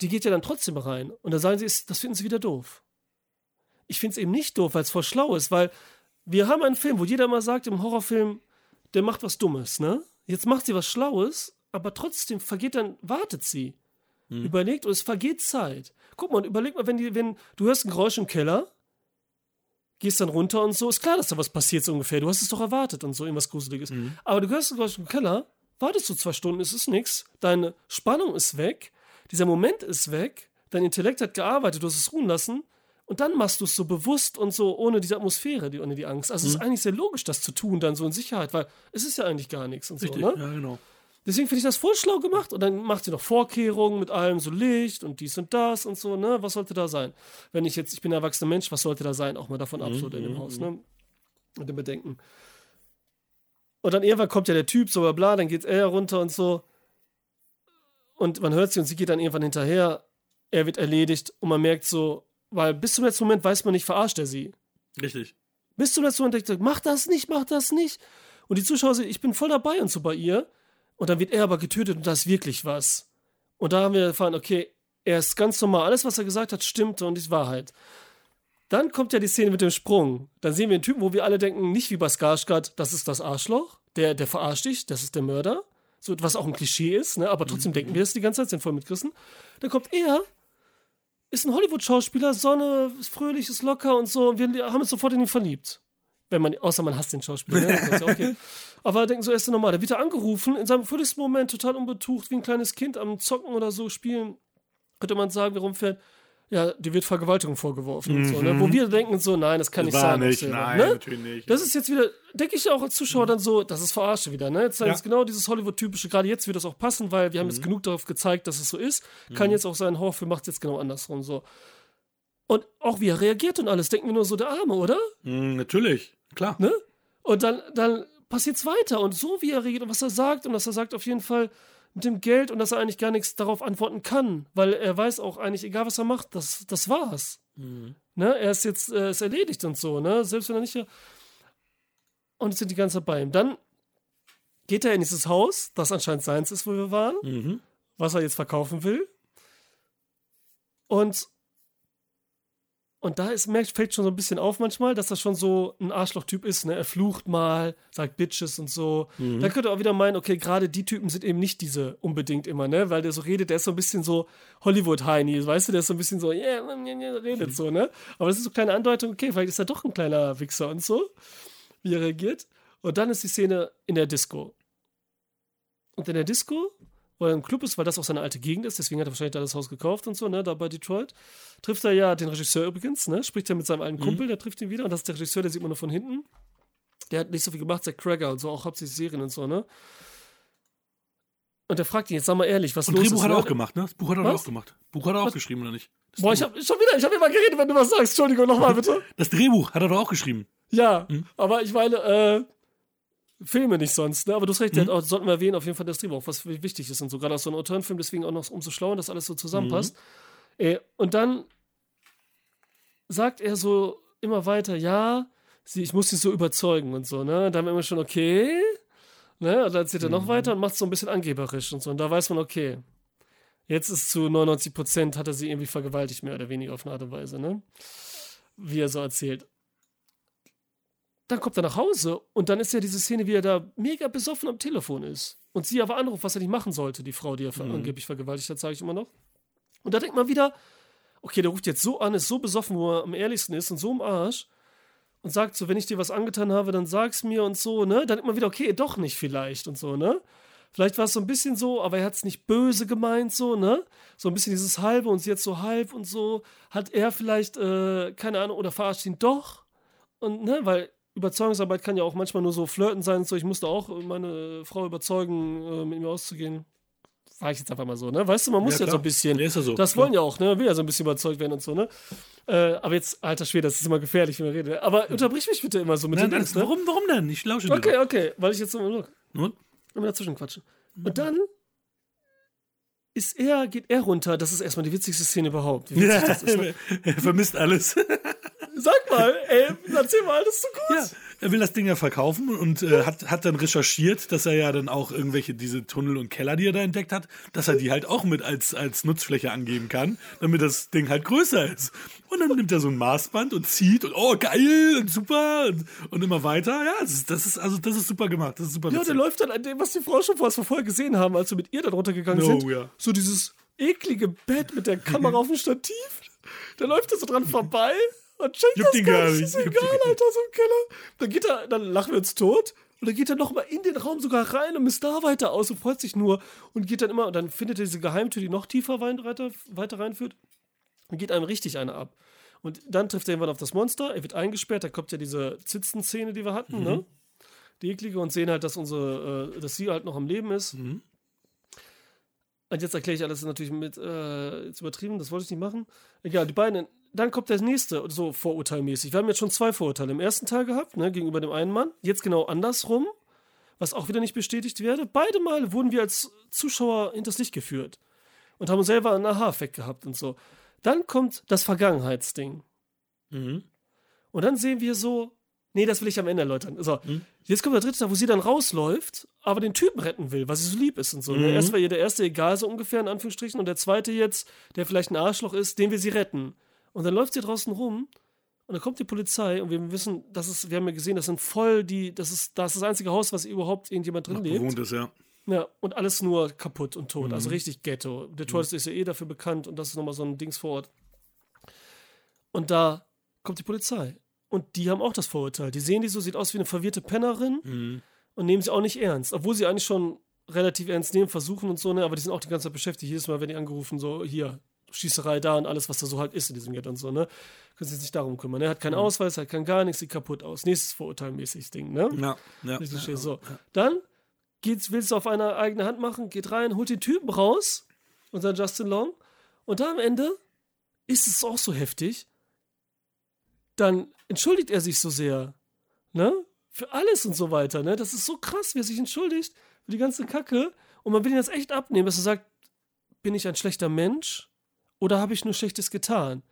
A: die geht ja dann trotzdem rein. Und dann sagen sie, das finden sie wieder doof. Ich finde es eben nicht doof, weil es voll schlau ist, weil wir haben einen Film, wo jeder mal sagt, im Horrorfilm, der macht was Dummes, ne? Jetzt macht sie was Schlaues, aber trotzdem vergeht dann, wartet sie. Überlegt und es vergeht Zeit. Guck mal, und überleg mal, wenn, die, wenn du hörst ein Geräusch im Keller, gehst dann runter und so, ist klar, dass da was passiert so ungefähr. Du hast es doch erwartet und so, irgendwas Gruseliges. Aber du hörst ein Geräusch im Keller, wartest du zwei Stunden, es ist nichts, deine Spannung ist weg, dieser Moment ist weg, dein Intellekt hat gearbeitet, du hast es ruhen lassen und dann machst du es so bewusst und so ohne diese Atmosphäre, die, ohne die Angst. Also es ist eigentlich sehr logisch, das zu tun, dann so in Sicherheit, weil es ist ja eigentlich gar nichts und
B: Richtig,
A: so, ne?
B: ja, genau.
A: Deswegen finde ich das voll schlau gemacht und dann macht sie noch Vorkehrungen mit allem so Licht und dies und das und so, ne? Was sollte da sein? Wenn ich jetzt, ich bin ein erwachsener Mensch, was sollte da sein? Auch mal davon ab, so in dem Haus, ne? Und dem Bedenken. Und dann irgendwann kommt ja der Typ, so bla bla, dann geht er runter und so. Und man hört sie und sie geht dann irgendwann hinterher. Er wird erledigt und man merkt so, weil bis zum letzten Moment weiß man nicht, verarscht er sie.
B: Richtig.
A: Bis zum letzten Moment denkt er, mach das nicht, mach das nicht. Und die Zuschauer sagen, ich bin voll dabei und so bei ihr. Und dann wird er aber getötet und da ist wirklich was. Und da haben wir erfahren, okay, er ist ganz normal. Alles, was er gesagt hat, stimmte und ist Wahrheit. Dann kommt ja die Szene mit dem Sprung. Dann sehen wir einen Typen, wo wir alle denken, nicht wie bei Skarsgård, das ist das Arschloch, der, der verarscht dich, das ist der Mörder. So, was auch ein Klischee ist, ne? aber trotzdem denken wir das die ganze Zeit, sind voll mitgerissen. Dann kommt er, ist ein Hollywood-Schauspieler, Sonne, ist fröhlich, ist locker und so. Und wir haben uns sofort in ihn verliebt. Wenn man, außer man hasst den Schauspieler. Ne? Ja okay. Aber denken so, er ist normal. Da wird er angerufen, in seinem fröhlichsten Moment, total unbetucht, wie ein kleines Kind am Zocken oder so spielen. Könnte man sagen, der rumfährt. Ja, dir wird Vergewaltigung vorgeworfen und so, ne? Wo wir denken so, nein, das kann nicht
B: War
A: sein.
B: nicht, nein,
A: ne?
B: natürlich nicht.
A: Das ist jetzt wieder, denke ich auch als Zuschauer dann so, das ist verarsche wieder, ne? Jetzt,
B: Ja.
A: jetzt genau dieses Hollywood-typische, gerade jetzt wird das auch passen, weil wir haben jetzt genug darauf gezeigt, dass es so ist. Kann jetzt auch sein, Horrorfilm macht es jetzt genau andersrum, so. Und auch wie er reagiert und alles, denken wir nur so, der Arme, oder?
B: Mm, natürlich, klar.
A: Ne? Und dann, dann passiert's weiter und so wie er reagiert und was er sagt und dass er sagt auf jeden Fall mit dem Geld und dass er eigentlich gar nichts darauf antworten kann, weil er weiß auch eigentlich, egal was er macht, das, das war's. Ne? Er ist jetzt äh, ist erledigt und so, ne? Selbst wenn er nicht. Und sind die ganze Zeit bei ihm. Dann geht er in dieses Haus, das anscheinend seins ist, wo wir waren,
B: Mhm.
A: was er jetzt verkaufen will. Und, und da ist, merkt, fällt schon so ein bisschen auf manchmal, dass er schon so ein Arschloch-Typ ist. Ne? Er flucht mal, sagt Bitches und so.
B: Mhm.
A: Da könnte auch wieder meinen, okay, gerade die Typen sind eben nicht diese unbedingt immer, ne? Weil der so redet, der ist so ein bisschen so Hollywood-Heini, weißt du, der ist so ein bisschen so, yeah, yeah, yeah, redet so, ne? Aber das ist so eine kleine Andeutung, okay, vielleicht ist er doch ein kleiner Wichser und so, wie er reagiert. Und dann ist die Szene in der Disco. Und in der Disco, wo er im Club ist, weil das auch seine alte Gegend ist, deswegen hat er wahrscheinlich da das Haus gekauft und so, ne, da bei Detroit, trifft er ja den Regisseur übrigens, ne, spricht er mit seinem alten Kumpel, der trifft ihn wieder und das ist der Regisseur, der sieht man nur von hinten. Der hat nicht so viel gemacht, Zack Cracker und so, auch hauptsächlich Serien und so, ne. Und der fragt ihn jetzt, sag mal ehrlich, was
B: Und
A: los
B: Drehbuch
A: ist.
B: hat er
A: ne?
B: auch gemacht, ne? Das Buch hat er
A: Was?
B: auch gemacht. Buch hat er auch geschrieben, oder nicht? Das
A: Boah, ich
B: Drehbuch.
A: hab schon wieder, ich hab immer geredet, wenn du was sagst. Entschuldigung, nochmal bitte.
B: Das Drehbuch hat er doch auch geschrieben.
A: Ja,
B: Hm?
A: aber ich meine, äh, Filme nicht sonst, ne? Aber du hast recht,
B: Mhm.
A: auch, sollten wir erwähnen, auf jeden Fall das Drehbuch, was wichtig ist und so. Gerade aus so einem Autorenfilm, deswegen auch noch umso schlauer, dass alles so zusammenpasst.
B: Mhm.
A: Äh, und dann sagt er so immer weiter, ja, sie, ich muss sie so überzeugen und so, ne? Und dann immer schon, okay. Ne? Und dann erzählt er
B: Mhm.
A: noch weiter und macht es so ein bisschen angeberisch und so. Und da weiß man, okay. Jetzt ist zu 99 Prozent hat er sie irgendwie vergewaltigt, mehr oder weniger auf eine Art und Weise, ne? Wie er so erzählt. Dann kommt er nach Hause und dann ist ja diese Szene, wie er da mega besoffen am Telefon ist. Und sie aber anruft, was er nicht machen sollte, die Frau, die er
B: Mhm.
A: angeblich vergewaltigt hat, sage ich immer noch. Und da denkt man wieder, okay, der ruft jetzt so an, ist so besoffen, wo er am ehrlichsten ist und so im Arsch und sagt so, wenn ich dir was angetan habe, dann sag's mir und so, ne? Dann denkt man wieder, okay, doch nicht vielleicht und so, ne? Vielleicht war es so ein bisschen so, aber er hat es nicht böse gemeint, so, ne? So ein bisschen dieses halbe und sie jetzt so halb und so. Hat er vielleicht, äh, keine Ahnung, oder verarscht ihn doch? Und, ne, weil Überzeugungsarbeit kann ja auch manchmal nur so flirten sein so. Ich musste auch meine Frau überzeugen, äh, mit mir auszugehen. War ich jetzt einfach mal so, ne? Weißt du, man muss ja,
B: klar.
A: so ein bisschen.
B: Ja, ist ja so.
A: Das
B: Klar.
A: wollen ja auch, ne? Will ja so ein bisschen überzeugt werden und so, ne? Äh, aber jetzt, alter Schwede, das ist immer gefährlich, wenn man redet. Aber unterbrich mich bitte immer so mit
B: Nein,
A: den
B: nein,
A: Dings, ne?
B: warum, warum denn? Ich lausche dir.
A: Okay, okay, weil ich jetzt so look,
B: doch. Und?
A: immer dazwischen quatschen. Und dann ist er, geht er runter. Das ist erstmal die witzigste Szene überhaupt. Wie witzig das ist, ne?
B: er vermisst alles.
A: Sag mal, ey, erzähl mal, das ist so gut.
B: Ja, er will das Ding ja verkaufen und äh, hat, hat dann recherchiert, dass er ja dann auch irgendwelche, diese Tunnel und Keller, die er da entdeckt hat, dass er die halt auch mit als, als Nutzfläche angeben kann, damit das Ding halt größer ist. Und dann nimmt er so ein Maßband und zieht und oh, geil und super und, und immer weiter. Ja, das ist, das ist, also, das ist super gemacht. Das ist super
A: Ja,
B: witzig.
A: der läuft dann an dem, was die Frau schon wir vorher gesehen haben, als wir mit ihr dann runtergegangen
B: No,
A: sind.
B: ja.
A: So dieses eklige Bett mit der Kamera auf dem Stativ. Da läuft er so dran vorbei und checkt
B: Juckt
A: das gar
B: gar
A: nicht. Ist egal, Alter, so im Keller. Dann geht er, dann lachen wir uns tot. Und dann geht er nochmal in den Raum sogar rein und misst da weiter aus und freut sich nur. Und geht dann immer, und dann findet er diese Geheimtür, die noch tiefer weiter, weiter reinführt. Und geht einem richtig eine ab. Und dann trifft er irgendwann auf das Monster, er wird eingesperrt, da kommt ja diese Zitzen-Szene, die wir hatten, ne? Die eklige und sehen halt, dass unsere, äh, dass sie halt noch am Leben ist.
B: Mhm.
A: Und jetzt erkläre ich alles natürlich mit, äh, jetzt übertrieben, das wollte ich nicht machen. Egal, die beiden, dann kommt der nächste, so vorurteilmäßig. Wir haben jetzt schon zwei Vorurteile im ersten Teil gehabt, ne, gegenüber dem einen Mann. Jetzt genau andersrum, was auch wieder nicht bestätigt werde. Beide Male wurden wir als Zuschauer hinters Licht geführt und haben selber einen Aha-Effekt gehabt und so. Dann kommt das Vergangenheitsding.
B: Mhm.
A: Und dann sehen wir so, nee, das will ich am Ende erläutern. So,
B: Mhm.
A: jetzt kommt der dritte Teil, wo sie dann rausläuft, aber den Typen retten will, weil sie so lieb ist und so.
B: Mhm.
A: Ne? Erst war ihr der erste egal, so ungefähr, in Anführungsstrichen, und der zweite jetzt, der vielleicht ein Arschloch ist, den will sie retten. Und dann läuft sie draußen rum und dann kommt die Polizei und wir wissen, das ist, wir haben ja gesehen, das sind voll die, das ist das, ist das einzige Haus, was überhaupt irgendjemand drin
B: Noch
A: lebt.
B: bewohnt ist, ja.
A: Ja, und alles nur kaputt und tot.
B: Mhm.
A: Also richtig Ghetto. Detroit ist ja eh dafür bekannt und das ist nochmal so ein Dings vor Ort. Und da kommt die Polizei. Und die haben auch das Vorurteil. Die sehen die so, sieht aus wie eine verwirrte Pennerin
B: Mhm.
A: und nehmen sie auch nicht ernst. Obwohl sie eigentlich schon relativ ernst nehmen, versuchen und so, ne? aber die sind auch die ganze Zeit beschäftigt. Jedes Mal werden die angerufen, so hier, Schießerei da und alles, was da so halt ist in diesem Ghetto und so, ne? Können sich nicht darum kümmern. Er hat keinen Ausweis, hat kein gar nichts, sieht kaputt aus. Nächstes Vorurteilmäßiges Ding, ne?
B: Ja, ja.
A: Richtig
B: ja,
A: schön. So. Dann geht's, willst du auf eine eigene Hand machen, geht rein, holt den Typen raus, unser Justin Long. Und da am Ende ist es auch so heftig. Dann entschuldigt er sich so sehr. Ne? Für alles und so weiter. Ne? Das ist so krass, wie er sich entschuldigt für die ganze Kacke. Und man will ihn das echt abnehmen, dass er sagt, bin ich ein schlechter Mensch oder habe ich nur Schlechtes getan?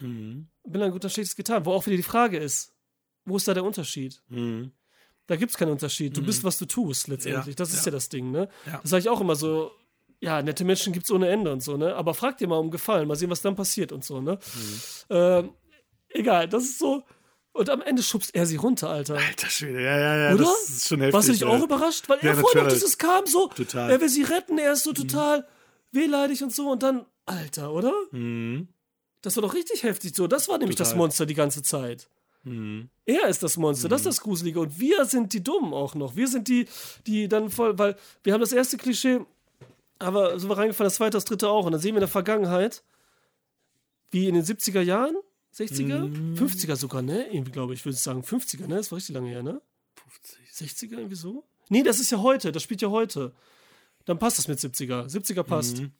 B: Mhm.
A: Bin ein guter Schlechtes getan. Wo auch wieder die Frage ist, wo ist da der Unterschied?
B: Mhm.
A: Da gibt es keinen Unterschied. Du bist, was du tust, letztendlich.
B: Ja,
A: das ist
B: ja.
A: ja das Ding, ne?
B: Ja.
A: Das sage ich auch immer so. Ja, nette Menschen gibt es ohne Ende und so, ne? Aber frag dir mal um Gefallen, mal sehen, was dann passiert und so, ne?
B: Mhm.
A: Ähm, egal, das ist so. Und am Ende schubst er sie runter, Alter.
B: Alter Schwede, ja, ja, ja.
A: Oder?
B: Das ist schon heftig.
A: Warst du nicht
B: ja.
A: auch überrascht? Weil
B: Ja,
A: er vorher noch dieses kam so,
B: Total.
A: er will sie retten, er ist so total wehleidig und so und dann, Alter, oder?
B: Mhm.
A: Das war doch richtig heftig so. Das war nämlich das
B: Total. Mhm.
A: Monster die ganze Zeit. Er ist das Monster, das ist das Gruselige. Und wir sind die Dummen auch noch. Wir sind die, die dann voll, weil wir haben das erste Klischee, aber so wir reingefallen, das zweite, das dritte auch. Und dann sehen wir in der Vergangenheit, wie in den 70er Jahren, 60er,
B: Mhm.
A: 50er sogar, ne? Irgendwie, glaube ich, würde ich sagen. 50er, ne? Das war richtig lange her, ne? 60er irgendwie so? Nee, das ist ja heute, das spielt ja heute. Dann passt das mit 70er. 70er passt.
B: Mhm.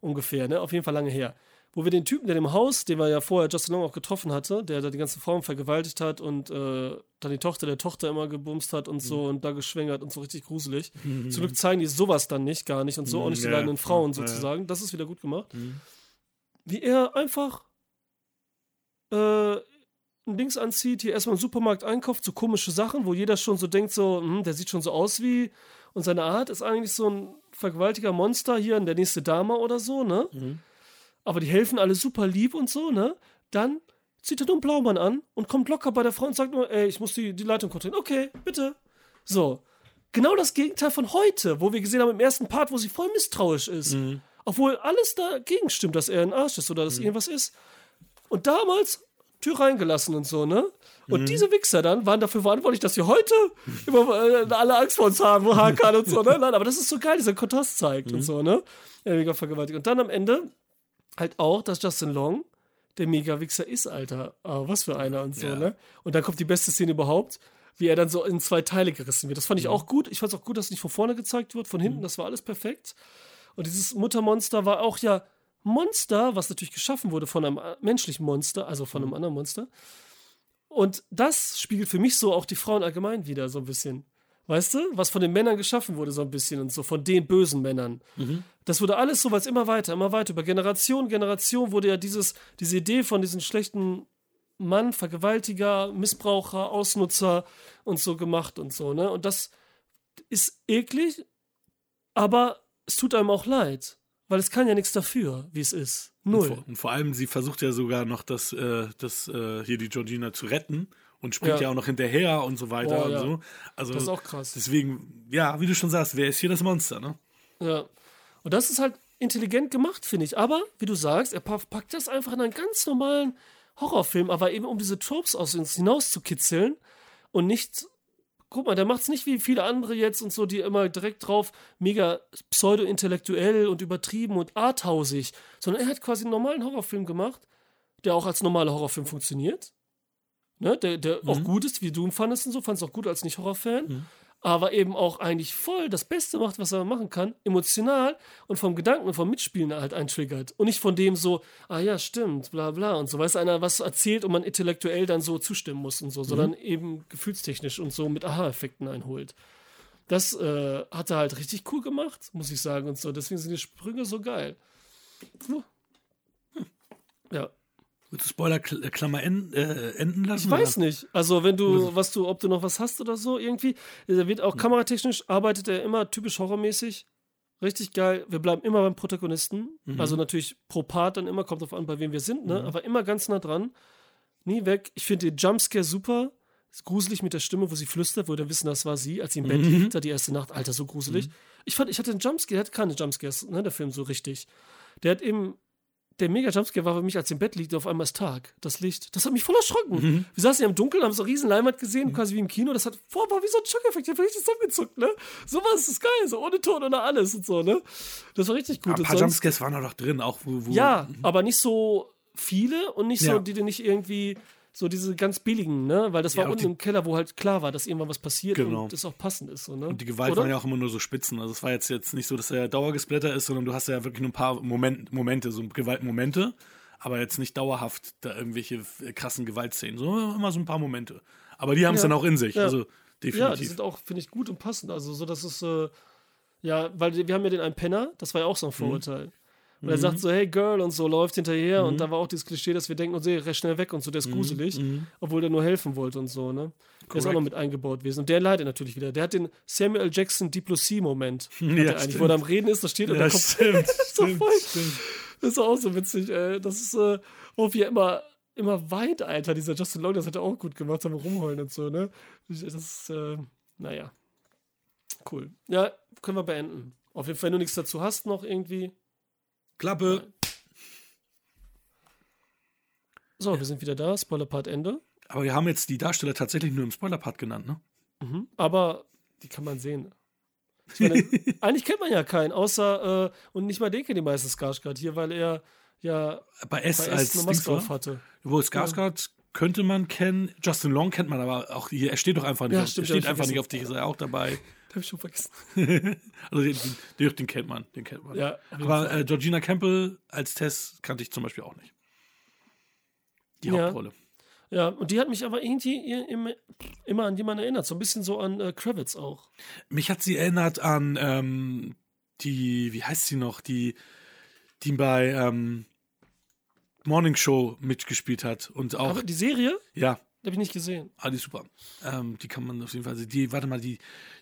A: Ungefähr, ne? Auf jeden Fall lange her. Wo wir den Typen, der im Haus, den wir ja vorher Justin Long auch getroffen hatte, der da die ganzen Frauen vergewaltigt hat und äh, dann die Tochter der Tochter immer gebumst hat und
B: Mhm.
A: so und da geschwängert und so richtig gruselig. Zum Glück zeigen die sowas dann nicht, gar nicht und so, auch nicht die
B: Mhm,
A: leidenden Frauen sozusagen. Das ist wieder gut gemacht.
B: Mhm.
A: Wie er einfach äh, ein Dings anzieht, hier erstmal im Supermarkt einkauft, so komische Sachen, wo jeder schon so denkt, so, hm, der sieht schon so aus wie, und seine Art ist eigentlich so ein vergewaltiger Monster hier, der nächste Dame oder so, ne?
B: Mhm.
A: Aber die helfen alle super lieb und so, ne? Dann zieht er nur einen Blaumann an und kommt locker bei der Frau und sagt nur, ey, ich muss die, die Leitung kontrollieren. Okay, bitte. So. Genau das Gegenteil von heute, wo wir gesehen haben im ersten Part, wo sie voll misstrauisch ist.
B: Mhm.
A: Obwohl alles dagegen stimmt, dass er ein Arsch ist oder dass irgendwas ist. Und damals Tür reingelassen und so, ne? Und diese Wichser dann waren dafür verantwortlich, dass wir heute immer äh, alle Angst vor uns haben, wo Hakan und so, ne? Nein, aber das ist so geil, dieser Kontrast zeigt und so, ne? Ja, mega vergewaltigt. Und dann am Ende halt auch, dass Justin Long der Mega-Wichser ist, Alter. Aber was für einer und so,
B: Ja.
A: ne? Und dann kommt die beste Szene überhaupt, wie er dann so in zwei Teile gerissen wird. Das fand ich auch gut. Ich fand es auch gut, dass es nicht von vorne gezeigt wird, von hinten, das war alles perfekt. Und dieses Muttermonster war auch ja Monster, was natürlich geschaffen wurde von einem äh, menschlichen Monster, also von einem anderen Monster. Und das spiegelt für mich so auch die Frauen allgemein wieder so ein bisschen. Weißt du, was von den Männern geschaffen wurde, so ein bisschen und so, von den bösen Männern. Das wurde alles so, weil es immer weiter, immer weiter. Über Generation, Generation wurde ja dieses, diese Idee von diesem schlechten Mann, Vergewaltiger, Missbraucher, Ausnutzer und so gemacht und so, ne? Und das ist eklig, aber es tut einem auch leid. Weil es kann ja nichts dafür, wie es ist.
B: Und
A: Null.
B: vor, und vor allem, sie versucht ja sogar noch, das, äh, das, äh, hier die Georgina zu retten und springt
A: Ja.
B: ja, auch noch hinterher und so weiter
A: Boah,
B: und
A: ja.
B: so. Also
A: Das ist auch krass.
B: deswegen, ja, wie du schon sagst, wer ist hier das Monster, ne?
A: Ja. Und das ist halt intelligent gemacht, finde ich. Aber, wie du sagst, er pa- packt das einfach in einen ganz normalen Horrorfilm, aber eben um diese Tropes aus uns hinaus zu kitzeln und nicht. Guck mal, der macht es nicht wie viele andere jetzt und so, die immer direkt drauf mega pseudo-intellektuell und übertrieben und arthausig, sondern er hat quasi einen normalen Horrorfilm gemacht, der auch als normaler Horrorfilm funktioniert. Ne, der der auch gut ist, wie du ihn fandest und so, fandest auch gut als Nicht-Horror-Fan. Aber eben auch eigentlich voll das Beste macht, was er machen kann, emotional und vom Gedanken und vom Mitspielen halt eintriggert. Und nicht von dem so, ah ja, stimmt, bla bla und so, weiß einer was erzählt und man intellektuell dann so zustimmen muss und so, sondern eben gefühlstechnisch und so mit Aha-Effekten einholt. Das äh, hat er halt richtig cool gemacht, muss ich sagen und so. Deswegen sind die Sprünge so geil. Ja.
B: Willst du Spoiler-Klammer en, äh, enden lassen?
A: Ich weiß nicht. Also, wenn du, was du, ob du noch was hast oder so, irgendwie. Er wird auch kameratechnisch, arbeitet er immer typisch horrormäßig. Richtig geil. Wir bleiben immer beim Protagonisten. Also natürlich pro Part dann immer, kommt drauf an, bei wem wir sind, ne? Aber immer ganz nah dran. Nie weg. Ich finde den Jumpscare super. Ist gruselig mit der Stimme, wo sie flüstert, wo wir dann wissen, das war sie, als sie im Bett liegt, da die erste Nacht. Alter, so gruselig. Ich fand, ich hatte einen Jumpscare, der hat keine Jumpscares, ne, der Film so richtig. Der hat eben der mega Jumpscare war für mich, als im Bett liegt, auf einmal ist Tag. Das Licht. Das hat mich voll erschrocken. Wir saßen ja im Dunkeln, haben so eine riesen Leinwand gesehen, quasi wie im Kino. Das hat, boah, war wie so ein Schockeffekt. Ich hab richtig zusammengezuckt, ne? So was ist geil, so ohne Ton, ohne alles und so, ne? Das war richtig gut.
B: Ein
A: Und
B: paar Jumpscares waren doch drin, auch wo. wo
A: ja, aber nicht so viele und nicht so,
B: Ja.
A: die dir nicht irgendwie so diese ganz billigen, ne? Weil das war
B: Ja,
A: unten
B: die-
A: im Keller, wo halt klar war, dass irgendwann was passiert
B: Genau.
A: und das auch passend ist, so, ne?
B: Und die Gewalt
A: Oder?
B: waren ja auch immer nur so Spitzen. Also es war jetzt, jetzt nicht so, dass er Dauergesplitter ist, sondern du hast ja wirklich nur ein paar Moment, Momente, so Gewaltmomente, aber jetzt nicht dauerhaft da irgendwelche krassen Gewaltszenen, sondern immer so ein paar Momente. Aber die haben es
A: Ja.
B: dann auch in sich,
A: Ja.
B: also
A: Ja, die
B: definitiv.
A: sind auch, finde ich, gut und passend. Also, so dass es, äh, ja, weil wir haben ja den einen Penner, das war ja auch so ein
B: Mhm.
A: Und er sagt so, hey Girl und so, läuft hinterher. Und da war auch dieses Klischee, dass wir denken, und sehe recht schnell weg und so, der ist gruselig, obwohl der nur helfen wollte und so, ne? Der ist auch noch mit eingebaut gewesen. Und der leidet natürlich wieder. Der hat den Samuel. Jackson Sea-Moment.
B: Ja,
A: eigentlich,
B: stimmt.
A: wo er am Reden ist, da steht und
B: Ja,
A: dann kommt
B: stimmt,
A: so
B: stimmt,
A: voll.
B: stimmt.
A: Das ist auch so witzig, ey. Das ist äh, auch wie er immer, immer weit, Alter. Dieser Justin Long, das hat er auch gut gemacht, am Rumheulen und so, ne? Das ist, äh, naja. Cool. Ja, können wir beenden. Auf jeden Fall, wenn du nichts dazu hast, noch irgendwie.
B: Klappe.
A: So, wir sind wieder da. Spoiler-Part Ende.
B: Aber wir haben jetzt die Darsteller tatsächlich nur im Spoiler-Part genannt, ne?
A: Mhm. Aber die kann man sehen. Meine, eigentlich kennt man ja keinen, außer, äh, und nicht mal den kennt die meisten Skarsgård hier, weil er ja
B: Bei S
A: bei
B: als
A: eine
B: Dings
A: Maske auf
B: war.
A: hatte.
B: Wo Skarsgård könnte man kennen. Justin Long kennt man aber auch hier. Er steht doch einfach nicht.
A: Ja,
B: auf,
A: stimmt,
B: er steht einfach nicht auf dich. Ist er auch dabei.
A: Den hab ich schon vergessen.
B: also den, den, den kennt man. Den kennt man.
A: Ja,
B: aber äh, Georgina Campbell als Tess kannte ich zum Beispiel auch nicht. Die
A: Ja.
B: Hauptrolle.
A: Ja, und die hat mich aber irgendwie immer, an jemanden erinnert. So ein bisschen so an äh, Kravitz auch.
B: Mich hat sie erinnert an ähm, die, wie heißt sie noch, die, die bei ähm, Morning Show mitgespielt hat und auch,
A: Aber die Serie,
B: ja,
A: habe ich nicht gesehen.
B: ah, die ist super. Ähm, die kann man auf jeden Fall, die, warte mal, die,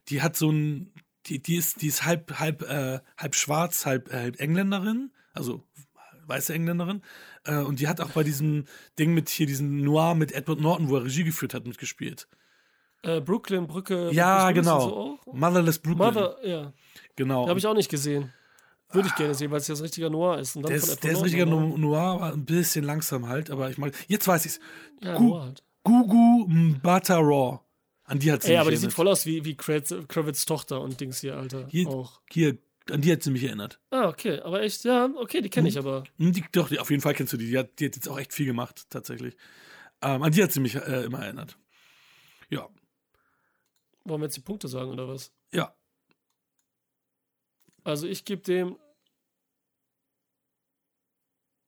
B: die hat so ein, die, die ist, die ist halb, halb, äh, halb schwarz, halb, äh, halb Engländerin, also weiße Engländerin. Äh, und die hat auch bei diesem Ding mit hier, diesem Noir mit Edward Norton, wo er Regie geführt hat, mitgespielt.
A: Äh, Brooklyn, Brücke.
B: Ja,
A: Willis
B: genau.
A: So?
B: Motherless Brooklyn.
A: Mother, ja.
B: genau.
A: Habe ich auch nicht gesehen. Würde ich gerne sehen, weil es ja so ein richtiger Noir ist.
B: Der ist, der ist richtiger Noir, aber ein bisschen langsam halt, aber ich mag. Jetzt weiß ich's.
A: Ja,
B: Gu-
A: Noir halt.
B: Gugu Mbata Raw. An die hat sie
A: Ey,
B: mich
A: aber die sieht
B: erinnert.
A: voll aus wie, wie Kravitz, Tochter und Dings hier, Alter.
B: Hier,
A: Auch.
B: hier, an die hat sie mich erinnert.
A: Ah, okay. Aber echt, ja, okay, die kenne ich aber.
B: Hm, Die, doch, die, auf jeden Fall kennst du die. Die hat, die hat jetzt auch echt viel gemacht, tatsächlich. Ähm, an die hat sie mich äh, immer erinnert. Ja,
A: Wollen wir jetzt die Punkte sagen oder was?
B: ja.
A: Also ich gebe dem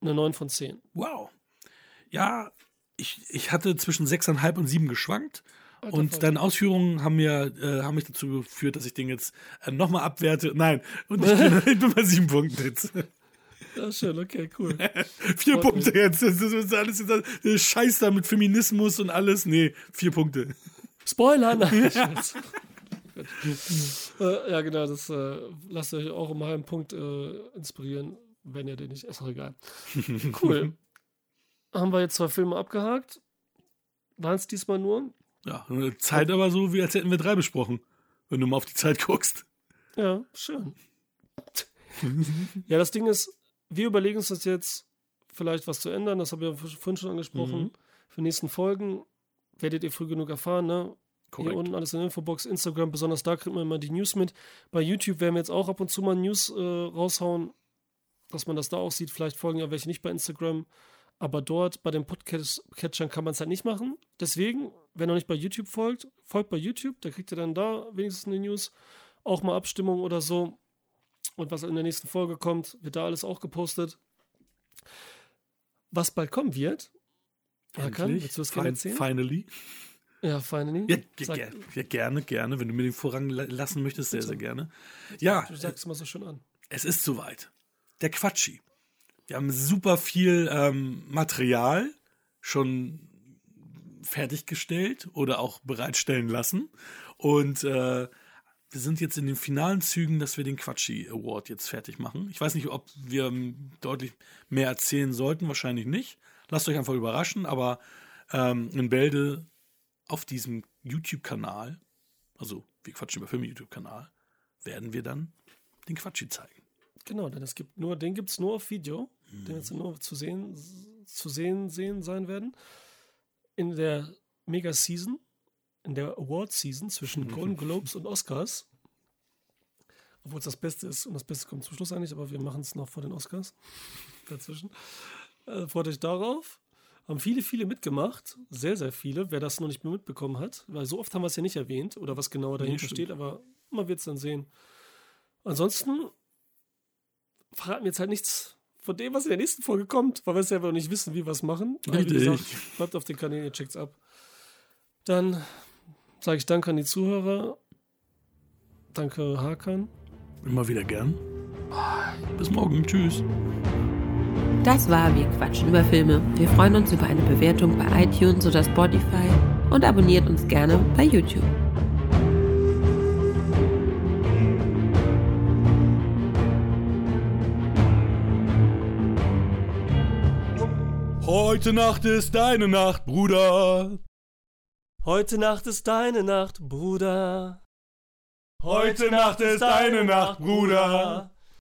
A: eine 9 von 10.
B: Wow. Ja, ich, ich hatte zwischen 6,5 und 7 geschwankt.
A: Alter
B: Und deine Ausführungen haben mir äh, haben mich dazu geführt, dass ich den jetzt äh, nochmal abwerte. Nein, und ich bin, ich bin bei sieben Punkten jetzt.
A: Ja, schön, okay, cool.
B: Vier
A: Freut
B: Punkte jetzt. Das ist, alles das Scheiß da mit Feminismus und alles. Nee, vier Punkte.
A: Spoiler! Nein, äh, ja, genau, das äh, lasst euch auch um einen Punkt äh, inspirieren, wenn ihr den nicht. Ist auch egal. Cool. Haben wir jetzt zwei Filme abgehakt. Waren es diesmal nur?
B: Ja, Zeit aber so, wie als hätten wir drei besprochen. Wenn du mal auf die Zeit guckst.
A: Ja, schön. ja, das Ding ist, wir überlegen uns das jetzt vielleicht was zu ändern. Das habe ich ja vorhin schon angesprochen.
B: Mhm.
A: Für die nächsten Folgen werdet ihr früh genug erfahren, ne?
B: Korrekt.
A: Hier unten alles in der Infobox, Instagram, besonders da kriegt man immer die News mit. Bei YouTube werden wir jetzt auch ab und zu mal News äh, raushauen, dass man das da auch sieht. Vielleicht folgen ja welche nicht bei Instagram. Aber dort bei den Podcatchern kann man es halt nicht machen. Deswegen, wenn ihr noch nicht bei YouTube folgt, folgt bei YouTube. Da kriegt ihr dann da wenigstens eine News. Auch mal Abstimmung oder so. Und was in der nächsten Folge kommt, wird da alles auch gepostet. Was bald kommen wird. Hakan, willst du das gerne erzählen?
B: Finally.
A: Ja, finally.
B: Ja,
A: Sag-
B: ja, gerne, gerne. Wenn du mir den Vorrang la- lassen möchtest, sehr, sehr gerne. Ja,
A: Du sagst immer so schön an.
B: es ist soweit. Der Quatschi. Wir haben super viel ähm, Material schon fertiggestellt oder auch bereitstellen lassen. Und äh, wir sind jetzt in den finalen Zügen, dass wir den Quatschi Award jetzt fertig machen. Ich weiß nicht, ob wir ähm, deutlich mehr erzählen sollten, wahrscheinlich nicht. Lasst euch einfach überraschen, aber ähm, in Bälde auf diesem YouTube-Kanal, also wir quatschen über Filme YouTube-Kanal, werden wir dann den Quatschi zeigen.
A: Genau, denn es gibt nur, den gibt es nur auf Video, den jetzt nur zu sehen, zu sehen, sehen sein werden. In der Mega-Season, in der Award-Season zwischen Golden Globes und Oscars. Obwohl es das Beste ist und das Beste kommt zum Schluss eigentlich, aber wir machen es noch vor den Oscars dazwischen. Äh, freut euch darauf. Haben viele, viele mitgemacht. Sehr, sehr viele. Wer das noch nicht mehr mitbekommen hat, weil so oft haben wir es ja nicht erwähnt oder was genauer dahinter
B: stimmt.
A: steht, aber man wird es dann sehen. Ansonsten verraten wir jetzt halt nichts von dem, was in der nächsten Folge kommt, weil wir es selber noch nicht wissen, wie wir es machen. Aber wie
B: Richtig.
A: gesagt, bleibt auf den Kanälen, ihr checkt's ab. Dann sage ich Danke an die Zuhörer. Danke, Hakan.
B: Immer wieder gern. Bis morgen. Tschüss.
C: Das war Wir quatschen über Filme. Wir freuen uns über eine Bewertung bei iTunes oder Spotify und abonniert uns gerne bei YouTube.
B: Heute Nacht ist deine Nacht, Bruder.
A: Heute Nacht ist deine Nacht, Bruder.
B: Heute Nacht ist deine Nacht, Bruder.